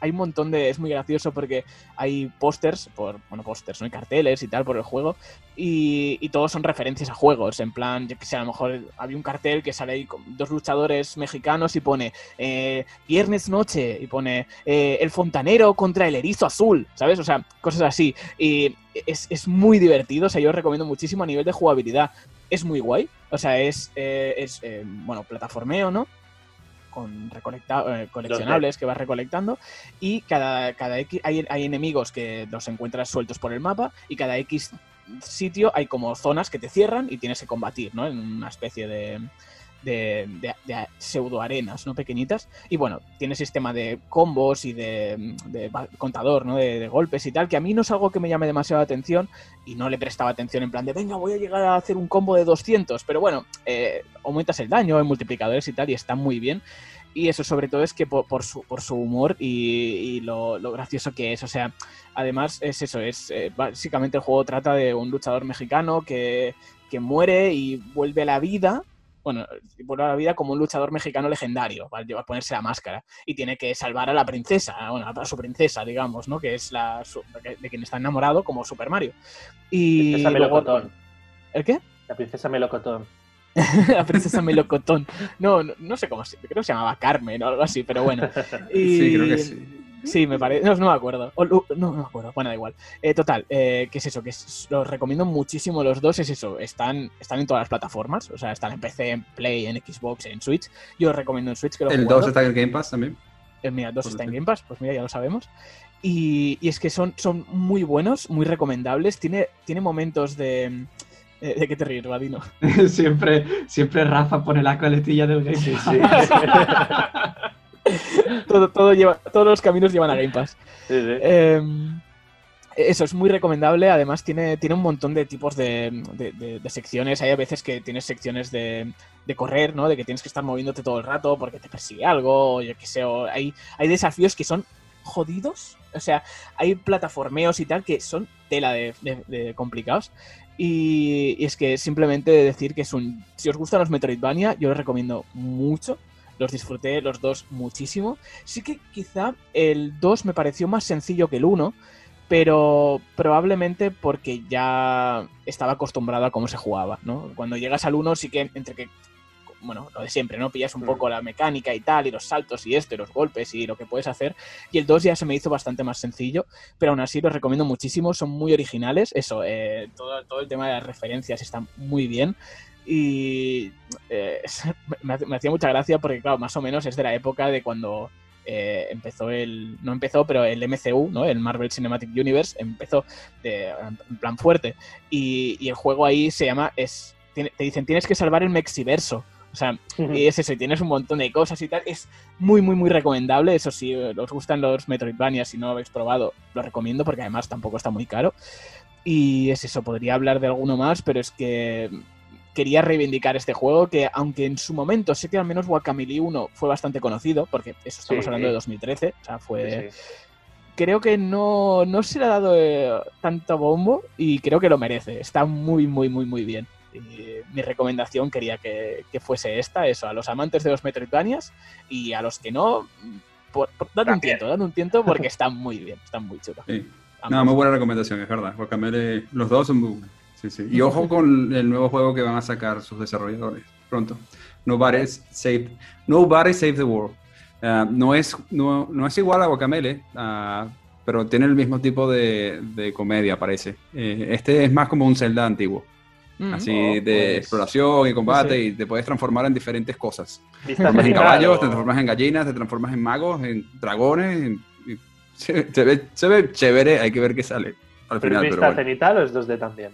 Hay un montón de. Es muy gracioso porque hay pósters, por. Bueno, pósters, ¿no? Hay carteles y tal por el juego. Y, y todos son referencias a juegos. En plan, yo que sé, a lo mejor había un cartel que sale ahí con dos luchadores mexicanos y pone eh, Viernes Noche y pone eh, El Fontanero contra el Erizo Azul, ¿sabes? O sea, cosas así. Y es, es muy divertido, o sea, yo os recomiendo muchísimo a nivel de jugabilidad. Es muy guay, o sea, es, eh, es eh, bueno, plataformeo, ¿no? Con eh, coleccionables que vas recolectando y cada, cada X hay, hay enemigos que los encuentras sueltos por el mapa y cada X sitio hay como zonas que te cierran y tienes que combatir, ¿no? En una especie de, de, pseudo arenas, ¿no? Pequeñitas. Y bueno, tiene sistema de combos y de, contador, ¿no? De, golpes y tal, que a mí no es algo que me llame demasiado atención y no le prestaba atención en plan de, venga, voy a llegar a hacer un combo de 200. Pero bueno, eh, aumentas el daño en multiplicadores y tal y está muy bien. Y eso sobre todo es que por, su, por su humor y, lo, gracioso que es. O sea, además es eso, es eh, básicamente el juego trata de un luchador mexicano que, que muere y vuelve a la vida bueno, vuelve a la vida como un luchador mexicano legendario, ¿vale? a ponerse la máscara y tiene que salvar a la princesa, bueno, a su princesa, digamos, ¿no? Que es la de quien está enamorado como Super Mario. Y princesa Melocotón. ¿El qué? La princesa Melocotón. <laughs> la princesa Melocotón. No, no, sé cómo se, creo que se llamaba Carmen o algo así, pero bueno. <laughs> Sí, creo que sí. Sí, me parece. No, me acuerdo. no, no me acuerdo. Bueno, da igual. Eh, total, eh, ¿qué es eso? Que los recomiendo muchísimo los dos. Es eso. Están, están en todas las plataformas. O sea, están en PC, en Play, en Xbox, en Switch. Yo os recomiendo en Switch que lo El 2 está en Game Pass también. El, mira, el 2 está en Game Pass. Pues mira, ya lo sabemos. Y, y, es que son, son muy buenos, muy recomendables. Tiene, tiene momentos de. Eh, ¿De qué te ríes, Vadino? <laughs> siempre, siempre Rafa pone la coletilla del Game <laughs> Pass. Sí, <laughs> <laughs> todo, lleva, todos los caminos llevan a Game Pass. Em, eso es muy recomendable. Además, tiene, tiene un montón de tipos de, secciones. Hay a veces que tienes secciones de, correr, ¿no? De que tienes que estar moviéndote todo el rato porque te persigue algo, o yo qué sé. hay, hay desafíos que son jodidos. O sea, hay plataformeos y tal que son tela de, complicados. Y, y, es que simplemente decir que es un. Si os gustan los Metroidvania, yo os recomiendo mucho los disfruté los dos muchísimo. Sí que quizá el 2 me pareció más sencillo que el 1, pero probablemente porque ya estaba acostumbrado a cómo se jugaba, ¿no? Cuando llegas al 1 sí que entre que bueno, lo de siempre, ¿no? Pillas un poco la mecánica y tal, y los saltos y esto, y los golpes y lo que puedes hacer. Y el 2 ya se me hizo bastante más sencillo, pero aún así los recomiendo muchísimo, son muy originales. Eso, eh, todo, todo el tema de las referencias está muy bien. Y eh, <laughs> me, hacía mucha gracia porque, claro, más o menos es de la época de cuando eh, empezó el. No empezó, pero el MCU, ¿no? El Marvel Cinematic Universe, empezó en plan fuerte. Y, el juego ahí se llama. Es, te dicen, tienes que salvar el Mexiverso. O sea, y es eso, y tienes un montón de cosas y tal. Es muy, muy, muy recomendable. Eso sí, os gustan los Metroidvania, si no lo habéis probado, lo recomiendo porque además tampoco está muy caro. Y es eso, podría hablar de alguno más, pero es que quería reivindicar este juego que, aunque en su momento sé que al menos Guacamole 1 fue bastante conocido, porque eso estamos hablando de 2013, o sea, fue... Creo que no, no se le ha dado eh, tanto bombo y creo que lo merece. Está muy, muy, muy, muy bien. Y mi recomendación quería que, fuese esta, eso, a los amantes de los Metroidvanias y a los que no, por, un tiento, dad un tiento porque están muy bien, están muy chulos. No, muy buena recomendación, es verdad. Guacamele, los dos son muy buenos. Sí, sí. Y ojo con el nuevo juego que van a sacar sus desarrolladores pronto. Nobody Save, Nobody Save the World. Ah, no, es, no, no, es igual a Guacamele, uh, pero tiene el mismo tipo de, de comedia, parece. Eh, este es más como un Zelda antiguo. Mm. así oh, de pues. exploración y combate y te puedes transformar en diferentes cosas. Te transformas en caballos, te transformas en gallinas, te transformas en magos, en dragones. se, ve, se, ve, chévere, hay que ver qué sale al final. ¿Pero vista cenital o es 2D también?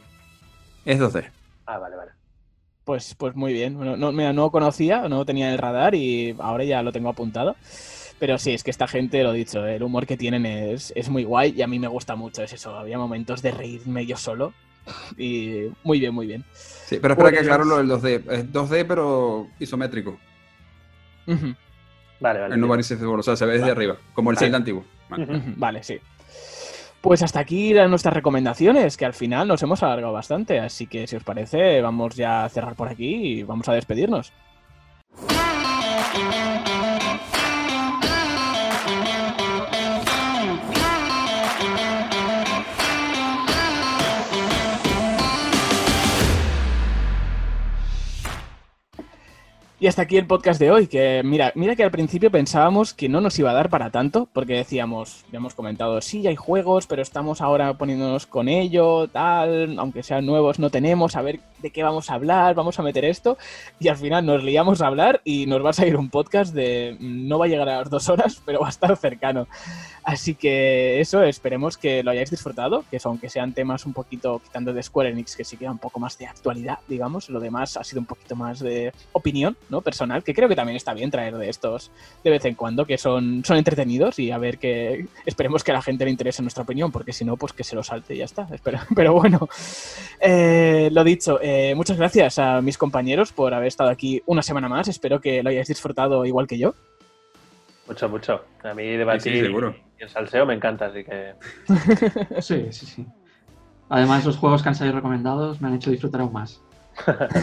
Es 2D. Ah, vale, vale. Pues, pues muy bien. Bueno, no, mira, no conocía, no tenía el radar y ahora ya lo tengo apuntado. Pero sí, es que esta gente, lo dicho, el humor que tienen es, muy guay y a mí me gusta mucho. Es eso, había momentos de reírme yo solo y muy bien, muy bien. Sí, pero espera que pues aclaro lo del 2D. Es 2D, pero isométrico. Vale, vale. En no o sea, se ve desde arriba, como el vale. antiguo. Vale, sí. Pues hasta aquí eran nuestras recomendaciones, que al final nos hemos alargado bastante, así que si os parece vamos ya a cerrar por aquí y vamos a despedirnos. Y hasta aquí el podcast de hoy, que mira, mira que al principio pensábamos que no nos iba a dar para tanto, porque decíamos, ya hemos comentado, sí, hay juegos, pero estamos ahora poniéndonos con ello, tal, aunque sean nuevos, no tenemos, a ver de qué vamos a hablar, vamos a meter esto, y al final nos liamos a hablar y nos va a salir un podcast de, no va a llegar a las dos horas, pero va a estar cercano. Así que eso, esperemos que lo hayáis disfrutado, que aunque sean temas un poquito, quitando de Square Enix, que sí queda un poco más de actualidad, digamos, lo demás ha sido un poquito más de opinión, ¿no? Personal, que creo que también está bien traer de estos de vez en cuando, que son, son entretenidos y a ver que esperemos que a la gente le interese nuestra opinión, porque si no, pues que se lo salte y ya está. Pero, <laughs> pero bueno, eh, lo dicho, eh, muchas gracias a mis compañeros por haber estado aquí una semana más. Espero que lo hayáis disfrutado igual que yo. Mucho, mucho. A mí debatir y el salseo me encanta, así que. <laughs> sí, sí, sí. Además, los juegos que han salido recomendados me han hecho disfrutar aún más. <laughs>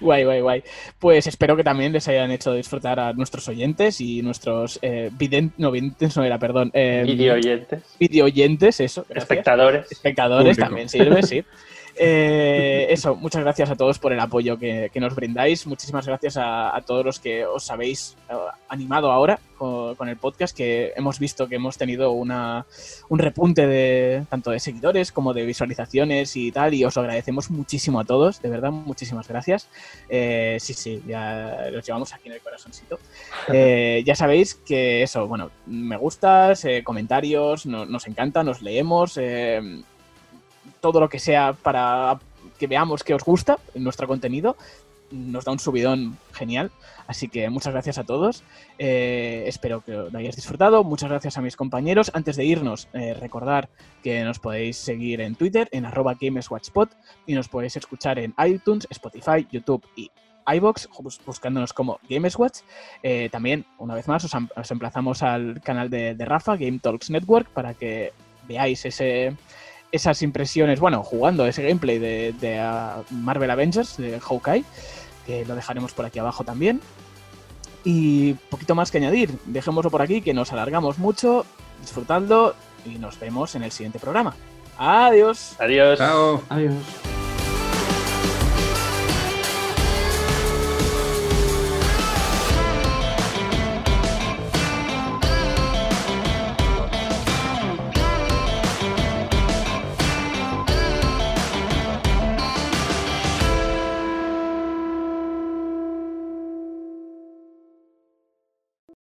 guay, guay, guay. Pues espero que también les hayan hecho disfrutar a nuestros oyentes y nuestros eh, no, videntes no era, perdón. Eh, video oyentes. Video oyentes, eso. Espectadores. Espectadores también sirve, sí. <laughs> Eh, eso, muchas gracias a todos por el apoyo que, nos brindáis. Muchísimas gracias a, todos los que os habéis eh, animado ahora con, el podcast, que hemos visto que hemos tenido una, un repunte de tanto de seguidores como de visualizaciones y tal, y os lo agradecemos muchísimo a todos, de verdad, muchísimas gracias. Eh, sí, sí, ya los llevamos aquí en el corazoncito. <laughs> ya sabéis que eso, bueno, me gustas, comentarios, nos encanta, nos leemos todo lo que sea para que veamos que os gusta nuestro contenido. Nos da un subidón genial. Así que muchas gracias a todos. Eh, espero que lo hayáis disfrutado. Muchas gracias a mis compañeros. Antes de irnos, eh, recordar que nos podéis seguir en Twitter, en arroba GamesWatchPod, y nos podéis escuchar en iTunes, Spotify, YouTube y iBox, buscándonos como GamesWatch. Eh, también, una vez más, os, emplazamos al canal de, de Rafa, Game Talks Network, para que veáis ese esas impresiones, bueno, jugando ese gameplay de, uh, Marvel Avengers, de Hawkeye, que lo dejaremos por aquí abajo también. Y poquito más que añadir, dejémoslo por aquí, que nos alargamos mucho, disfrutando y nos vemos en el siguiente programa. Adiós. Adiós. Chao. Adiós.